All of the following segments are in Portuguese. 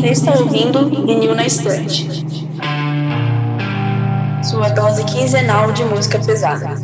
Você está ouvindo Vinil na Estante. Sua dose quinzenal de música pesada.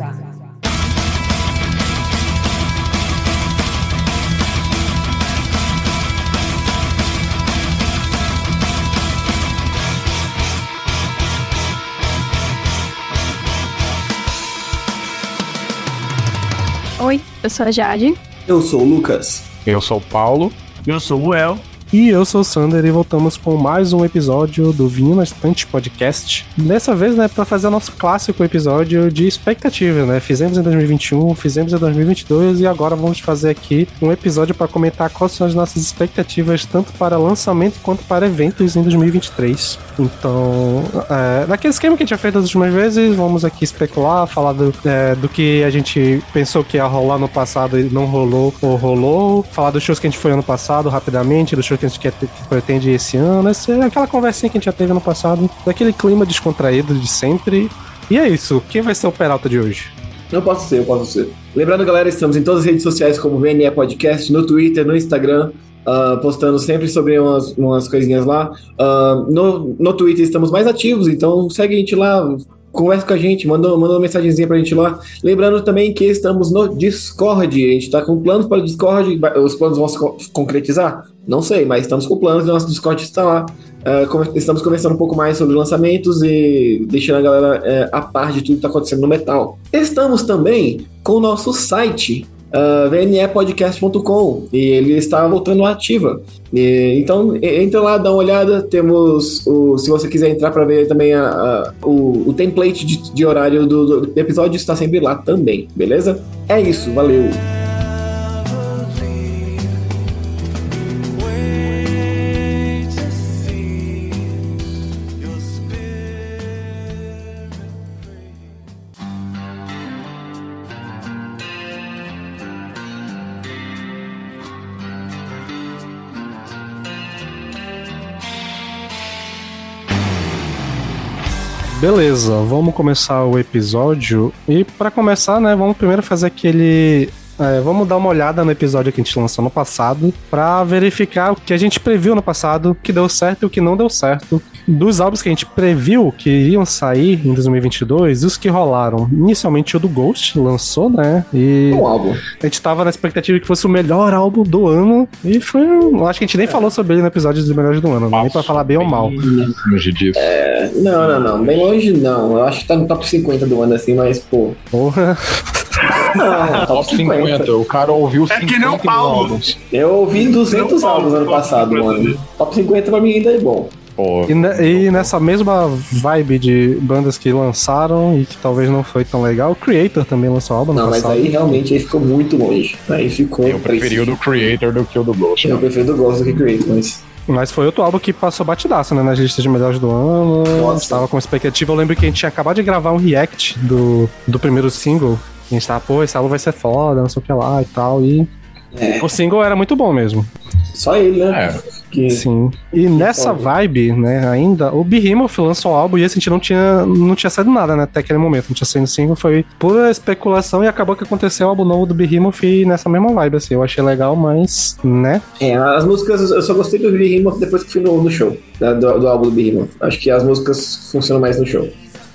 Oi, eu sou a Jade. Eu sou o Lucas. Eu sou o Paulo. Eu sou o El. E eu sou o Sander e voltamos com mais um episódio do Vinho na Estante Podcast. Dessa vez, né, para fazer o nosso clássico episódio de expectativa, né? Fizemos em 2021, fizemos em 2022 e agora vamos fazer aqui um episódio para comentar quais são as nossas expectativas tanto para lançamento quanto para eventos em 2023. Então, é, naquele esquema que a gente já fez das últimas vezes, vamos aqui especular, falar do, é, do que a gente pensou que ia rolar no passado e não rolou ou rolou, falar dos shows que a gente foi ano passado rapidamente, dos shows que a gente quer, que pretende esse ano, essa, é aquela conversinha que a gente já teve no passado, daquele clima descontraído de sempre. E é isso. Quem vai ser o Peralta de hoje? Eu posso ser, eu posso ser. Lembrando, galera, estamos em todas as redes sociais como VNE Podcast, no Twitter, no Instagram, uh, postando sempre sobre umas, umas coisinhas lá. Uh, no, no Twitter estamos mais ativos, então segue a gente lá, conversa com a gente, manda, manda uma mensagenzinha pra gente lá. Lembrando também que estamos no Discord, a gente tá com planos para o Discord, os planos vão se concretizar? Não sei, mas estamos com planos e nosso Discord está lá. Uh, estamos conversando um pouco mais sobre lançamentos e deixando a galera uh, a par de tudo que está acontecendo no metal. Estamos também com o nosso site, uh, vnepodcast.com, e ele está voltando ativa. E, então, entra lá, dá uma olhada. Temos, o, se você quiser entrar para ver também a, a, o, o template de, de horário do, do episódio, está sempre lá também, beleza? É isso, valeu! Beleza, vamos começar o episódio. E para começar, né, vamos primeiro fazer aquele é, vamos dar uma olhada no episódio que a gente lançou no passado para verificar o que a gente previu no passado, o que deu certo e o que não deu certo. Dos álbuns que a gente previu que iriam sair em 2022, os que rolaram. Inicialmente o do Ghost lançou, né? E um álbum. A gente tava na expectativa que fosse o melhor álbum do ano e foi. Acho que a gente nem é. falou sobre ele no episódio dos melhores do ano, Nossa, nem pra falar bem, bem ou mal. Longe disso. É, não, não, não. Bem longe não. Eu acho que tá no top 50 do ano assim, mas pô. Porra. Não, top 50. 50. O cara ouviu 50 é que nem o Paulo. álbuns. Eu ouvi 200 álbuns ano passado, mano. Top 50 pra mim ainda é bom. E, ne, e, nessa mesma vibe de bandas que lançaram e que talvez não foi tão legal, o Creator também lançou álbum Não, mas aí realmente aí ficou muito longe. Aí ficou. Eu preferi o do Creator do que o do Ghost. Eu prefiro do Ghost do que Creator, mas. Mas foi outro álbum que passou batidaço, né? Nas listas de melhores do ano. Nossa. Tava com expectativa. Eu lembro que a gente tinha acabado de gravar um react do, do primeiro single. A gente tava, pô, esse álbum vai ser foda, não sei o que lá e tal. E é. o single era muito bom mesmo. Só ele, né? É. Que... Sim. E que nessa foda. vibe, né, ainda, o Behemoth lançou o álbum e a gente não tinha, não tinha saído nada, né, até aquele momento. Não tinha saído single, foi pura especulação e acabou que aconteceu o álbum novo do Behemoth e nessa mesma vibe, assim. Eu achei legal, mas, né? É, as músicas, eu só gostei do Behemoth depois que fui no, no show, né, do, do álbum do Behemoth. Acho que as músicas funcionam mais no show.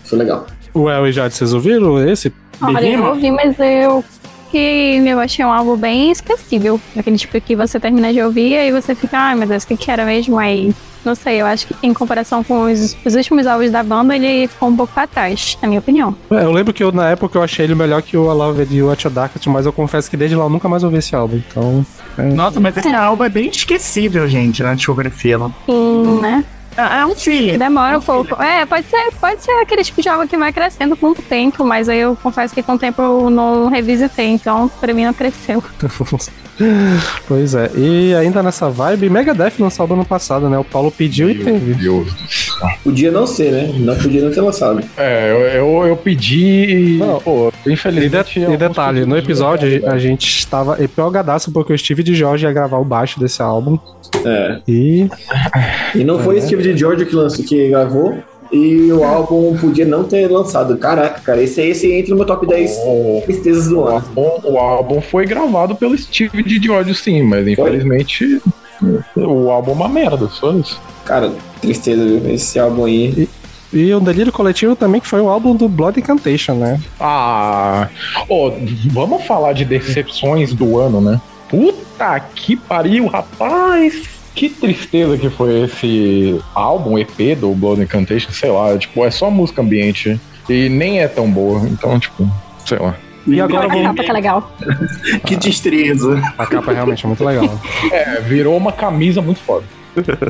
Foi legal. O El e Jade, vocês ouviram esse? Olha, eu ouvi, mas eu que eu achei um álbum bem esquecível. Aquele tipo que você termina de ouvir e você fica, ai meu Deus, o que, que era mesmo? Aí, não sei, eu acho que em comparação com os, os últimos álbuns da banda, ele ficou um pouco pra trás, na minha opinião. É, eu lembro que eu, na época eu achei ele melhor que o I Love You At Your Darkest, mas eu confesso que desde lá eu nunca mais ouvi esse álbum, então... É... Nossa, mas esse álbum é bem esquecível, gente, na discografia. Sim, né? É, é um filho. Demora é um, pouco. É, pode ser, pode ser aquele tipo de algo que vai crescendo com o tempo, mas aí eu confesso que com o tempo eu não revisitei, então pra mim não cresceu. pois é. E ainda nessa vibe, Megadeth lançou ano passado, né? O Paulo pediu Meu e teve. Deus. Podia não ser, né? Não podia não ter lançado. É, eu, eu, eu pedi. Não, pô, infelizmente. E, de, e detalhe, no episódio a gente estava empolgadaço porque o Steve de Jorge ia gravar o baixo desse álbum. É. E. E não foi é. Steve de George que, lançou, que gravou. E o álbum podia não ter lançado. Caraca, cara, esse, esse entra no meu top 10 oh, tristezas do ano. O álbum, o álbum foi gravado pelo Steve de George, sim, mas infelizmente o álbum é uma merda, só isso. Cara, tristeza, viu? Esse álbum aí. E o Delírio Coletivo também, que foi o álbum do Blood Incantation, né? Ah, ô, vamos falar de decepções do ano, né? Puta que pariu, rapaz! Que tristeza que foi esse álbum, EP do Blood Incantation, sei lá, tipo, é só música ambiente e nem é tão boa, então, tipo, sei lá. E agora A vamos... capa tá legal. Que destreza. A capa é realmente muito legal. É, virou uma camisa muito foda.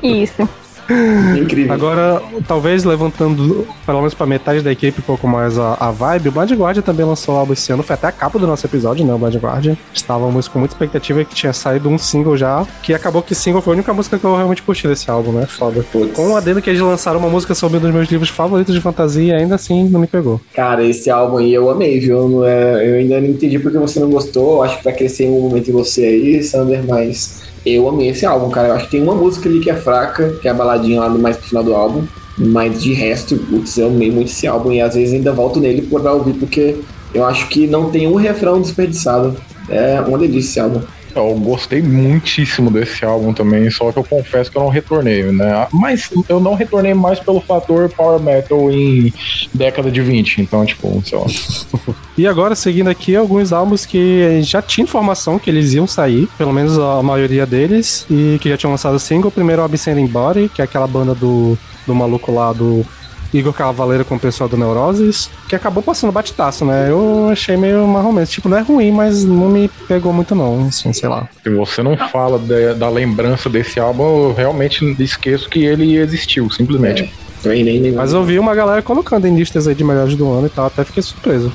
Isso. Incrível. Agora, talvez levantando pelo menos pra metade da equipe um pouco mais a, a vibe, o Blind Guardian também lançou o álbum esse ano, foi até a capa do nosso episódio, né? O Blind Guardian. Estávamos com muita expectativa que tinha saído um single já, que acabou que single foi a única música que eu realmente curti desse álbum, né? Foda. Putz. Com o adendo que eles lançaram uma música sobre um dos meus livros favoritos de fantasia, ainda assim não me pegou. Cara, esse álbum aí eu amei, viu? Não é- eu ainda não entendi porque você não gostou. Acho que vai crescer em um momento em você aí, Sander, mas eu amei esse álbum, cara. Eu acho que tem uma música ali que é fraca, que é a baladinha lá no mais pro final do álbum. Mas de resto, putz, eu amei muito esse álbum e às vezes ainda volto nele pra ouvir, porque eu acho que não tem um refrão desperdiçado. É uma delícia esse álbum. Eu gostei muitíssimo desse álbum também, só que eu confesso que eu não retornei, né? Mas eu não retornei mais pelo fator Power Metal em década de 20, então, tipo, sei lá. E agora, seguindo aqui, alguns álbuns que já tinha informação que eles iam sair, pelo menos a maioria deles, e que já tinham lançado single. Primeiro, o Absending Body, que é aquela banda do, do maluco lá do Igor Cavaleiro com o pessoal do Neuroses, que acabou passando batidaço, né? Eu achei meio marromeno. Tipo, não é ruim, mas não me pegou muito, não, assim, sei lá. Se você não fala da, da lembrança desse álbum, eu realmente esqueço que ele existiu, simplesmente. Eu nem, nem Mas eu vi uma galera colocando em listas aí de melhores do ano e tal, até fiquei surpreso.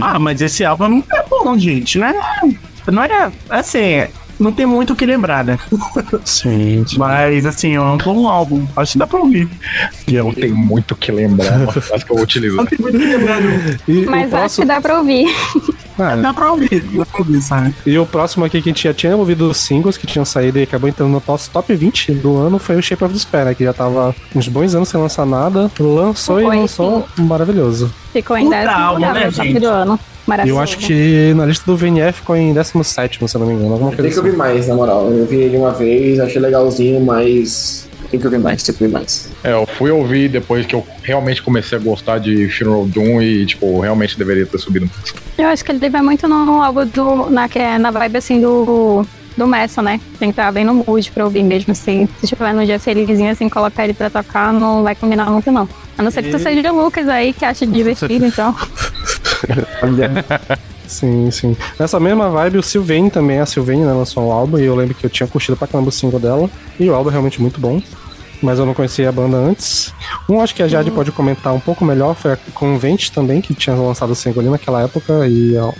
Ah, mas esse álbum não é bom, não, gente, né? Não é. Assim, não tem muito o que lembrar, né? Sim. Mas, assim, é um bom álbum. Acho que dá pra ouvir. E Não tem muito o que lembrar, frase que eu vou utilizar. Não tem muito o que lembrar. E, Mas acho próximo, que dá pra ouvir. Ah, Dá pra ouvir, dá pra ouvir, sabe? E o próximo aqui que a gente já tinha ouvido os singles que tinham saído e acabou entrando no nosso top 20 do ano foi o Shape of Despair, né? Que já tava uns bons anos sem lançar nada. Lançou e Foi, lançou maravilhoso. Ficou em Puta 10 álbum, lugar né, gente? do ano. E Maravilhoso. eu acho que na lista do VNF ficou em 17, se eu não me engano. Alguma Tem coisa que assim. ouvir mais, na moral. Eu vi ele uma vez, achei legalzinho, mas tem que ouvir mais, tem que ouvir mais. É, eu fui ouvir depois que eu realmente comecei a gostar de Funeral Doom e, tipo, realmente deveria ter subido. Eu acho que ele vai muito no álbum do. Na, que é na vibe assim do. Do Messon, né? Tem que estar bem no mood pra ouvir mesmo, assim. Se estiver no dia felizinho, assim, colocar ele pra tocar, não vai combinar muito, não. A não ser que tu seja o Lucas aí, que acha divertido, então. Sim, sim. Nessa mesma vibe, o Sylvain também, a Sylvain, né, lançou um álbum e eu lembro que eu tinha curtido pra caramba o single dela. E o álbum é realmente muito bom. Mas eu não conhecia a banda antes. Um, acho que a Jade pode comentar um pouco melhor, foi a Convent também, que tinha lançado o single ali naquela época. E é uma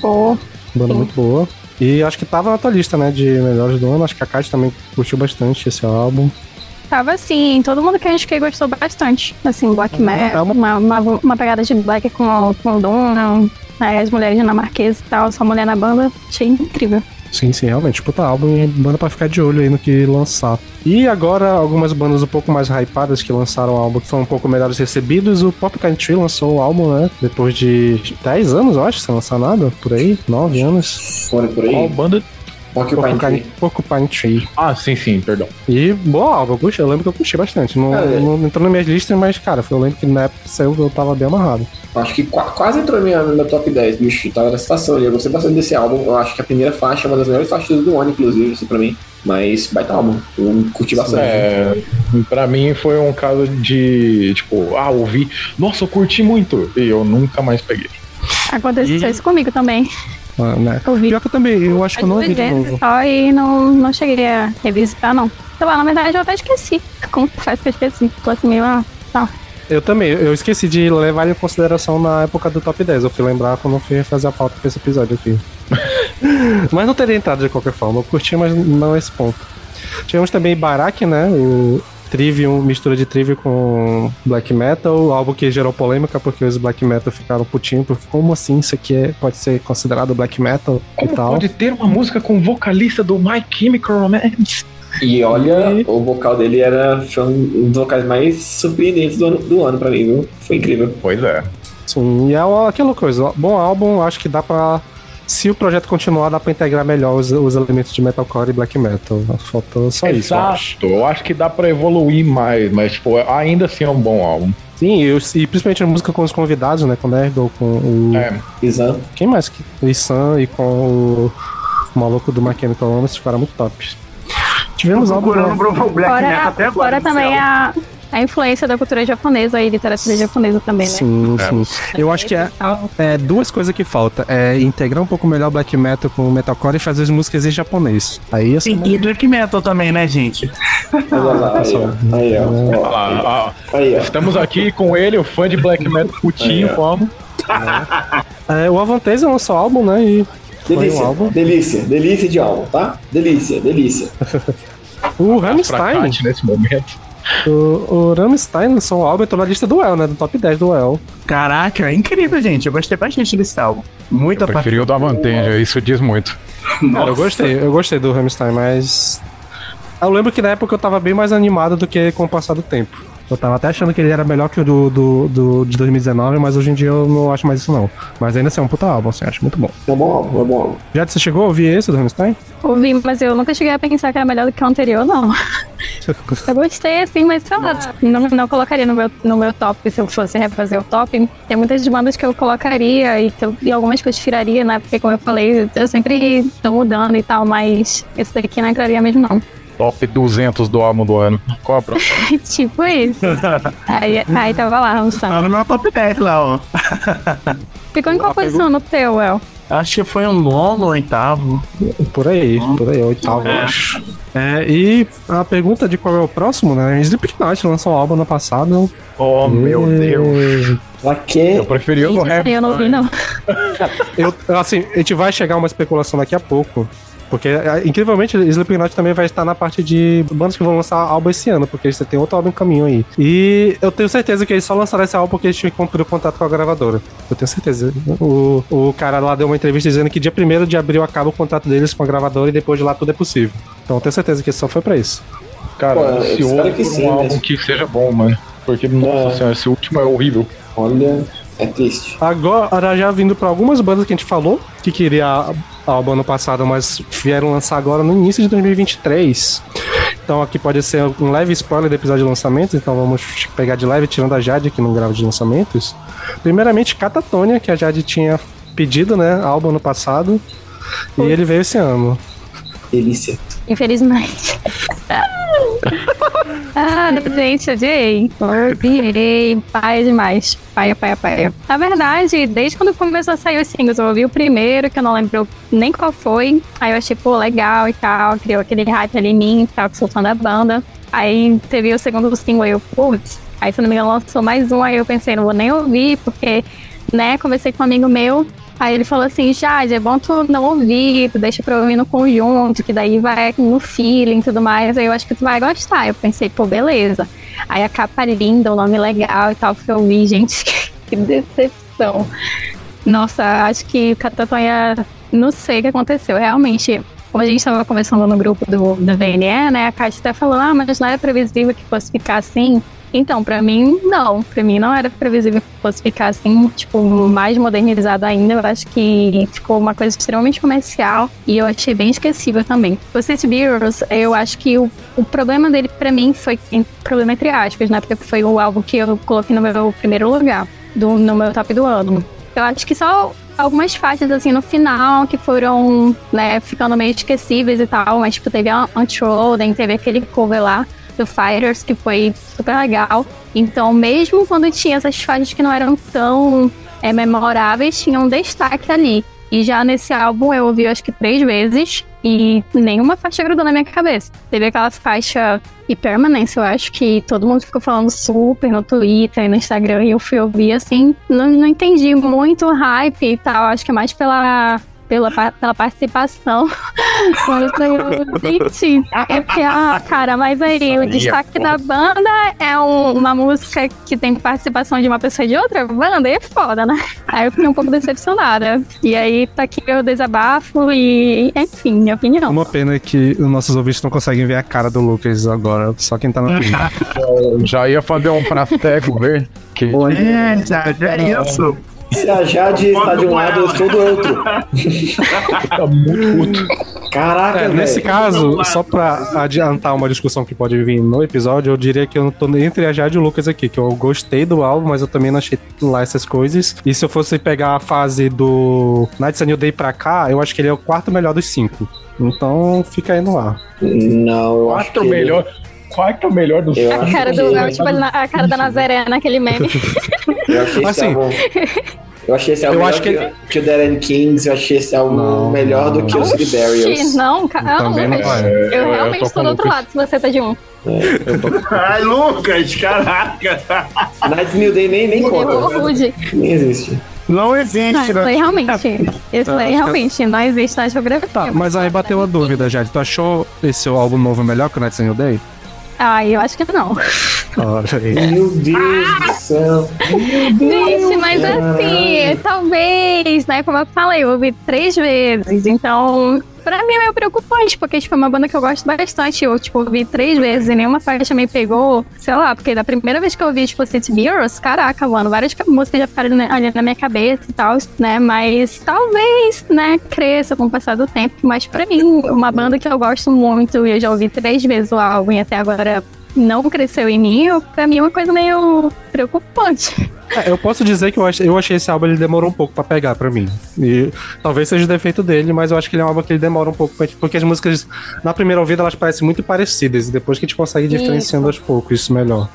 Pô, banda Sim. muito boa. E acho que tava na tua lista, né, de melhores do ano. Acho que a Kate também curtiu bastante esse álbum. Tava assim, todo mundo que a gente que gostou bastante. Assim, black metal, é uma- uma, uma, pegada de black com, com o Duna, aí as mulheres dinamarquesas e tal, só mulher na banda, achei incrível. Sim, sim, realmente. Puta álbum e banda pra ficar de olho aí no que lançar. E agora, algumas bandas um pouco mais hypadas que lançaram álbum que foram um pouco melhores recebidos. O Pop Country lançou o álbum, né? Depois de 10 anos, eu acho, sem lançar nada. Por aí, 9 anos. Foram por Qual aí. banda? Porcupine Porcupine, Tree. Porcupine Tree. Ah, sim, sim, perdão. E boa álbum, eu, curti, eu lembro que eu curti bastante. Não, É. não entrou nas minhas listas, mas, cara, eu lembro que na época que saiu eu tava bem amarrado. Acho que qua- quase entrou na minha, no meu top 10, bicho. Tava na situação ali. Eu gostei bastante desse álbum. Eu acho que a primeira faixa é uma das melhores faixas do ano, inclusive, assim, pra mim. Mas baita álbum. Eu curti bastante. É, pra mim foi um caso de, tipo, ah, ouvi, nossa, eu curti muito, e eu nunca mais peguei. Aconteceu E- isso comigo também. Né? Ouvi Pior que eu também, eu acho que eu não ouvi de novo. só e não, não cheguei a revisitar, não. Sei lá, na verdade eu até esqueci. Como faz que eu esqueci? Tô assim meio, ah, tá. Eu também, eu esqueci de levar em consideração na época do top 10. Eu fui lembrar quando eu fui fazer a pauta pra esse episódio aqui. mas não teria entrado de qualquer forma. Eu curti, mas não esse ponto. Tivemos também Barak, né? O Trivium, mistura de Trivium com Black Metal, algo que gerou polêmica porque os Black Metal ficaram putinhos, porque como assim isso aqui é, pode ser considerado Black Metal e Como tal. pode ter uma música com vocalista do My Chemical Romance? E olha, o vocal dele era foi um dos vocais mais surpreendentes do ano, do ano pra mim, viu? Foi incrível. Pois é. Sim, e é aquela coisa, bom álbum, acho que dá pra se o projeto continuar, dá pra integrar melhor os, os elementos de metalcore e black metal. Faltou só isso. eu acho. Exato, eu acho que dá pra evoluir mais, mas tipo, ainda assim é um bom álbum. Sim, e, os- e principalmente a música com os convidados, né? Com o Nerdo, com o. É. Exato. Quem mais? que- O Issan e com o, o maluco do Mechanical Romance ficaram muito top. Tivemos álbum. procurando pro Black Metal Fora, até agora. fora também Marcelo. a, a influência da cultura japonesa e literatura japonesa também, né? Sim, sim. Eu acho que é, é duas coisas que falta. É integrar um pouco melhor o black metal com o metalcore e fazer as músicas em japonês. Aí assim. E Black Metal também, né, gente? Aí, ó. Aí, ó. Estamos aqui com ele, o fã de black metal putinho, como. É, o Avanteza lançou álbum, né? E foi um Delícia, álbum. delícia, delícia de álbum, tá? Delícia, delícia. O. Kat nesse momento. O, o Rammstein lançou um álbum, entrou na lista do El, né? Do top 10 do El. Caraca, é incrível, gente. Eu gostei bastante desse álbum. Muita Preferi o da Vantage, isso diz muito. Cara, eu gostei, eu gostei do Rammstein, mas. Eu lembro que na época eu tava bem mais animado do que com o passar do tempo. Eu tava até achando que ele era melhor que o do, do, do- de 2019, mas hoje em dia eu não acho mais isso não. Mas ainda assim é um puta álbum, assim, acho muito bom. É bom álbum, é bom álbum. Já você chegou a ouvir esse do Rammstein? Ouvi, mas eu nunca cheguei a pensar que era melhor do que o anterior, não. Eu gostei, assim, mas sei lá, não, não colocaria no meu, no meu top se eu fosse refazer o top. Tem muitas bandas que eu colocaria e, que eu, e algumas que eu tiraria, né? Porque, como eu falei, eu sempre tô mudando e tal, mas esse daqui não entraria mesmo, não. Top 200 do álbum do ano. Qual a próxima? tipo isso. Aí, aí tava lá, Tá lançando. no meu top 10 lá, ó. Ficou em qual posição no teu, El? Acho que foi um nono ou oitavo. Por aí, por aí, oitavo, eu acho. É, e a pergunta de qual é o próximo, né? Slipknot lançou um álbum no passado. Oh, meu Deus. Pra quê? Eu preferi o do rap. Eu não ouvi, não. Eu, assim, a gente vai chegar a uma especulação daqui a pouco. Porque, é, incrivelmente, Slipknot também vai estar na parte de bandas que vão lançar álbum esse ano, porque eles têm outro álbum em caminho aí. E eu tenho certeza que eles só lançaram esse álbum porque eles tinham que cumprir o contrato com a gravadora. Eu tenho certeza. O, o cara lá deu uma entrevista dizendo que dia 1 de abril acaba o contrato deles com a gravadora e depois de lá tudo é possível. Então eu tenho certeza que só foi pra isso. Cara, Pô, que por um sim, álbum né? que seja bom, mano. Porque, nossa É. senhora, esse último é horrível. Olha, é triste. Agora, já vindo pra algumas bandas que a gente falou, que queria álbum ano passado, mas vieram lançar agora no início de 2023. Então aqui pode ser um leve spoiler do episódio de lançamento, então vamos pegar de leve, tirando a Jade, que não grava de lançamentos. Primeiramente, Catatonia, que a Jade tinha pedido, né, álbum ano passado, e ele veio esse ano. Delícia. Infelizmente. ah, gente, odiei. Odiei. Pai demais. Paia, paia, paia. Na verdade, desde quando começou a sair os singles, eu ouvi o primeiro, que eu não lembro nem qual foi. Aí eu achei, pô, legal e tal. Criou aquele hype ali em mim que sou fã da banda. Aí teve o segundo single, aí eu, putz. Aí, se não me engano, lançou mais um. Aí eu pensei, não vou nem ouvir, porque, né, conversei com um amigo meu. Aí ele falou assim, Jade, é bom tu não ouvir, tu deixa pra ouvir no conjunto, que daí vai no feeling e tudo mais, aí eu acho que tu vai gostar. Eu pensei, pô, beleza. Aí a capa linda, o nome legal e tal, que eu vi, gente, que decepção. Nossa, acho que o Catatonia, não sei o que aconteceu, realmente... Como a gente estava conversando no grupo do, da VNE, né? A Kátia até falou, ah, mas não era previsível que fosse ficar assim. Então, pra mim, não. Pra mim não era previsível que fosse ficar assim, tipo, mais modernizado ainda. Eu acho que ficou uma coisa extremamente comercial e eu achei bem esquecível também. O City Beers, eu acho que o, o problema dele pra mim foi, em- problema entre aspas, né? Porque foi o álbum que eu coloquei no meu primeiro lugar, do, no meu top do ano. Eu acho que só algumas faixas assim no final que foram, né, ficando meio esquecíveis e tal, mas tipo, teve a Untrolled, teve aquele cover lá do Fighters que foi super legal. Então, mesmo quando tinha essas faixas que não eram tão é, memoráveis, tinha um destaque ali. E já nesse álbum eu ouvi acho que três vezes e nenhuma faixa grudou na minha cabeça. Teve aquela faixa e Permanence, eu acho que todo mundo ficou falando super no Twitter e no Instagram e eu fui ouvir assim, não, não entendi muito o hype e tal, acho que é mais pela pela, pela participação. Quando eu, gente, é porque, ah, cara, mas aí o destaque da banda é um- uma música que tem participação de uma pessoa de outra banda, aí é foda, né? Aí eu fiquei um pouco decepcionada. E aí tá aqui meu desabafo e, enfim, minha opinião. Uma pena que os nossos ouvintes não conseguem ver a cara do Lucas agora, só quem tá na Já ia fazer um prasteco, ver? Que É, já, já é isso. Se a Jade está de um lado, eu estou do outro. Tá muito puto. Caraca, É, nesse caso, só pra adiantar uma discussão que pode vir no episódio, eu diria que eu tô entre a Jade e o Lucas aqui, que eu gostei do álbum, mas eu também não achei lá essas coisas. E se eu fosse pegar a fase do Nights a New Day pra cá, eu acho que ele é o quarto melhor dos cinco. Então fica aí no ar. Não, eu acho que. Quarto melhor. Quarto melhor do Eu A cara que- do é, tipo, a cara da Nazaré naquele meme. Eu achei esse Assim, álbum. Eu achei esse álbum eu melhor acho que, que que o Darren Kings, eu achei esse álbum Não, melhor do que o City Burials. não, cara. Também não Lucas. vai. Eu eu realmente tô estou do outro lado, se você tá de um. Ai, Lucas, caraca. Nights New Day nem, nem conta. rude. Nem existe. Não existe, Não, isso né? aí realmente. Isso aí realmente não existe na geografia. Tá, mas aí bateu a dúvida, Jade. Tu achou esse álbum novo melhor que o Nights a New Day? Ah, eu acho que não. Olha aí. Meu Deus do céu. Gente, mas assim, talvez, né? Como eu falei, eu ouvi três vezes. Então, pra mim é meio preocupante, porque tipo, é uma banda que eu gosto bastante. Eu, tipo, ouvi três vezes e nenhuma faixa me pegou. Sei lá, porque da primeira vez que eu ouvi, tipo, City Mirrors, caraca, mano, várias músicas já ficaram ali na minha cabeça e tal, né? Mas talvez, né, cresça com o passar do tempo. Mas pra mim, uma banda que eu gosto muito e eu já ouvi três vezes o álbum e até agora não cresceu em mim, pra mim é uma coisa meio preocupante. É, eu posso dizer que eu achei, eu achei esse álbum ele demorou um pouco pra pegar pra mim. E talvez seja o defeito dele, mas eu acho que ele é um álbum que ele demora um pouco, pra- porque as músicas na primeira ouvida elas parecem muito parecidas e depois que a gente consegue ir diferenciando aos poucos, isso melhor.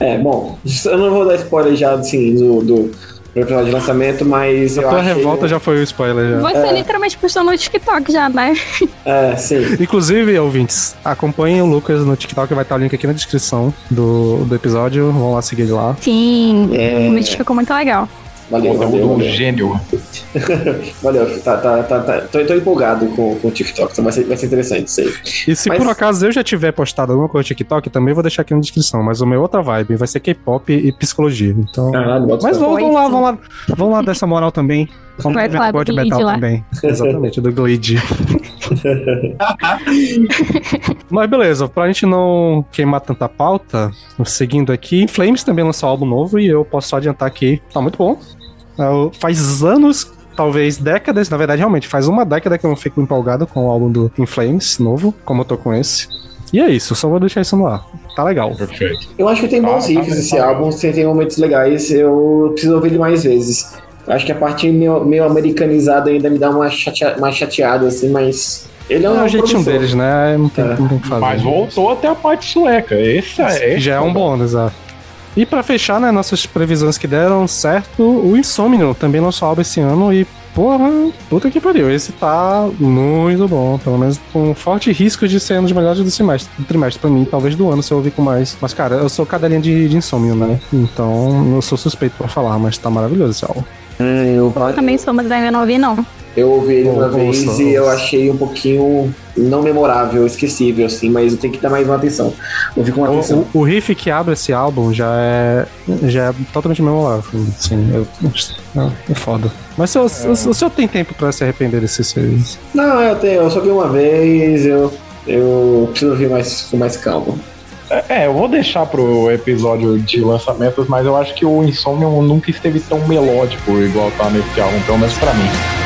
É, bom, eu não vou dar spoiler já, assim, do, do, do episódio de lançamento, mas A eu tua achei... revolta já foi o spoiler já. Você literalmente postou no TikTok já, né? É, sim. Inclusive, ouvintes, acompanhem o Lucas no TikTok, vai estar o link aqui na descrição do, do episódio. Vão lá seguir ele lá. Sim. É. O vídeo ficou muito legal. Valeu, valeu, Conteúdo valeu. gênio. Valeu, tá, tá, tá, tá. Tô, tô empolgado com, com o TikTok, então vai ser, vai ser interessante isso aí. E se Mas- por acaso eu já tiver postado alguma coisa no TikTok, também vou deixar aqui na descrição. Mas o meu outra vibe vai ser K-pop e psicologia. Então. Caralho, Mas vão, vão lá, vão lá, vão lá dessa moral também. Vamos do pode Glide metal lá. também. Exatamente, do Glide. Mas beleza, pra gente não queimar tanta pauta, seguindo aqui, Flames também lançou um álbum novo e eu posso só adiantar que tá muito bom. Eu- faz anos, talvez décadas, na verdade, realmente, faz uma década que eu não fico empolgado com o álbum do In Flames novo, como eu tô com esse. E é isso, só vou deixar isso no ar. Tá legal. Perfeito. Eu acho que tem bons Ah, tá riffs bem, esse tá álbum, tem, tem momentos legais, eu preciso ouvir ele mais vezes. Acho que a parte meio, meio americanizada ainda me dá uma, chatea, uma chateada, assim, mas. Ele é É um o jeitinho deles, né? Não tem, É. não tem o que fazer. Mas voltou até a parte sueca. Esse é. Já é um bônus, ah. E pra fechar, né, nossas previsões que deram certo, o Insomnium também lançou álbum esse ano e, porra, puta que pariu, esse tá muito bom, pelo menos com forte risco de ser um dos melhores do semestre, do trimestre pra mim, talvez do ano se eu ouvir com mais. Mas, cara, eu sou cadelinha de, de Insomnium, né, então eu sou suspeito pra falar, mas tá maravilhoso esse álbum. Hum, eu, Eu também sou, mas ainda não ouvi, não. eu ouvi ele uma Ouça, vez ouça. e eu achei um pouquinho não memorável, esquecível, assim, mas eu tenho que dar mais uma atenção. Ouvi com atenção. O, o, o riff que abre esse álbum já é, já é totalmente memorável, assim, é, é, é foda. Mas se o, se o senhor tem tempo pra se arrepender desse serviço? Não, eu tenho, eu só vi uma vez, eu, eu preciso ouvir mais, com mais calma. É, eu vou deixar pro episódio de lançamentos, mas eu acho que o Insomnium nunca esteve tão melódico igual tá nesse álbum, pelo menos pra mim.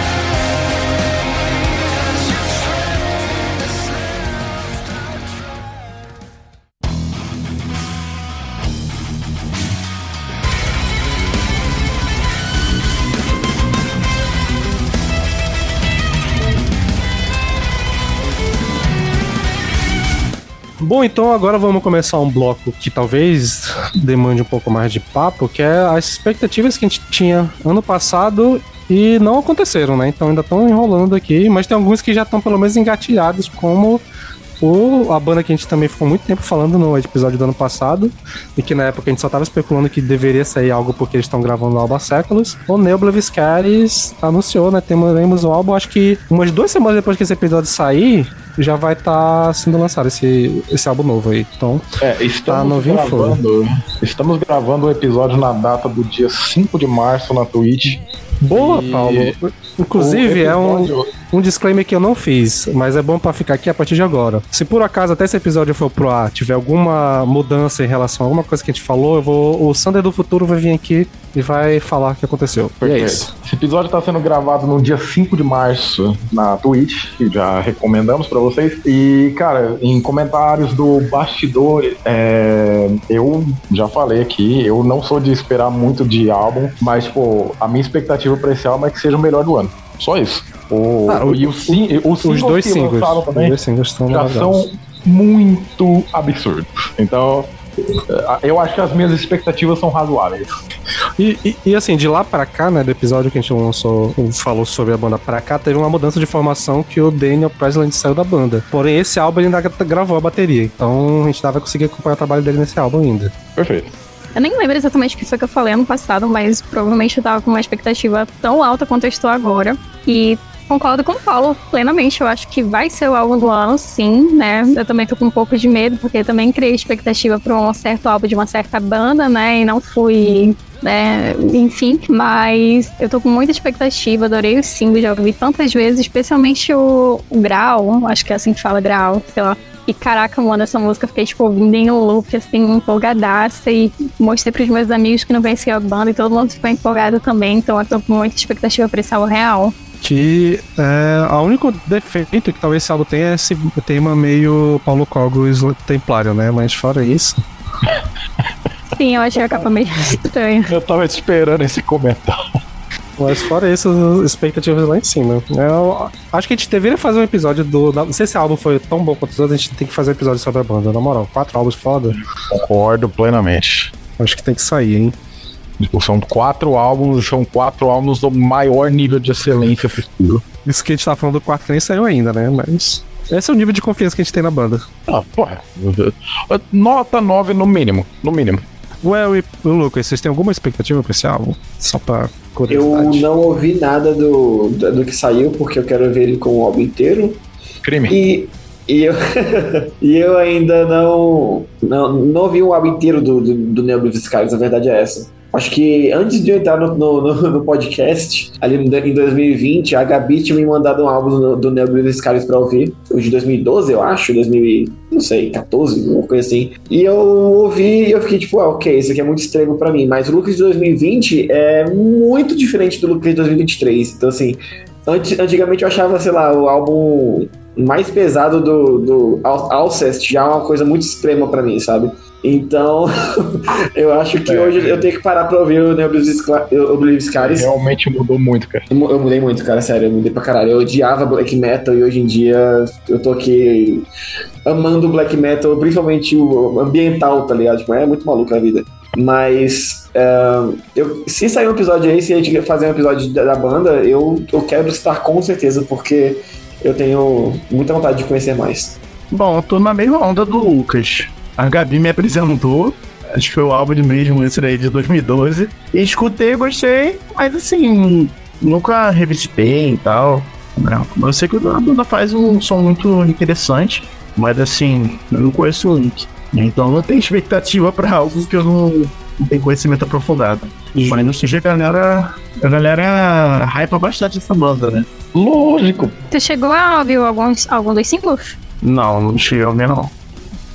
Bom, então agora vamos começar um bloco que talvez demande um pouco mais de papo, que é as expectativas que a gente tinha ano passado e não aconteceram, né? Então ainda estão enrolando aqui, mas tem alguns que já estão pelo menos engatilhados, como o, a banda que a gente também ficou muito tempo falando no episódio do ano passado, e que na época a gente só tava especulando que deveria sair algo porque eles estão gravando o álbum há séculos. O Viscaris anunciou, né? Temos o álbum, acho que umas duas semanas depois que esse episódio sair, já vai estar sendo lançado esse, esse álbum novo aí. Então, É, Tá novinho gravando. Estamos gravando o episódio na data do dia 5 de março na Twitch. Boa, E Paulo. Inclusive, o é um, episódio- um disclaimer que eu não fiz, mas é bom pra ficar aqui a partir de agora. Se por acaso até esse episódio for pro ar, tiver alguma mudança em relação a alguma coisa que a gente falou, eu vou, o Sander do futuro vai vir aqui e vai falar o que aconteceu. E é Perfeito. isso. Esse episódio está sendo gravado no dia 5 de março na Twitch, que já recomendamos para vocês. E, cara, em comentários do bastidor, é, eu já falei aqui, eu não sou de esperar muito de álbum, mas, pô, a minha expectativa para esse álbum é que seja o melhor do ano. Só isso. O, Ah, o- e o, sim- os, Os dois singles. lançaram Os também dois singles estão já são muito absurdos. Então, eh, eu acho que as minhas expectativas são razoáveis. E, e- e, assim, de lá pra cá, né, do episódio que a gente lançou, falou sobre a banda pra cá, teve uma mudança de formação que o Daniel Presley saiu da banda. Porém, esse álbum ele ainda gra- gravou a bateria, então a gente ainda vai conseguir acompanhar o trabalho dele nesse álbum ainda. Perfeito. Eu nem lembro exatamente o que foi que eu falei ano passado, mas provavelmente eu tava com uma expectativa tão alta quanto eu estou agora. E concordo com o Paulo plenamente. Eu acho que vai ser o álbum do ano, sim, né? Eu também tô com um pouco de medo, porque também criei expectativa para um certo álbum de uma certa banda, né? E não fui. Né, enfim, mas eu tô com muita expectativa, adorei o single, já ouvi tantas vezes, especialmente o, o Grau, acho que é assim que fala Grau, sei lá. E caraca, mano, essa música eu fiquei, tipo, ouvindo em loop, assim, empolgadaça. E mostrei pros meus amigos que não conheciam a banda e todo mundo ficou empolgado também. Então eu tô com muita expectativa pra esse álbum real. Que é, o único defeito que talvez esse álbum tenha é esse tema meio Paulo Cogos Templário, né? Mas fora isso. Sim, eu achei a capa meio estranha. Eu tava esperando esse comentário. Mas fora isso, as expectativas lá em cima. Eu acho que a gente deveria fazer um episódio do. Não sei se esse álbum foi tão bom quanto os outros, a gente tem que fazer um episódio sobre a banda. Na moral, quatro álbuns foda. Concordo plenamente. Acho que tem que sair, hein? Tipo, são quatro álbuns, são quatro álbuns do maior nível de excelência possível. Isso que a gente tá falando do quarto que nem saiu ainda, né? Mas. Esse é o nível de confiança que a gente tem na banda. Ah, porra. Nota 9 no mínimo. No mínimo. Well e o Lucas, vocês têm alguma expectativa pra esse álbum? Só pra Eu curiosidade. não ouvi nada do, do, do que saiu, porque eu quero ver ele com o álbum inteiro. Crime. E, e, eu, e eu ainda não, não, não ouvi o álbum inteiro do, do, do Neo Blue Skies, a verdade é essa. Acho que antes de eu entrar no, no, no- no podcast, ali em 2020, a Gabi tinha me mandado um álbum do, do Neo Blue Skies pra ouvir. O de 2012, eu acho, 2000, e- não sei, 14, alguma coisa assim. E eu ouvi e eu fiquei tipo, ah, ok, isso aqui é muito estranho pra mim. Mas o Lucas de 2020 é muito diferente do Lucas de 2023. Então, assim, Anti- Antigamente eu achava, sei lá, o álbum mais pesado do, do Al- Alcest já é uma coisa muito extrema pra mim, sabe? Então, eu acho que É. hoje eu tenho que parar pra ouvir o Oblivious Scaries. Realmente mudou muito, cara. Eu eu mudei muito, cara, sério, eu mudei pra caralho. Eu odiava black metal e hoje em dia eu tô aqui amando black metal, principalmente o ambiental, tá ligado? Tipo, é muito maluco a vida. Mas é, eu, se sair um episódio aí, se a gente fazer um episódio da, da banda, eu, eu quero estar com certeza, porque eu tenho muita vontade de conhecer mais. Bom, eu tô na mesma onda do Lucas. A Gabi me apresentou, acho que foi o álbum de mesmo, esse daí de 2012. E escutei, gostei, mas assim, nunca revisitei e tal. Não, eu sei que a banda faz um som muito interessante, mas assim, eu não conheço muito. Então não tenho expectativa pra algo que eu não, não tenho conhecimento aprofundado. Mas não sei a galera. A galera hypa bastante essa banda, né? Lógico. Você chegou a ouvir alguns, algum dos singles? Não, não cheguei a ver não.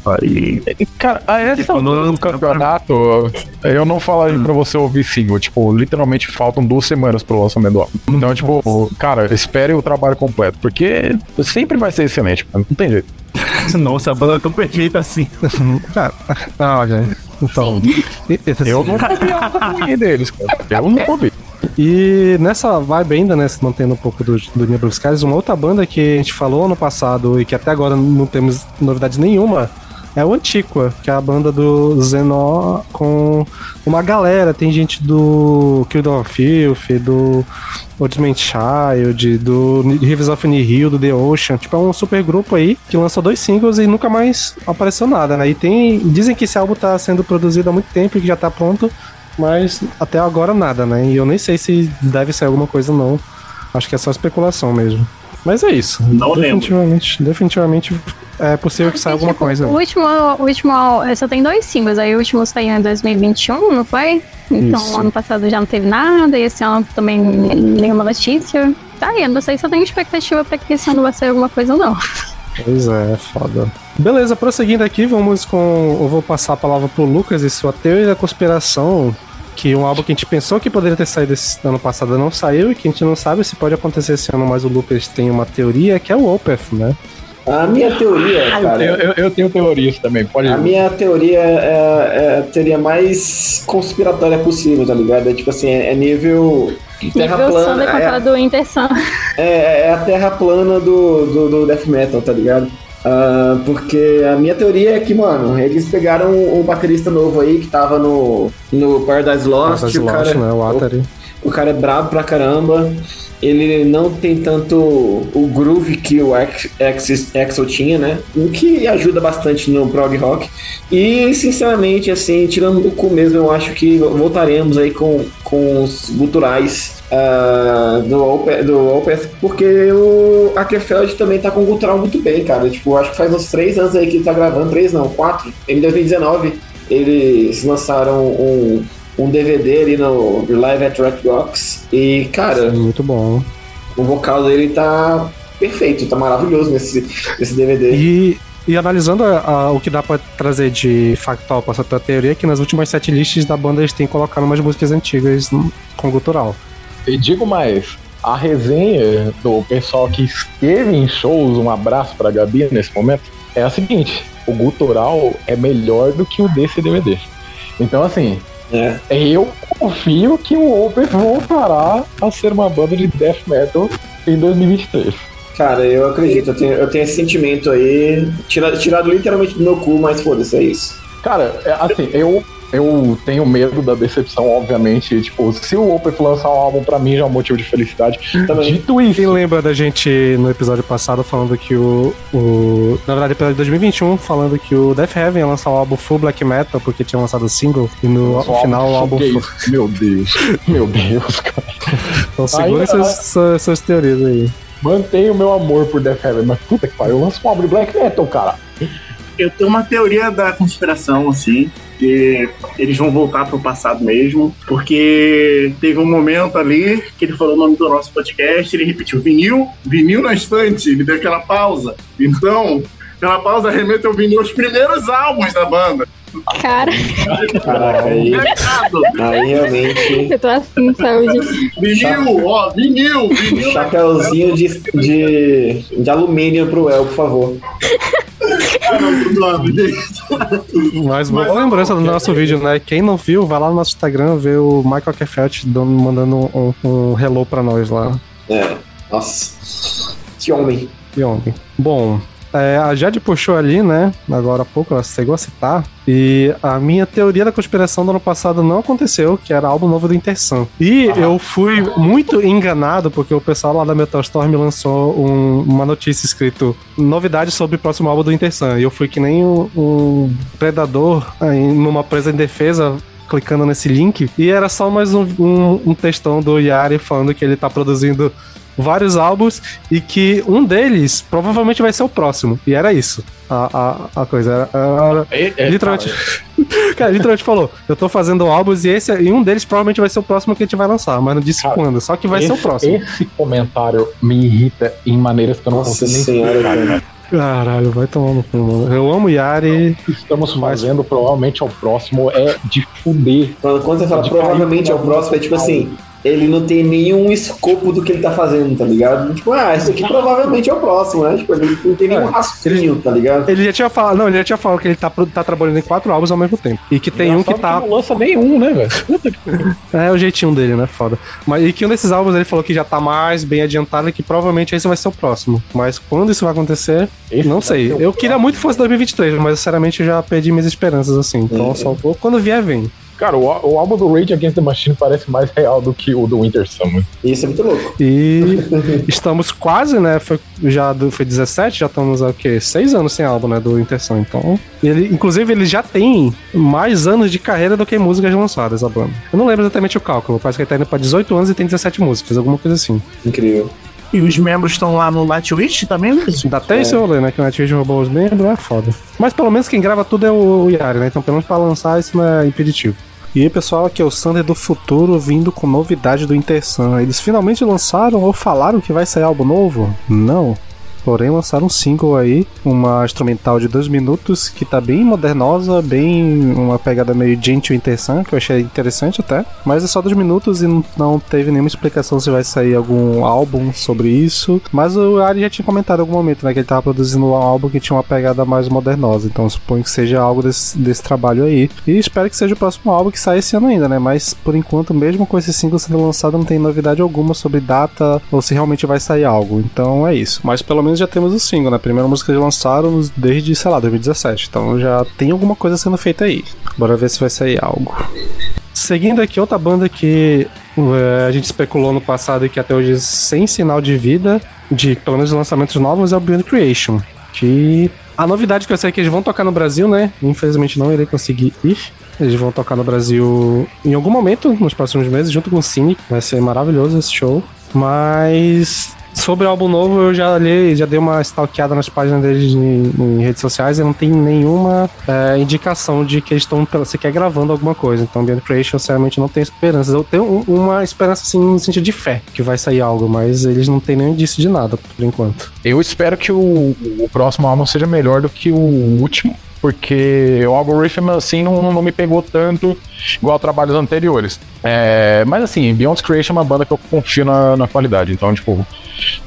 Aí. Cara, a essa Tipo, altura não- do campeonato, eu não falaria pra você ouvir single. Tipo, literalmente faltam duas semanas pro lançamento do álbum. Então, tipo, cara, espere o trabalho completo. Porque sempre vai ser excelente, mano. Não tem jeito. Nossa, a banda é tão perfeita assim. Cara, ah, olha. Então. esse- Eu não ouvi ruim deles, cara. Eu não ouvi. E nessa vibe ainda, né, se mantendo um pouco do, do Skies, uma outra banda que a gente falou ano passado e que até agora não temos novidades nenhuma é o Antiqua, que é a banda do Zenó com uma galera. Tem gente do Kingdom of Filth, do Ultimate Child, do Rivers of Nihil, do The Ocean. Tipo, é um super grupo aí que lançou dois singles e nunca mais apareceu nada, né? E tem. Dizem que esse álbum tá sendo produzido há muito tempo e que já tá pronto. Mas até agora nada, né? E eu nem sei se deve ser alguma coisa ou não. Acho que é só especulação mesmo. Mas é isso. Não lembro. definitivamente, definitivamente é possível que saia alguma Tipo, coisa. O último, o último, só tem dois singles, aí o último saiu em 2021, não foi? Então, Isso. ano passado já não teve nada, e esse ano também nenhuma notícia. Tá aí, eu não sei se eu tenho expectativa pra que esse ano vai ser alguma coisa ou não. Pois é, é foda. Beleza, prosseguindo aqui, vamos com. Eu vou passar a palavra pro Lucas e sua teoria da conspiração. Que um álbum que a gente pensou que poderia ter saído esse ano passado não saiu e que a gente não sabe se pode acontecer esse ano, mas o Lucas tem uma teoria que é o Opeth, né? A minha teoria, cara. Eu, eu, eu tenho teorias também, pode A minha teoria é, é a teoria mais conspiratória possível, tá ligado? É tipo assim, é é nível terra Nível plana. É, do Intersun. é, é a terra plana do, do, do death metal, tá ligado? Ah, porque a minha teoria é que, mano, eles pegaram um baterista novo aí que tava no, no Paradise Lost. Paradise o, Lost, cara, né? O Atari. o cara é brabo pra caramba. Ele não tem tanto o groove que o Exo tinha, né? O que ajuda bastante no prog rock. E, sinceramente, assim, tirando do cu mesmo, eu acho que voltaremos aí com, com os guturais ah, do, Opeth, do Opeth, porque o Ackerfeld também tá com o gutural muito bem, cara. Tipo, acho que faz uns três anos aí que ele tá gravando, três não, quatro. Em 2019, eles lançaram um, um DVD ali no Live at Red Rocks. E, cara, Sim, muito bom. o vocal dele tá perfeito, tá maravilhoso nesse, nesse DVD. E, e analisando a- a- o que dá pra trazer de factual pra essa teoria, é que nas últimas sete listas da banda eles têm colocado umas músicas antigas com gutural. E digo mais, a resenha do pessoal que esteve em shows, um abraço pra Gabi nesse momento, é a seguinte: o gutural é melhor do que o desse DVD. Então, assim, É. eu confio que o Opeth voltará a ser uma banda de death metal em 2023. Cara, eu acredito, eu tenho, eu tenho esse sentimento aí, tira- tirado literalmente do meu cu, mas foda-se, é isso. Cara, é, assim, eu, eu tenho medo da decepção, obviamente. Tipo, se o Opeth lançar um álbum, pra mim já é um motivo de felicidade. Também. Dito isso, Quem lembra da gente no episódio passado falando que o. o na verdade, episódio de 2021, falando que o Death Heaven ia lançar o álbum Full Black Metal, porque tinha lançado o single, e no final o álbum. Full-? Meu Deus, meu Deus, cara. Então segura suas, suas teorias aí. Mantenho o meu amor por Death Heaven, mas puta que pariu, lança um álbum de black metal, cara. Eu tenho uma teoria da conspiração, assim, que eles vão voltar pro passado mesmo, porque teve um momento ali que ele falou o nome do nosso podcast, ele repetiu vinil, vinil na estante, ele deu aquela pausa. Então, aquela pausa remete ao vinil os primeiros álbuns da banda. Cara, Caraca, aí, aí realmente. eu tô assim, saúde. vinil, ó, vinil, vinil. Chapeuzinho de, de, de alumínio pro El, por favor. Mas boa Mas- lembrança do nosso vídeo, né? Quem não viu, vai lá no nosso Instagram ver o Michael Kefelt dando- mandando um, um hello pra nós lá. É, nossa. Que homem. E ontem. Bom, é, a Jade puxou ali, né? Agora há pouco, ela chegou a citar. E a minha teoria da conspiração do ano passado não aconteceu, que era álbum novo do Intersun. E eu fui muito enganado, porque o pessoal lá da Metal Storm lançou um- uma notícia escrito novidades sobre o próximo álbum do Intersun. E eu fui que nem um, um predador aí, numa presa em defesa clicando nesse link e era só mais um, um, um textão do Yari falando que ele tá produzindo vários álbuns e que um deles provavelmente vai ser o próximo. E era isso. A, a, a coisa era. era- literalmente. Cara, literalmente falou: Eu tô fazendo álbuns e esse e um deles provavelmente vai ser o próximo que a gente vai lançar, mas não disse Cara, quando. Só que vai ser o Esse- próximo. Esse comentário me irrita em maneiras que eu não Nossa consigo nem explicar, cara. Caralho, vai tomar no cu, mano. Eu amo Yari. Estamos fazendo provavelmente ao próximo é de fuder. Quando, quando você fala provavelmente é o cair próximo, é tipo assim, ele não tem nenhum escopo do que ele tá fazendo, tá ligado? Tipo, ah, isso aqui provavelmente é o próximo, né? Tipo, ele não tem nenhum É, rascunho, tá ligado? Ele já tinha falado, não, ele já tinha falado que ele tá, tá trabalhando em quatro álbuns ao mesmo tempo. E que tem um que Engraçado tá. não lança nenhum, né, velho? Que É o jeitinho dele, né? Foda. Mas e que um desses álbuns ele falou que já tá mais bem adiantado e que provavelmente esse vai ser o próximo. Mas quando isso vai acontecer, Esse não vai sei. Eu queria muito que fosse 2023, mas sinceramente eu já perdi minhas esperanças assim. Então Uhum. só um pouco. Quando vier, vem. Cara, o, o álbum do Rage Against the Machine parece mais real do que o do Winter Summer. Isso é muito louco. E estamos quase, né? Foi já do, foi 17, já estamos há o quê? Seis anos sem álbum, né? Do Interção. Então, ele, inclusive, ele já tem mais anos de carreira do que músicas lançadas, a banda. Eu não lembro exatamente o cálculo, parece que ele tá indo pra 18 anos e tem 17 músicas, alguma coisa assim. Incrível. E os membros estão lá no Lightwitch também, Luiz? Ainda tem esse rolê, né? Que o Nightwish roubou os membros, é foda. Mas pelo menos quem grava tudo é o Yari, né? Então pelo menos pra lançar isso não é impeditivo. E aí, pessoal, aqui é o Sander do futuro vindo com novidade do Intersun. Eles finalmente lançaram ou falaram que vai sair algo novo? Não. Porém, lançaram um single aí, uma instrumental de dois minutos, que tá bem modernosa, bem uma pegada meio gentle interessante, que eu achei interessante até. Mas é só dois minutos e não, não teve nenhuma explicação se vai sair algum álbum sobre isso. Mas o Ari já tinha comentado em algum momento, né, que ele tava produzindo um álbum que tinha uma pegada mais modernosa. Então suponho que seja algo desse, desse trabalho aí. E espero que seja o próximo álbum que saia esse ano ainda, né? Mas por enquanto, mesmo com esse single sendo lançado, não tem novidade alguma sobre data ou se realmente vai sair algo. Então é isso. Mas pelo menos já temos o single, né? A primeira música que lançaram desde, sei lá, 2017. Então já tem alguma coisa sendo feita aí. Bora ver se vai sair algo. Seguindo aqui, outra banda que é, a gente especulou no passado e que até hoje sem sinal de vida, de pelo menos lançamentos novos, é o Beyond Creation. Que a novidade que eu sei é que eles vão tocar no Brasil, né? Infelizmente não irei conseguir ir. Eles vão tocar no Brasil em algum momento nos próximos meses, junto com o Cine. Vai ser maravilhoso esse show. Mas Sobre o álbum novo, eu já li, já dei uma stalkeada nas páginas deles em, em redes sociais e não tem nenhuma é, indicação de que eles estão sequer gravando alguma coisa. Então, Beyond Creation, sinceramente, não tem esperanças. Eu tenho um, uma esperança, assim, no sentido de fé que vai sair algo, mas eles não têm nem indício de nada, por enquanto. Eu espero que o, o próximo álbum seja melhor do que o último, porque o Algorithm, assim, não, não me pegou tanto igual trabalhos anteriores. É, mas, assim, Beyond Creation é uma banda que eu confio na, na qualidade, então, tipo,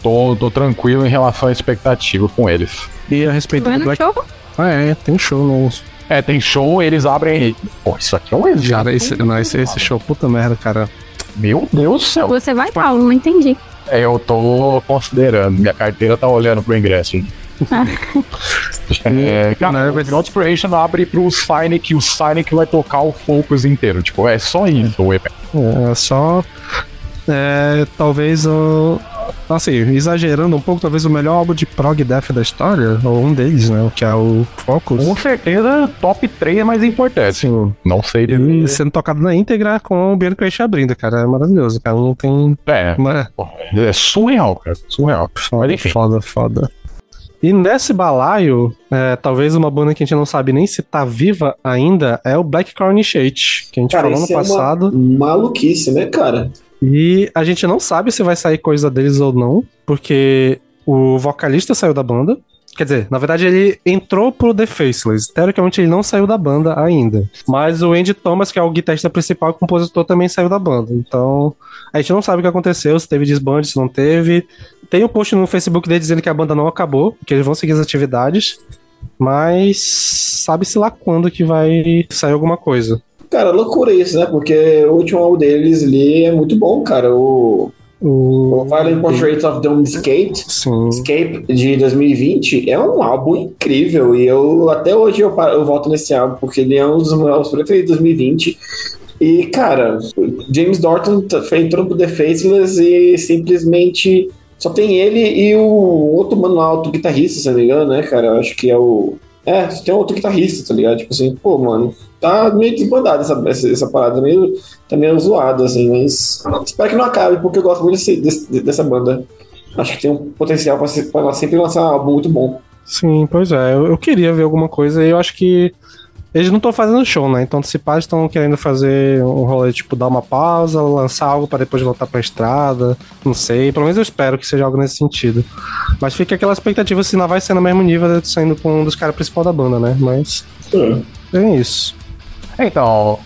tô, tô tranquilo em relação à expectativa com eles. E a respeito do Black... show? Ah, é, tem show no... É, tem show, eles abrem. Pô, isso aqui é um exemplo. Cara, esse, não, esse, esse show, puta merda, cara. Meu Deus do céu. Você vai, Paulo? Não entendi. É, eu tô considerando. Minha carteira tá olhando pro ingresso. hein? É, cara, o Beyond Creation abre pro Sign que o que vai tocar o Focus inteiro. Tipo, é só isso o EP. É só. É, talvez o. Assim, exagerando um pouco, talvez o melhor álbum de prog death da história, ou um deles, né? Que é o Focus. Com certeza, top 3 é mais importante. Sim. Não sei dizer. sendo tocado na íntegra com o Beyond Creation abrindo, cara. É maravilhoso, cara. Não tem. É, Uma... é surreal, cara. Surreal. Mas enfim. Foda, foda. E nesse balaio, é, talvez uma banda que a gente não sabe nem se tá viva ainda é o Black Crown Initiate, que a gente Cara, falou no isso é uma passado. maluquice, né, cara? E a gente não sabe se vai sair coisa deles ou não, porque o vocalista saiu da banda. Quer dizer, na verdade ele entrou pro The Faceless. Teoricamente ele não saiu da banda ainda. Mas o Andy Thomas, que é o guitarrista principal e compositor, também saiu da banda. Então a gente não sabe o que aconteceu, se teve desbande, se não teve. Tem um post no Facebook dele dizendo que a banda não acabou, que eles vão seguir as atividades. Mas sabe-se lá quando que vai sair alguma coisa. Cara, loucura isso, né? Porque o último álbum deles ali é muito bom, cara. O, O... o Violent Portraits of Doomed Escape, Sim. Escape de 2020 é um álbum incrível e eu até hoje eu, eu volto nesse álbum porque ele é um dos meus preferidos de 2020. E, cara, James Dorton t- foi entrou pro The Faceless e simplesmente só tem ele e o outro mano alto guitarrista, se não me engano, né, cara? Eu acho que é o. É, tem outro guitarrista, tá ligado? Tipo assim, pô, mano, tá meio desbandado essa, essa, essa parada, meio, tá meio zoado, assim, mas espero que não acabe, porque eu gosto muito desse, desse- dessa banda. Acho que tem um potencial pra, ser- sempre lançar um álbum muito bom. Sim, pois é. Eu, eu queria ver alguma coisa e eu acho que eles não estão fazendo show, né? Então, se pá, estão querendo fazer um rolê, tipo, dar uma pausa, lançar algo pra depois voltar pra estrada. Não sei. Pelo menos eu espero que seja algo nesse sentido. Mas fica aquela expectativa se não vai ser no mesmo nível de saindo com um dos caras principais da banda, né? Mas é isso. Então,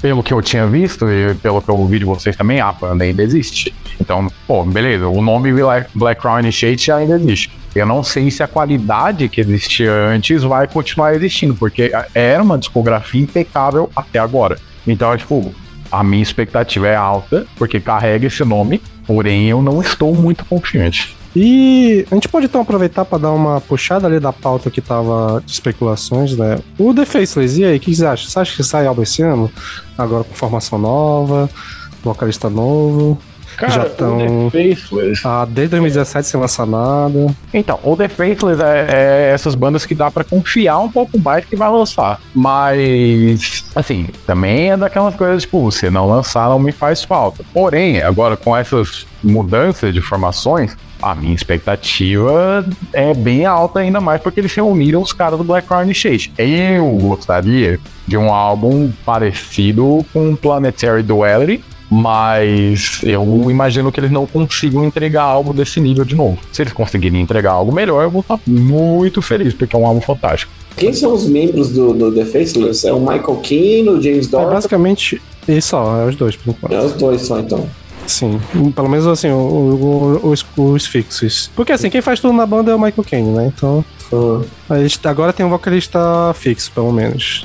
pelo que eu tinha visto e pelo que eu ouvi de vocês também, a banda ainda existe. Então, pô, beleza, o nome Black, Black Crown Initiate ainda existe. Eu não sei se a qualidade que existia antes vai continuar existindo, porque era uma discografia impecável até agora. Então, tipo, a minha expectativa é alta, porque carrega esse nome, porém eu não estou muito confiante. E a gente pode então aproveitar para dar uma puxada ali da pauta que tava de especulações, né? O The Faceless, e aí, o que você acha? Você acha que sai álbum esse ano? Agora com formação nova, vocalista novo? Já tão- o The Faceless Ah, desde 2017 sem lançar nada. Então, o The Faithless é, é essas bandas que dá pra confiar um pouco mais que vai lançar. Mas, assim, também é daquelas coisas, tipo, se não lançar não me faz falta. Porém, agora com essas mudanças de formações, a minha expectativa é bem alta ainda mais porque eles reuniram os caras do Black Crown Initiation. Eu gostaria de um álbum parecido com Planetary Duality, mas eu imagino que eles não consigam entregar algo desse nível de novo. Se eles conseguirem entregar algo melhor, eu vou estar muito feliz, porque é um álbum fantástico. Quem são os membros do, do The Faceless? É o Michael Keane, o James É Dorn? basicamente isso só, é os dois, por enquanto. É os dois só, então. Sim, pelo menos assim, o- o- os, os fixos. Porque assim, quem faz tudo na banda é o Michael Caine, né? Então, a gente agora tem um vocalista fixo, pelo menos.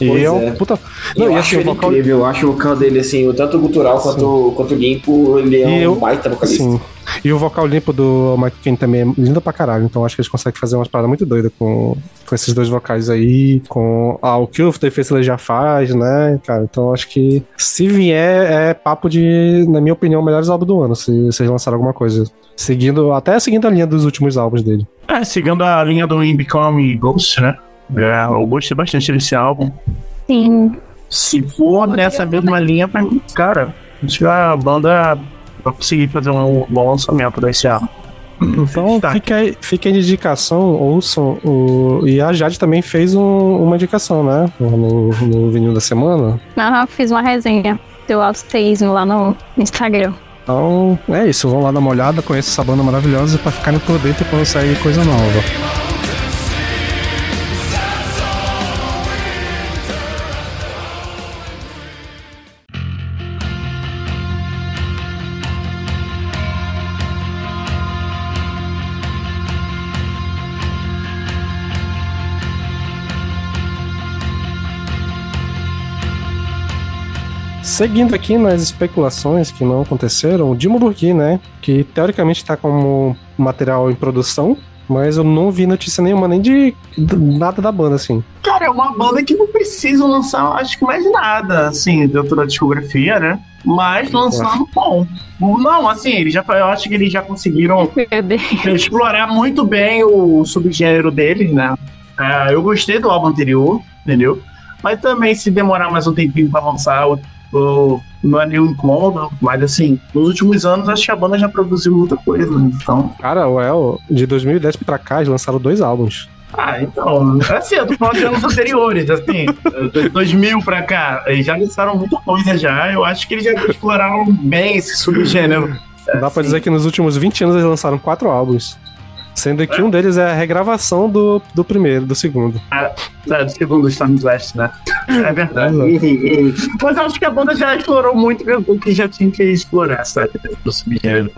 E é um é. puta. eu Não, e acho assim, o ele vocal. incrível, eu acho o vocal dele, assim, o tanto gutural quanto, quanto limpo, ele é E um eu- baita vocalista. Sim. E o vocal limpo do Michael Caine também é lindo pra caralho. Então acho que eles conseguem fazer umas paradas muito doidas com, com esses dois vocais aí. Com ah, o que o The Faceless já faz, né, cara? Então acho que se vier, é papo de, na minha opinião, melhores álbuns do ano. Se vocês lançarem alguma coisa. Seguindo, até seguindo a linha dos últimos álbuns dele. É, seguindo a linha do In Become Ghost, né? É, eu gostei bastante desse álbum. Sim. Se for nessa mesma linha, cara, acho que a banda vai conseguir fazer um bom lançamento desse álbum. Então Tá. fica, aí, fica de indicação, ouçam. O, e a Jade também fez um- uma indicação, né? No, no vinil da semana. Aham, fiz uma resenha do Austeísmo lá no Instagram. Então é isso, vão lá dar uma olhada, conheçam essa banda maravilhosa pra ficarem por dentro quando sair coisa nova. Seguindo aqui nas especulações que não aconteceram, o Dimo Burgui, né? Que teoricamente tá como material em produção, mas eu não vi notícia nenhuma nem de, nada da banda, assim. Cara, é uma banda que não precisa lançar, acho que mais nada, assim, dentro da discografia, né? Mas lançando bom. Não, assim, eles já, eu acho que eles já conseguiram explorar muito bem o subgênero deles, né? É, eu gostei do álbum anterior, entendeu? Mas também, se demorar mais um tempinho pra lançar, o, o, não é nenhum incômodo. Mas, assim, nos últimos anos, acho que a banda já produziu muita coisa. né? Então, Cara, o El, de 2010 pra cá, eles lançaram dois álbuns. ah, então, assim, eu tô falando de anos anteriores, assim, de 2000 pra cá, eles já lançaram muita coisa já. Eu acho que eles já exploraram bem esse subgênero. Dá pra dizer que nos últimos 20 anos eles lançaram quatro álbuns. Sendo que um deles é a regravação do, do primeiro, do segundo. É, do segundo Storm Blast, né? É verdade. Mas eu acho que a banda já explorou muito o que já tinha que explorar, sabe? Do subgênero.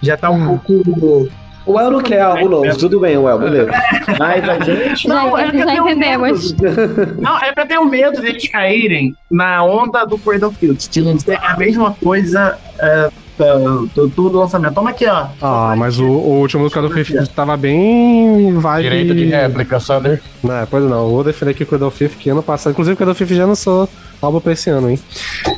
Já tá um pouco. O El não quer álbum novo, tudo bem, o El, beleza. Mas a gente. Não, é eu já tenho entendemos. Não, é pra ter o medo deles caírem na onda do Cradle Fields. De não ter a mesma coisa é, do, do, do lançamento. Toma aqui, ó. Ah, mas o, o último do Cradle of Filth tava bem vibe... Direito de réplica, Sander. Não, pois não, vou defender aqui o Cradle que ano passado... Inclusive o Cradle of Filth já lançou álbum pra esse ano, hein?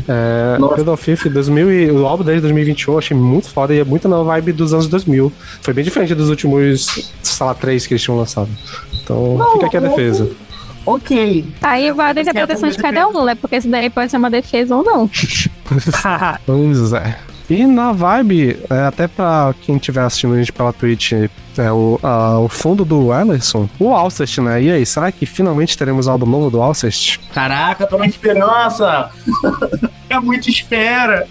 É, Nossa. Cradle of Filth, 2000 e, o álbum desde 2021 eu achei muito foda e é muito na vibe dos anos 2000. Foi bem diferente dos últimos, sei lá, três que eles tinham lançado. Então fica aqui a defesa. Ok. Aí vai da interpretação de cada um, né? Porque isso daí pode ser uma defesa ou não. Pois é. E na vibe, é, até pra quem estiver assistindo a gente pela Twitch, é, o, a- o fundo do Ellison, o Alcest, né? E aí, será que finalmente teremos álbum novo do Alcest? Caraca, tô na esperança. é muita espera.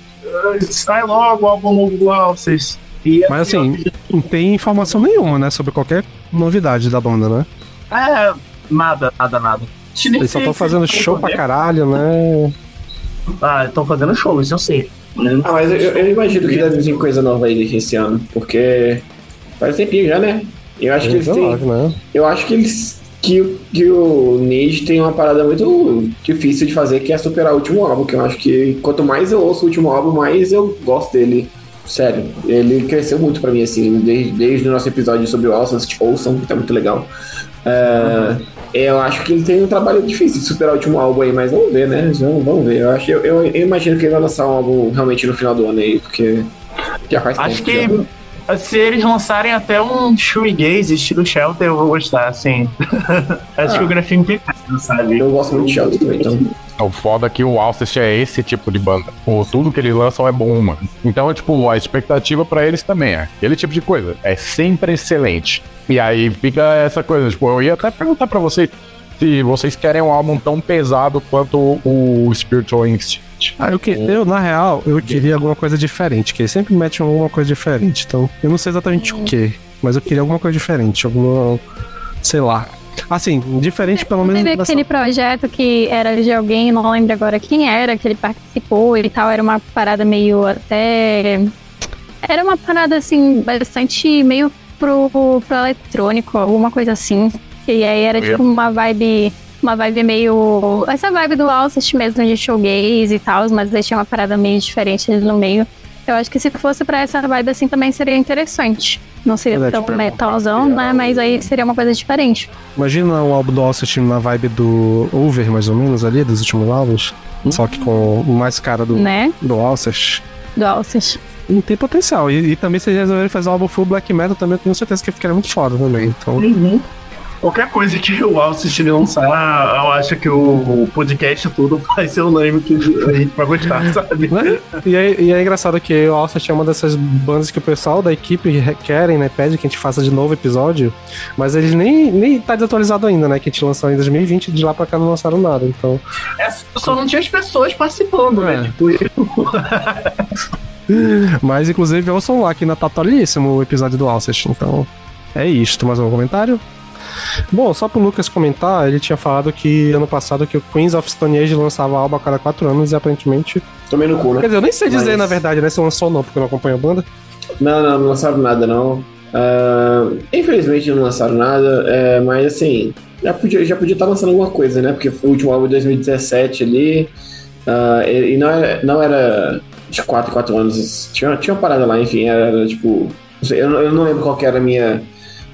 Sai logo o álbum novo do Alces. E, Mas assim, não tem informação nenhuma, né? Sobre qualquer novidade da banda, né? É, nada, nada, nada. Eles só estão fazendo show pra caralho, né? Ah, estão fazendo show, isso eu sei. Ah, mas eu, eu imagino que deve vir coisa nova aí esse ano, porque faz tempinho já, né? Eu acho que eles têm. 19, né? Eu acho que eles. Que, o- que o Nage tem uma parada muito difícil de fazer, que é superar o último álbum. Que eu acho que quanto mais eu ouço o último álbum, mais eu gosto dele. Sério, ele cresceu muito pra mim, assim, desde, desde o nosso episódio sobre o Alsas, ouçam, que tá muito legal. É, eu acho que ele tem um trabalho difícil de superar o último álbum aí, mas vamos ver, né? Vamos, vamos ver. Eu, acho, eu, eu imagino que ele vai lançar um álbum realmente no final do ano aí, porque já faz Acho tempo que já. Se eles lançarem até um shoegaze estilo Shelter, eu vou gostar, assim. A discografia impecável, sabe? Eu gosto muito de Shelter também, então. O foda é que o Alcest é esse tipo de banda. O, tudo que eles lançam é bom, mano. Então, tipo, a expectativa pra eles também é aquele tipo de coisa. É sempre excelente. E aí fica essa coisa, tipo, eu ia até perguntar pra vocês se vocês querem um álbum tão pesado quanto o Spiritual Instinct. Ah, eu, que, eu, na real, eu queria alguma coisa diferente, que eles sempre metem alguma coisa diferente. Então, eu não sei exatamente o que, mas eu queria alguma coisa diferente, alguma. sei lá. Assim, diferente pelo menos. Teve aquele projeto que era de alguém, não lembro agora quem era, que ele participou e tal, era uma parada meio até. Era uma parada assim, bastante meio pro, pro eletrônico, alguma coisa assim. E aí era tipo uma vibe. Uma vibe meio. Essa vibe do Alcest mesmo de showgaze e tal, mas deixei uma parada meio diferente ali no meio. Eu acho que se fosse pra essa vibe assim também seria interessante. Não seria tão tipo, metalzão, né? Mas aí seria uma coisa diferente. Imagina um álbum do Alcest na vibe do Over, mais ou menos, ali, dos últimos álbuns. Só que com mais cara do, Né? do Alcest. Do Alcest. E tem potencial. E, e também se eles resolverem fazer um álbum full black metal, também eu tenho certeza que ficaria muito foda também. Então, Qualquer coisa que o Alcest lançar, eu acho que o podcast todo vai ser unânime que a gente vai gostar, sabe? né? E é, e é engraçado que o Alcest é uma dessas bandas que o pessoal da equipe re- querem, né? Pede que a gente faça de novo episódio, mas eles nem, nem tá desatualizado ainda, né? Que a gente lançou em 2020 de lá pra cá não lançaram nada. Então, É, só não tinha as pessoas participando, né? Tipo, mas inclusive ouçam lá que ainda tá atualíssimo o episódio do Alcest. Então, é isto. Mais algum comentário? Bom, só pro Lucas comentar, ele tinha falado que ano passado que o Queens of Stone Age lançava álbum a cada quatro anos e aparentemente. Tomei no cu, né? Quer dizer, eu nem sei dizer Mas- na verdade, né? Se lançou ou não, porque eu não acompanho a banda. Não, não, não lançaram nada, não. Ah, infelizmente não lançaram nada, é, mas assim, já podia, já podia estar lançando alguma coisa, né? Porque foi o último álbum de 2017 ali, ah, e, e não, era, não era de 4 em 4 anos, tinha, tinha uma parada lá, enfim, era, era tipo. não sei, eu, não- eu não lembro qual que era a minha.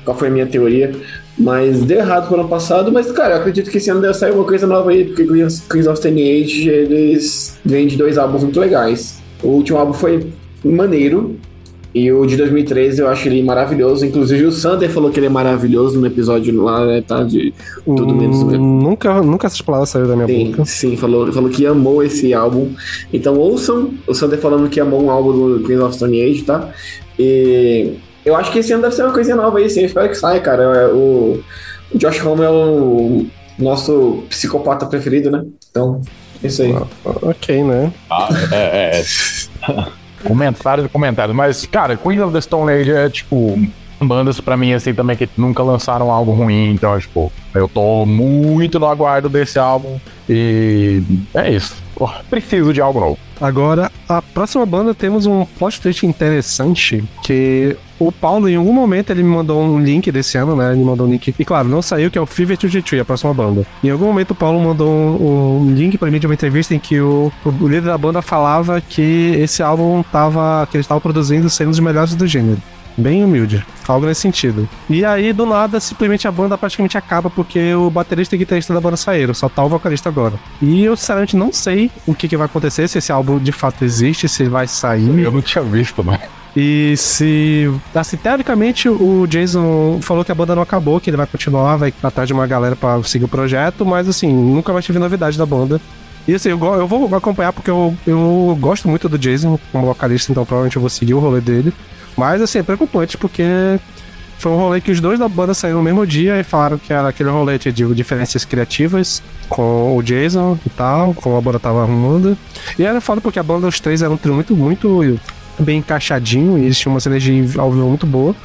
qual foi a minha teoria, mas deu errado pro ano passado, mas cara, eu acredito que esse ano deve sair uma coisa nova aí, porque Queens Queens of Stone Age eles vêm de dois álbuns muito legais. O último álbum foi maneiro, e o de 2013 eu acho ele maravilhoso. Inclusive o Sander falou que ele é maravilhoso no episódio lá, né? Tá? De tudo menos Hum, nunca, nunca essas palavras saíram da minha Sim, boca. sim, falou, falou que amou esse álbum. Então ouçam o Sander falando que amou um álbum do Queen of Stone Age, tá? E eu acho que esse ano deve ser uma coisinha nova aí, sim. Eu espero que saia, cara. É, O, o Josh Homme é o nosso psicopata preferido, né? Então, é isso aí. Ok, né? Ah, é, é, é. comentários e comentários. Mas, cara, Queen of the Stone Age é tipo. Bandas pra mim, assim, também que nunca lançaram algo ruim. Então, tipo, eu tô muito no aguardo desse álbum. E é isso. Pô, preciso de algo novo. Agora, a próxima banda temos um plot twist interessante que o Paulo, em algum momento, ele me mandou um link desse ano, né? Ele mandou um link. E claro, não saiu, que é o Fever 2G3, a próxima banda. Em algum momento, o Paulo mandou um, um link pra mim de uma entrevista em que o, o líder da banda falava que esse álbum tava. que eles estavam produzindo sendo os melhores do gênero. Bem humilde, algo nesse sentido. E aí, do nada, simplesmente a banda praticamente acaba porque o baterista e guitarrista da banda saíram, só tá o vocalista agora. E eu, sinceramente, não sei o que, que vai acontecer, se esse álbum de fato existe, se ele vai sair. Eu não tinha visto, né? E se. Assim, teoricamente, o Jason falou que a banda não acabou, que ele vai continuar, vai atrás de uma galera pra seguir o projeto, mas assim, nunca mais tive novidade da banda. E assim, eu, eu vou acompanhar porque eu, eu gosto muito do Jason como vocalista, então provavelmente eu vou seguir o rolê dele. Mas assim, é preocupante porque foi um rolê que os dois da banda saíram no mesmo dia e falaram que era aquele rolê de diferenças criativas com o Jason e tal, como a banda tava arrumando. E era foda porque a banda, os três eram um trio muito, muito bem encaixadinho e eles tinham uma sinergia ao vivo muito boa.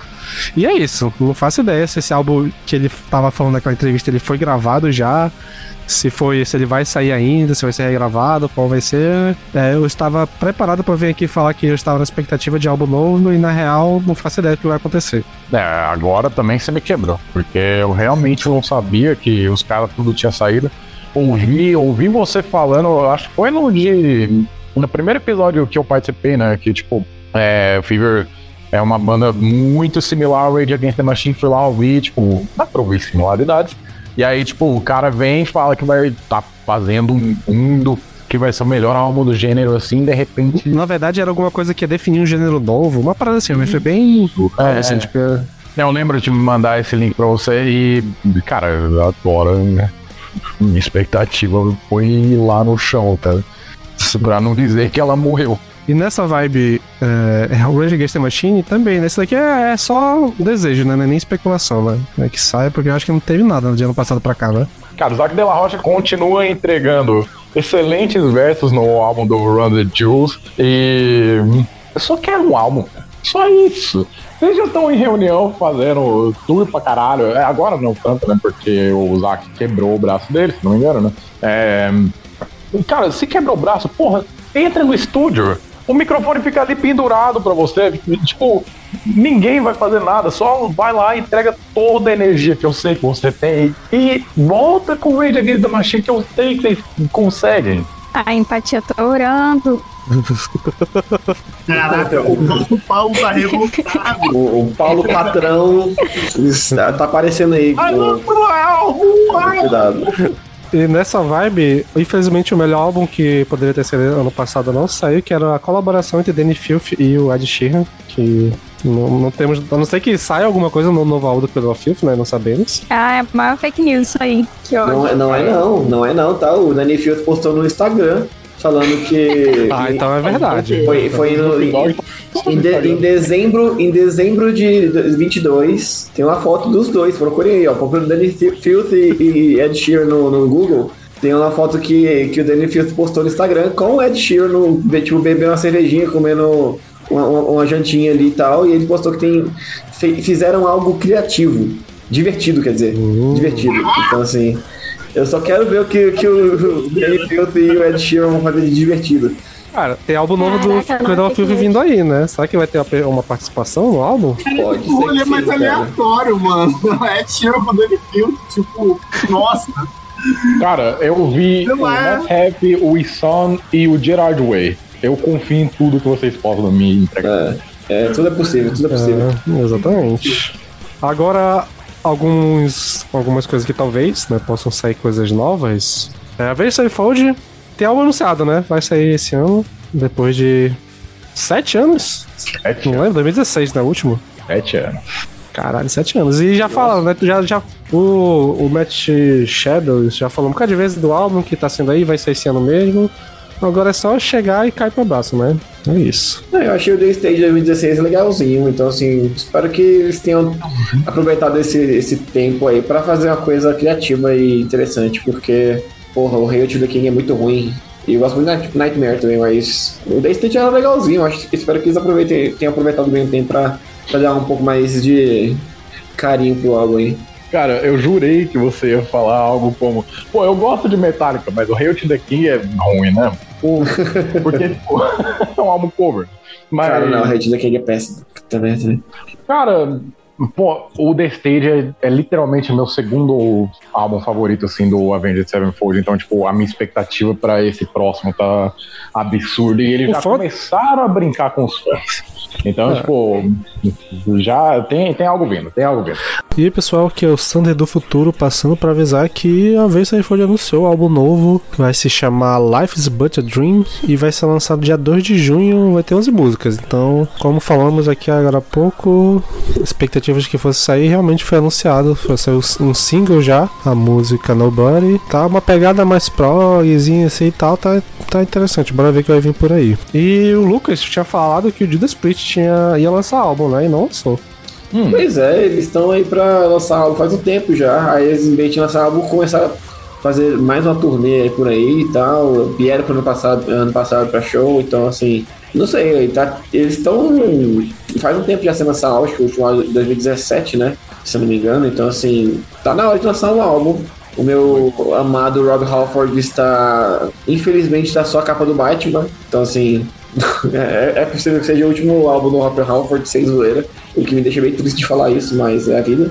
E é isso, não faço ideia se esse álbum que ele tava falando naquela entrevista ele foi gravado já, se foi, se ele vai sair ainda, se vai ser regravado, qual vai ser. É, eu estava preparado para vir aqui falar que eu estava na expectativa de álbum novo e na real não faço ideia do que vai acontecer. É, agora também você me quebrou. Porque eu realmente não sabia que os caras tudo tinha saído. Ouvi, ouvi você falando, acho que foi no dia. No primeiro episódio que eu participei, né? Que tipo, é, Fever é uma banda muito similar ao Rage Against the Machine. Fui lá ouvir, tipo, dá pra ouvir similaridades. E aí, tipo, o cara vem e fala que vai estar fazendo um mundo que vai ser o melhor álbum do gênero, assim, de repente. Na verdade, era alguma coisa que ia definir um gênero novo, uma parada assim, mas foi bem. É, assim, é. tipo, Eu lembro de me mandar esse link pra você e, cara, agora né, minha expectativa foi ir lá no chão, tá? Pra não dizer que ela morreu. E nessa vibe, é, o Rage Against the Machine também, né? Isso daqui é, é só desejo, né? É nem especulação, né? É que sai porque eu acho que não teve nada no dia ano passado pra cá, né? Cara, o Zac De La Rocha continua entregando excelentes versos no álbum do Run the Jewels e eu só quero um álbum. Só isso. Vocês já estão em reunião fazendo tour pra caralho. É, agora não tanto, né? Porque o Zac quebrou o braço dele, se não me engano, né? É... Cara, se quebrou o braço, porra, entra no estúdio. O microfone fica ali pendurado pra você. Tipo, ninguém vai fazer nada. Só vai lá e entrega toda a energia que eu sei que você tem. E volta com o Rage Against the Machine que eu sei que vocês conseguem. A empatia tá orando. Caraca, o Paulo tá revoltado. O, o Paulo Patrão está- tá aparecendo aí. Ai, pô. não, cruel, cruel. Cuidado. E nessa vibe, infelizmente o melhor álbum que poderia ter sido ano passado não saiu, que era a colaboração entre Danny Filth e o Ed Sheeran, que não, não temos, a não ser que saia alguma coisa no novo álbum do Pedro Filth, né, não sabemos. Ah, é maior fake news isso aí. Que ódio. Não, é- não é não, não é não, tá? O Danny Field postou no Instagram falando que. Ah, então é verdade. Foi, foi no, em, em de- em dezembro, em dezembro de 22, tem uma foto dos dois, procurem aí, ó. Procura o Danny Filth e, e Ed Sheeran no, no Google. Tem uma foto que, que o Danny Filth postou no Instagram com o Ed Sheeran, no, tipo, bebendo uma cervejinha, comendo uma, uma, uma jantinha ali e tal. E ele postou que tem, fizeram algo criativo. Divertido, quer dizer. Divertido. Então, assim, eu só quero ver o que, que o Danny Filth e o Ed Sheeran vão fazer de divertido. Cara, tem álbum novo Caraca, do fake vindo aí, né? Será que vai ter uma- uma participação no álbum? Pode ser O rolê que mais sim, cara. aleatório, mano. É tiro pro Danny Field, tipo, nossa. Cara, eu vi Não o é. Matt Happy, o Isan e o Gerard Way. Eu confio em tudo que vocês possam me entregar. É, é, tudo é possível, tudo é possível. É, exatamente. Agora, alguns, algumas coisas que talvez né, possam sair coisas novas. É, a Versa Fold tem algo anunciado, né? Vai sair esse ano, depois de sete anos. Sete Não anos. lembro, 2016, né? O último. Sete anos. Caralho, sete anos. E já falaram, né? Já, já, o, o Matt Shadows já falou um bocado de vezes do álbum que tá sendo aí, vai sair esse ano mesmo. Agora é só chegar e cair pro braço, né? É isso. Não, eu achei o The Stage 2016 legalzinho, então assim, espero que eles tenham aproveitado esse, esse tempo aí pra fazer uma coisa criativa e interessante, porque, porra, o Hail to the King é muito ruim. E eu gosto muito de Night- Nightmare também, mas o The Stage era legalzinho, acho, espero que eles aproveitem, tenham aproveitado bem o tempo pra, pra dar um pouco mais de carinho pro álbum aí. Cara, eu jurei que você ia falar algo como, pô, eu gosto de Metallica, mas o Hail to the King é ruim, né? Porque, tipo, é um álbum cover. Mas, Cara, não, o Hail to the King é péssimo. Merda. né? Cara, pô, o The Stage é, é literalmente o meu segundo álbum favorito, assim, do Avenged Sevenfold. Então, tipo, a minha expectativa pra esse próximo tá absurda. E eles O já foda- começaram a brincar com os fãs. Então, É. tipo, já tem, tem algo vindo, tem algo vindo. E aí, pessoal, que é o Sander do Futuro passando pra avisar que a Versa Fold anunciou um álbum novo que vai se chamar Life's But a Dream e vai ser lançado dia 2 de junho, vai ter 11 músicas. Então, como falamos aqui agora há pouco, de que fosse sair, realmente foi anunciado, foi sair um single já, a música Nobody. Tá uma pegada mais progzinha assim e tal, tá, tá interessante, bora ver o que vai vir por aí. E o Lucas tinha falado que o Judas Priest tinha, ia lançar álbum, né? E não lançou. Pois é, eles estão aí pra lançar álbum faz um tempo já. Aí eles, em vez de lançar álbum, começaram a fazer mais uma turnê aí por aí e tal. Vieram pro ano passado, ano passado pra show, então assim. Não sei, tá, eles estão. Faz um tempo já lançar álbum, acho que o último de 2017, né? Se eu não me engano. Então, assim, tá na hora de lançar um álbum. O meu amado Rob Halford está. Infelizmente, está só a capa do Batman. Então, assim. é, é possível que seja o último álbum do Rob Halford sem zoeira. O que me deixa bem triste de falar isso, mas é a vida.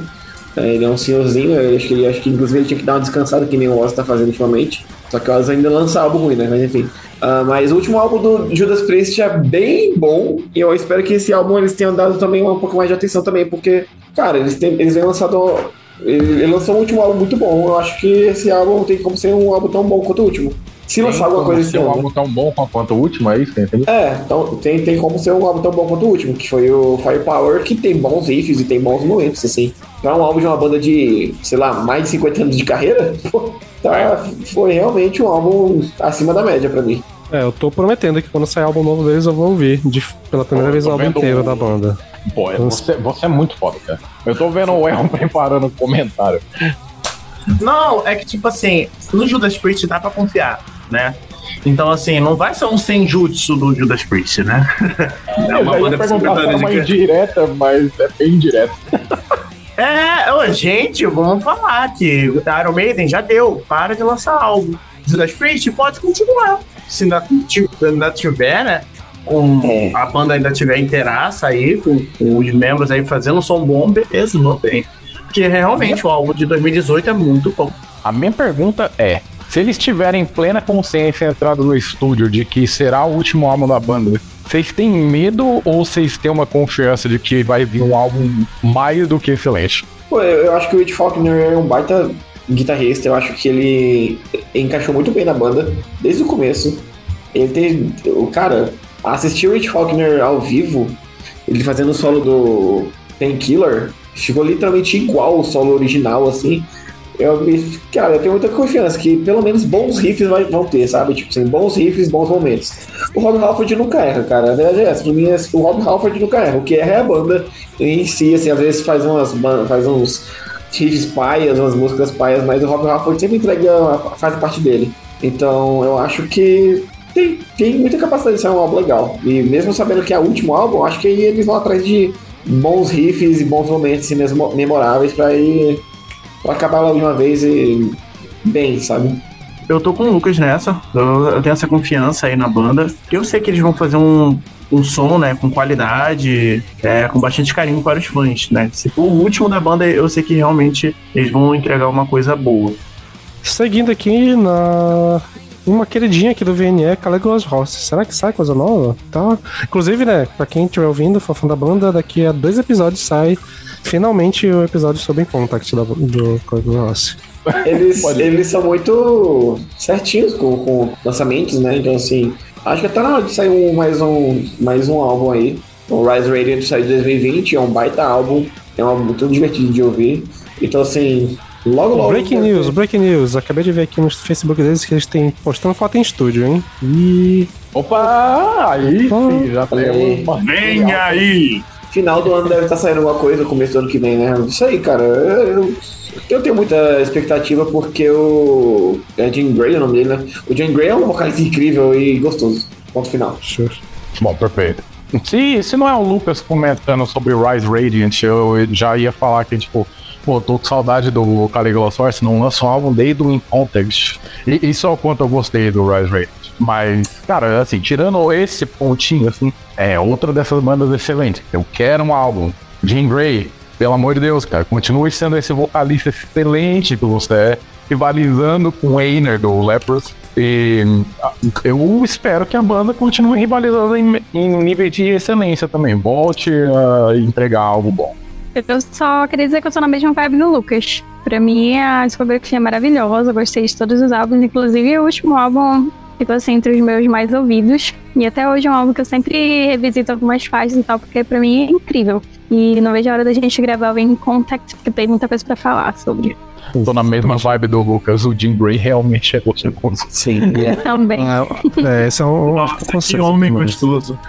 É, ele é um senhorzinho, acho que, acho que inclusive ele tinha que dar uma descansada, que nem o Oz tá fazendo ultimamente. Só que Oz ainda lança álbum ruim, né? Mas enfim. Ah, mas o último álbum do Judas Priest é bem bom. E eu espero que esse álbum eles tenham dado também um pouco mais de atenção também, porque, cara, eles, têm, eles vêm lançado. Ele lançou um último álbum muito bom. Eu acho que esse álbum tem como ser um álbum tão bom quanto o último. Se lançar alguma coisa esse ser um ano. álbum tão bom quanto o último, é isso? entendi? É, então tem, tem como ser um álbum tão bom quanto o último, que foi o Firepower, que tem bons riffs e tem bons momentos, assim. Pra um álbum de uma banda de, sei lá, mais de 50 anos de carreira, tá, foi realmente um álbum acima da média pra mim. É, eu tô prometendo que quando sair álbum novo deles eu vou ouvir de- pela primeira vez o álbum inteiro o- da banda. Pô, é- você, você é muito foda, cara. Eu tô vendo o Elon preparando o comentário. Não, é que tipo assim, no Judas Priest dá pra confiar, né? Então, assim, não vai ser um senjutsu do Judas Priest, né? É já ia perguntar se era uma indireta, mas é bem indireta. É, ô, gente, vamos falar que o Iron Maiden já deu, para de lançar álbum. Judas Priest pode continuar. Se ainda, ti- ainda tiver, né? Com É. a banda ainda tiver inteiraça aí, com, com os membros aí fazendo um som bom, beleza, não tem. Porque realmente o álbum de 2018 é muito bom. A minha pergunta é: se eles tiverem plena consciência entrado no estúdio de que será o último álbum da banda, vocês têm medo ou vocês têm uma confiança de que vai vir um álbum mais do que excelente? Pô, eu, acho que o Rich Faulkner é um baita guitarrista, eu acho que ele encaixou muito bem na banda, desde o começo. Ele tem. O cara, assistir o Rich Faulkner ao vivo, ele fazendo o solo do Painkiller, ficou literalmente igual o solo original, assim. Eu, me- cara, eu tenho muita confiança que pelo menos bons riffs vai- vão ter, sabe? Tipo assim, bons riffs, bons momentos. O Rob Halford nunca erra, cara. A verdade é essa. Pra mim, o Rob Halford nunca erra. O que erra é a banda em si, assim, às vezes faz umas faz uns riffs paias, umas músicas paias, mas o Rob Halford sempre entrega, faz parte dele. Então, eu acho que tem, tem muita capacidade de ser um álbum legal. E mesmo sabendo que é o último álbum, acho que eles vão atrás de bons riffs e bons momentos assim, memoráveis pra ir pra acabar logo de uma vez e bem, sabe? Eu tô com o Lucas nessa. Eu, eu tenho essa confiança aí na banda. Eu sei que eles vão fazer um, um som, né, com qualidade, é, com bastante carinho para os fãs, né? Se for o último da banda, eu sei que realmente eles vão entregar uma coisa boa. Seguindo aqui na. Uma queridinha aqui do VNE, Caligula's Horse. Será que sai coisa nova? Tá. Inclusive, né, pra quem estiver ouvindo, for fã da banda, daqui a dois episódios sai finalmente o episódio sobre Contact da, do Caligula's Horse. Eles, eles são muito certinhos com, com lançamentos, né? Então, assim, acho que tá na hora de sair um, mais, um, mais um álbum aí. O Rise Radiant saiu em 2020, é um baita álbum, é um álbum muito divertido de ouvir. Então, assim, logo logo. Breaking news, breaking news. Acabei de ver aqui no Facebook deles que eles têm postando foto em estúdio, hein? E. Opa! Aí sim, já temos. Venha aí! Final do ano deve estar saindo alguma coisa, começo do ano que vem, né? Isso aí, cara. Eu, eu, tenho muita expectativa porque o. É Jim Gray o nome dele, né? O Jim Gray é um vocalista incrível e gostoso. Ponto final. Bom, perfeito. Se, se não é o Lucas comentando sobre Rise Radiant, eu já ia falar que, tipo, pô, tô com saudade do Caligula Source, não lança um álbum desde o In Context. E isso é o quanto eu gostei do Rise Radiant. Mas, cara, assim, tirando esse pontinho, assim, é outra dessas bandas excelentes. Eu quero um álbum. Jim Gray, pelo amor de Deus, cara, continue sendo esse vocalista excelente que você é, rivalizando com o Einer do Lepros. E ah, eu espero que a banda continue rivalizando em, em nível de excelência também. Volte a entregar algo bom. Eu só queria dizer que eu tô na mesma vibe do Lucas. Pra mim, a discografia é maravilhosa, eu gostei de todos os álbuns, inclusive o último álbum ficou assim entre os meus mais ouvidos. E até hoje é um álbum que eu sempre revisito algumas faixas e tal, porque pra mim é incrível. E não vejo a hora da gente gravar o In Contact, porque tem muita coisa pra falar sobre. Tô na mesma vibe do Lucas. O Jim Gray realmente é gostoso. Sim. Também. É, esse é um, um Que homem gostoso.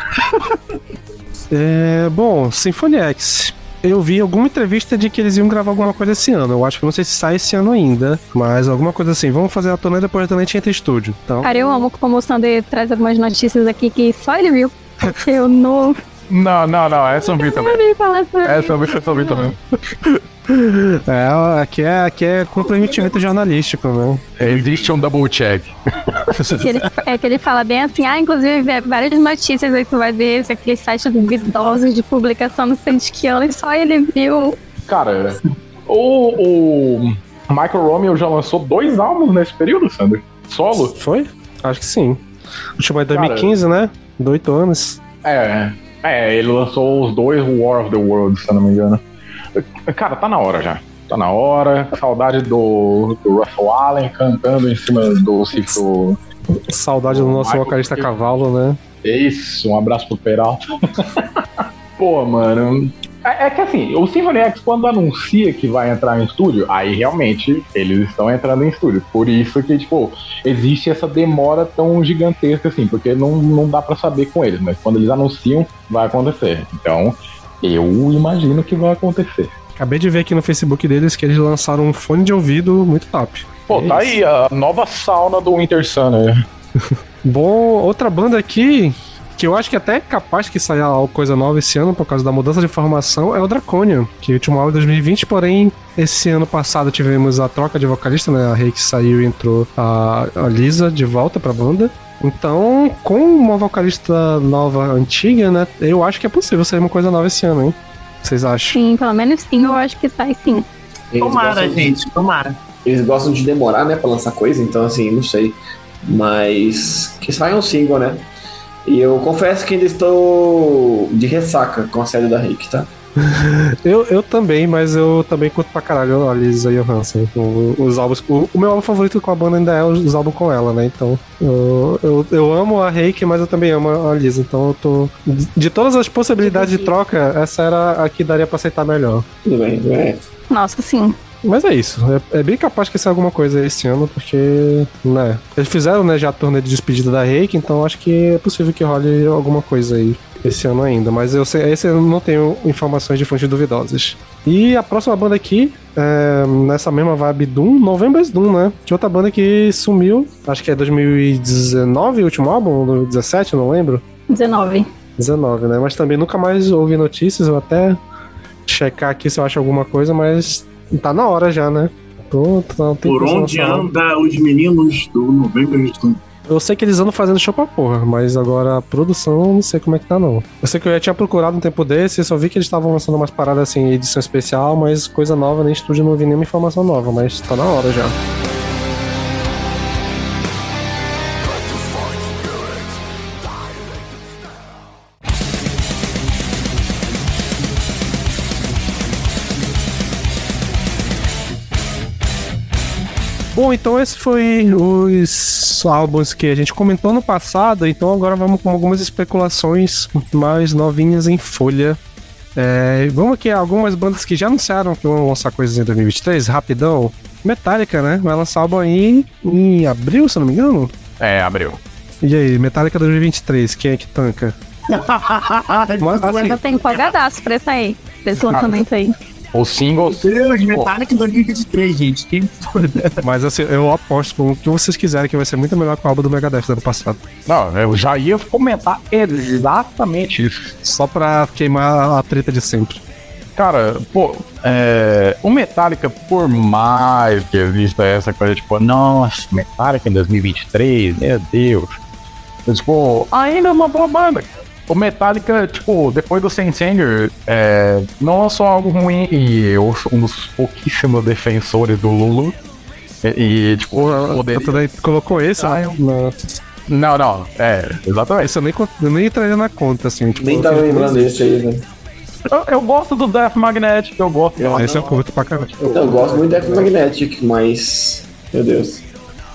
É, bom, Symphony X. Eu vi alguma entrevista de que eles iam gravar alguma coisa esse ano. Eu acho que não sei se sai esse ano ainda, mas alguma coisa assim. Vamos fazer a turnê depois da noite entra estúdio. Então, Cara, eu amo como o Sander traz algumas notícias aqui que só ele viu. Eu não Não, não, não. Essa eu vi também. essa eu vi também. é, aqui é, aqui é comprometimento jornalístico, né? Existe um double check. Que ele, é que ele fala bem assim, ah, inclusive é, várias notícias aí tu vai ver, esse aquele site duvidosos de publicação no ano, e só ele viu. Cara, o, o Michael Romeo já lançou dois álbuns nesse período, Sander? Solo? Foi? Acho que sim. O último é Cara, 2015, né? De 8 anos. É, é, ele lançou os dois War of the Worlds, se eu não me engano. Cara, tá na hora já. Tá na hora. Saudade do, do Russell Allen cantando em cima do do, Saudade do nosso Michael vocalista cavalo, né? Isso, um abraço pro Peralta. Pô, mano. É, é que assim, o Symphony X, quando anuncia que vai entrar em estúdio, aí realmente eles estão entrando em estúdio. Por isso que, tipo, existe essa demora tão gigantesca assim, porque não, não dá pra saber com eles, mas quando eles anunciam, vai acontecer. Então, eu imagino que vai acontecer. Acabei de ver aqui no Facebook deles que eles lançaram um fone de ouvido muito top. Pô, tá aí a nova sauna do Winter Sun, né? Bom, outra banda aqui, que eu acho que até é capaz que saia alguma coisa nova esse ano por causa da mudança de formação, é o Draconian, que é o último álbum de 2020, porém, esse ano passado tivemos a troca de vocalista, né? A Reiki saiu e entrou a, a Lisa de volta pra banda. Então, com uma vocalista nova, antiga, né? Eu acho que é possível sair uma coisa nova esse ano, hein? Vocês acham? Sim, pelo menos sim, eu acho que sai sim. Eles Tomara, de- gente, tomara. Eles gostam de demorar, né, pra lançar coisa, então assim, não sei. Mas que saia um single, né? E eu confesso que ainda estou de ressaca com a série da Rick, tá? Eu, eu também, mas eu também curto pra caralho a Lisa Johansson. O- Os álbuns, o, o meu álbum favorito com a banda ainda é os, álbuns com ela, né? Então, eu, eu, eu amo a Reiki, mas eu também amo a Lisa. Então, eu tô. De, de todas as possibilidades de troca, essa era a que daria pra aceitar melhor. Tudo bem, é. Nossa, sim. Mas é isso. É, é bem capaz que saia alguma coisa esse ano, porque, né? Eles fizeram, né, já a turnê de despedida da Reiki, então acho que é possível que role alguma coisa aí esse ano ainda. Mas eu sei, esse eu não tenho informações de fontes duvidosas. E a próxima banda aqui, é, nessa mesma vibe Doom, November's Doom, né? Que outra banda que sumiu, acho que é 2019 o último álbum, ou 17, não lembro. 19. 19, né? Mas também nunca mais ouvi notícias, eu até checar aqui se eu acho alguma coisa, mas tá na hora já, né? Tô, tô, tem Por onde anda os meninos do Novembro do Eu sei que eles andam fazendo show pra porra, mas agora a produção não sei como é que tá, não. Eu sei que eu já tinha procurado um tempo desse, só vi que eles estavam lançando umas paradas assim, edição especial, mas coisa nova, nem estúdio não vi nenhuma informação nova, mas tá na hora já. Bom, então esse foi os álbuns que a gente comentou no passado, então agora vamos com algumas especulações mais novinhas em folha. É, vamos aqui a algumas bandas que já anunciaram que vão lançar coisas em 2023, rapidão. Metallica, né? Vai lançar álbum aí em abril, se eu não me engano. É, abriu. E aí, Metallica 2023, quem é que tanca? Mas, Eu assim, tenho empolgadaço pra esse aí, pra esse lançamento aí. Os singles. Deus, Metallica 2023, gente. Quem mas assim, eu aposto com o que vocês quiserem que vai ser muito melhor que o álbum do Megadeth do ano passado. Não, eu já ia comentar exatamente isso. Só pra queimar a treta de sempre. Cara, pô, é, o Metallica, por mais que exista essa coisa, tipo, nossa, Metallica em 2023, meu Deus. Mas, tipo, ainda é uma boa banda. O Metallica, tipo, depois do Sensenger, é, não lançou algo ruim e eu sou um dos pouquíssimos defensores do Lulu. E, e, tipo, poderia- daí colocou esse? Ah, eu- Não, Não, não, é, exatamente. esse eu nem, eu nem entraria na conta, assim. Tipo, Nem eu tava fiz- lembrando desse aí, né? Eu, eu gosto do Death Magnetic, eu gosto. Esse eu curto pra caralho. Não, eu gosto muito de Death Magnetic, mas. Meu Deus.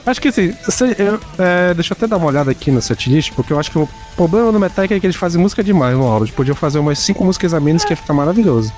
Acho que assim, se- eu- é, deixa eu até dar uma olhada aqui no setlist, porque eu acho que o problema do Metallica é que eles fazem música demais no álbum. Eles podiam fazer umas cinco músicas a menos que ia ficar maravilhoso.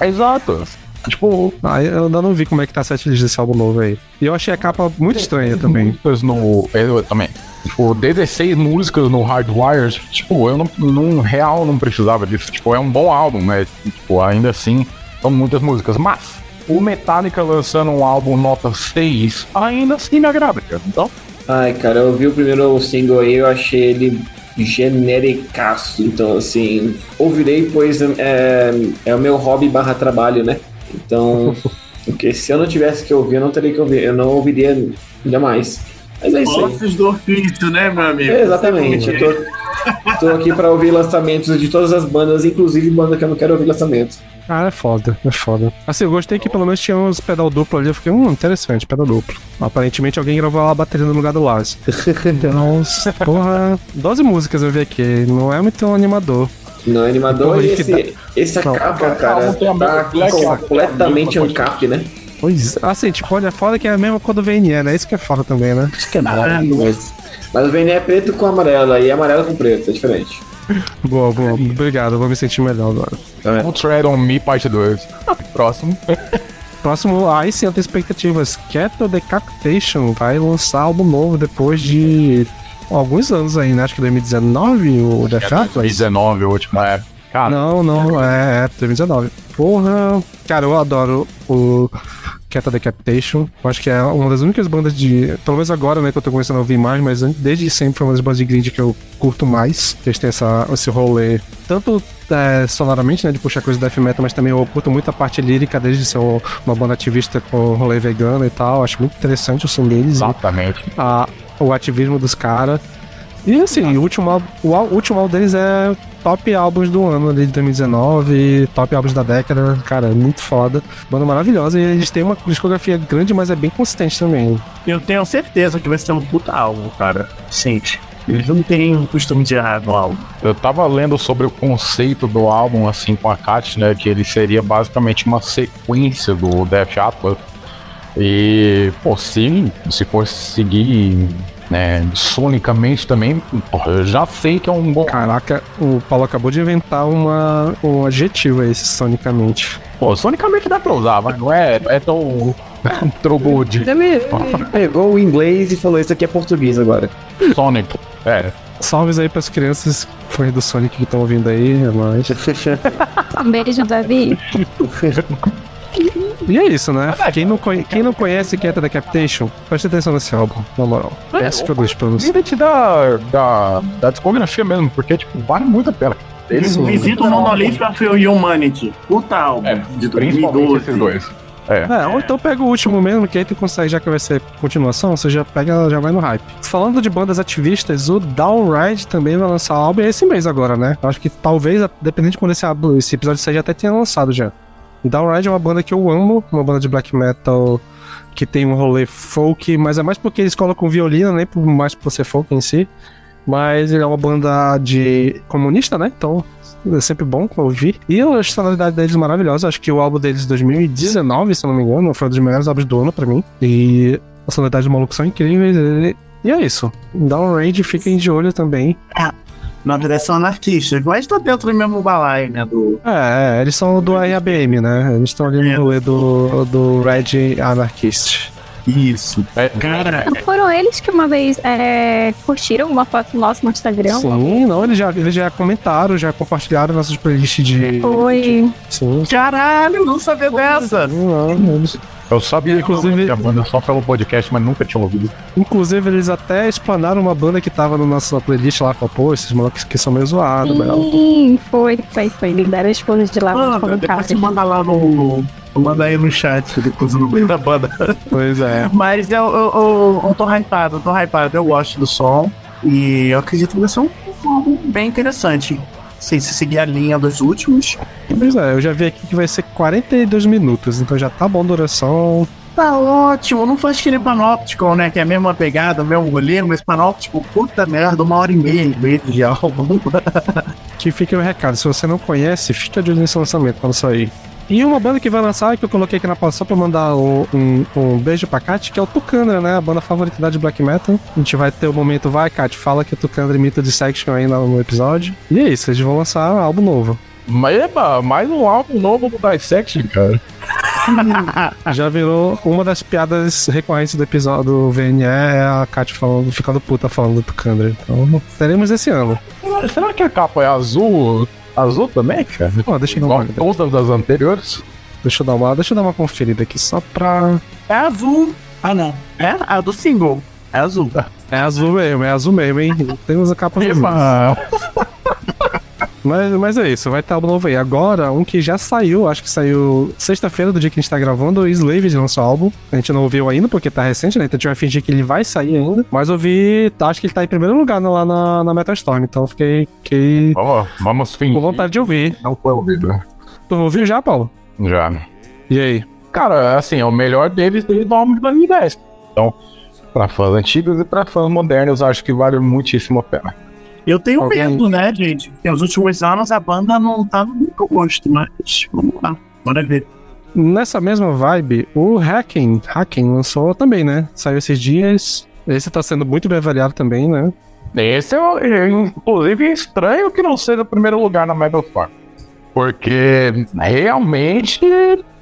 Exato. Tipo, Ah, eu ainda não vi como é que tá a setlist desse álbum novo aí. E eu achei a capa muito estranha também. músicas no. Eu também. Tipo, 16 músicas no Hardwires, tipo, eu não, não real não precisava disso. Tipo, é um bom álbum, né? Tipo, ainda assim, são muitas músicas. Mas o Metallica lançando um álbum nota 6 ainda assim me agrada, cara. Então, Ai, cara, eu vi o primeiro single aí, eu achei ele genericaço. Então, assim, ouvirei, pois é, é o meu hobby barra trabalho, né? Então, porque se eu não tivesse que ouvir, eu não teria que ouvir. Eu não ouviria jamais. Mas é isso aí. Ossos do ofício, né, meu amigo? É, exatamente. Eu tô, tô aqui pra ouvir lançamentos de todas as bandas, inclusive banda que eu não quero ouvir lançamento. Ah, é foda, é foda. Assim, eu gostei que pelo menos tinha uns pedal duplo ali. Eu fiquei, hum, interessante, pedal duplo. Aparentemente alguém gravou a bateria no lugar do Lars. Nossa, porra. 12 músicas eu vi aqui, não é muito animador. Não é animador Porra, e esse, essa Não, capa, cara, cara, a tá Black, completamente pode- ancap, né? Pois, assim, tipo, olha, foda que é a mesma cor do VNE, né? Isso que é foda também, né? Isso que é bom. Mas, mas o VNE é preto com amarelo e amarelo com preto, é diferente. Boa, boa. Obrigado, eu vou me sentir melhor agora. Don't Tread on Me, parte 2. Próximo. Próximo, aí sim, eu tenho expectativas. Keto Decapitation vai lançar álbum novo depois de alguns anos aí, né? Acho que 2019, o Death Atlas. 2019, o último. É. Cara, Não, não, é, é 2019. Porra, cara, eu adoro o Keta Decapitation. Eu acho que é uma das únicas bandas de. Pelo menos agora, né, que eu tô começando a ouvir mais, mas desde sempre foi uma das bandas de grid que eu curto mais. Eles têm essa, esse rolê. Tanto é, sonoramente, né, de puxar coisa do death metal, mas também eu curto muito a parte lírica deles de ser um- uma banda ativista com rolê vegano e tal. Acho muito interessante o som deles. exatamente. a- o ativismo dos caras. E assim, o último, álbum- o, ál- o último álbum deles é top álbuns do ano ali de 2019, top álbuns da década, cara, é muito foda. Banda maravilhosa e eles têm uma discografia grande, mas é bem consistente também. Eu tenho certeza que vai ser um puta álbum, cara. Gente, eles não têm o costume de errar no álbum. Eu tava lendo sobre o conceito do álbum, assim, com a Kat, né? Que ele seria basicamente uma sequência do Death Atlas. E, pô, se, se for seguir, né, sonicamente também, porra, eu já sei que é um bom. Caraca, o Paulo acabou de inventar uma, um adjetivo aí, sonicamente. Pô, sonicamente dá pra usar, mas não é, é tão. good. Ele pegou o inglês e falou: Isso aqui é português agora. Sonic. É. Salves aí pras crianças fãs do Sonic que estão ouvindo aí, é nóis. Um beijo, Davi. E é isso, né? Quem não, conhe- quem não conhece Keta Decapitation, preste atenção nesse álbum, na moral. Peço que eu deixo pra você. Limite da, da, da discografia mesmo, porque, tipo, vale muito a pena. Eles visitam o Monolith e Humanity. Puta álbum. de Principalmente 2012. esses dois. É. É, ou então pega o último mesmo, que aí tu consegue, já que vai ser continuação, você já pega, já vai no hype. Falando de bandas ativistas, o Downride também vai lançar álbum esse mês agora, né? Eu acho que talvez, dependendo de quando esse, esse episódio já até tenha lançado já. Downride é uma banda que eu amo, uma banda de black metal que tem um rolê folk, mas é mais porque eles colocam violino, nem por mais por ser folk em si. Mas ele é uma banda de comunista, né? Então é sempre bom ouvir. E a sonoridade deles é maravilhosa. Acho que o álbum deles de 2019, se eu não me engano, foi um dos melhores álbuns do ano pra mim. E a sonoridade do maluco são incríveis. E- é isso. Downrange, fiquem de olho também. Na verdade, são anarquistas, mas tá dentro do mesmo balaio, né? Do... É, é, eles são do IABM, né? Eles estão ali no rolê do, do Red Anarchist. Isso. É, Cara, Não foram eles que uma vez é, curtiram uma foto nossa no Instagram? Sim, não, eles já, eles já comentaram, já compartilharam nossas playlists de. Foi. Sim. caralho, não sabia dessa. Não, eles- Eu sabia, Inclusive- a banda só pelo podcast, mas nunca tinha ouvido. Inclusive, eles até explanaram uma banda que tava na nossa playlist lá, falou, pô, esses moleques que são meio zoados. Sim, foi, foi, foi. Eles deram as coisas de lá Manda, depois você manda lá no. Manda aí no chat, depois no meio da banda. Pois é. Mas eu, eu, eu, eu tô hypado, eu tô hypado, eu gosto do som. E eu acredito que vai ser um álbum bem interessante. Se, se seguir a linha dos últimos, Pois é, eu já vi aqui que vai ser 42 minutos, então já tá bom duração. tá ótimo. Não faz que nem Panopticon, né? Que é a mesma pegada, o mesmo rolê, mas Panopticon, puta merda, uma hora e meia mesmo de álbum. Que fica o recado, se você não conhece, fica de olho nesse lançamento quando sair. E uma banda que vai lançar, que eu coloquei aqui na pauta só pra mandar um, um, um beijo pra Kat, que é o Tucandra, né? A banda favorita de Black Metal. A gente vai ter o momento, vai, Kat, fala que o Tucandra imita Dissection aí no no episódio. E é isso, eles vão lançar um álbum novo. Mas eba, mais um álbum novo do Dissection, cara. Já virou uma das piadas recorrentes do episódio do VNE, é a Kat falando, ficando puta falando do Tucandra. Então, teremos esse ano. Será que a capa é azul? Azul também, cara? Ó, deixa eu dar uma, todas as anteriores? deixa eu dar uma, deixa eu dar uma conferida aqui só pra. É azul. Ah, não. É a do single. É azul. É azul mesmo, é azul mesmo, hein? Temos a capa azul. Mas, mas é isso, vai estar álbum novo aí. Agora, um que já saiu, acho que saiu sexta-feira do dia que a gente tá gravando, o Slaved lançou álbum. A gente não ouviu ainda porque tá recente, né? Então a gente vai fingir que ele vai sair ainda. Mas eu vi, acho que ele tá em primeiro lugar lá na, na Metal Storm, então fiquei, fiquei Vamos, vamos fingir. com vontade de ouvir. Não foi ouvido. Tu ouviu já, Paulo? Já. E aí? Cara, assim, é o melhor deles desde o álbum de 2010. Então, pra fãs antigos e pra fãs modernos, acho que vale muitíssimo a pena. Eu tenho Alguém- medo, né, gente? Porque nos últimos anos a banda não tá no que eu gosto, mas vamos lá. Bora ver. Nessa mesma vibe, o Hacking, Hacking lançou também, né? Saiu esses dias. Esse tá sendo muito bem avaliado também, né? Esse é, é, inclusive, estranho que não seja o primeiro lugar na Metal Store. Porque realmente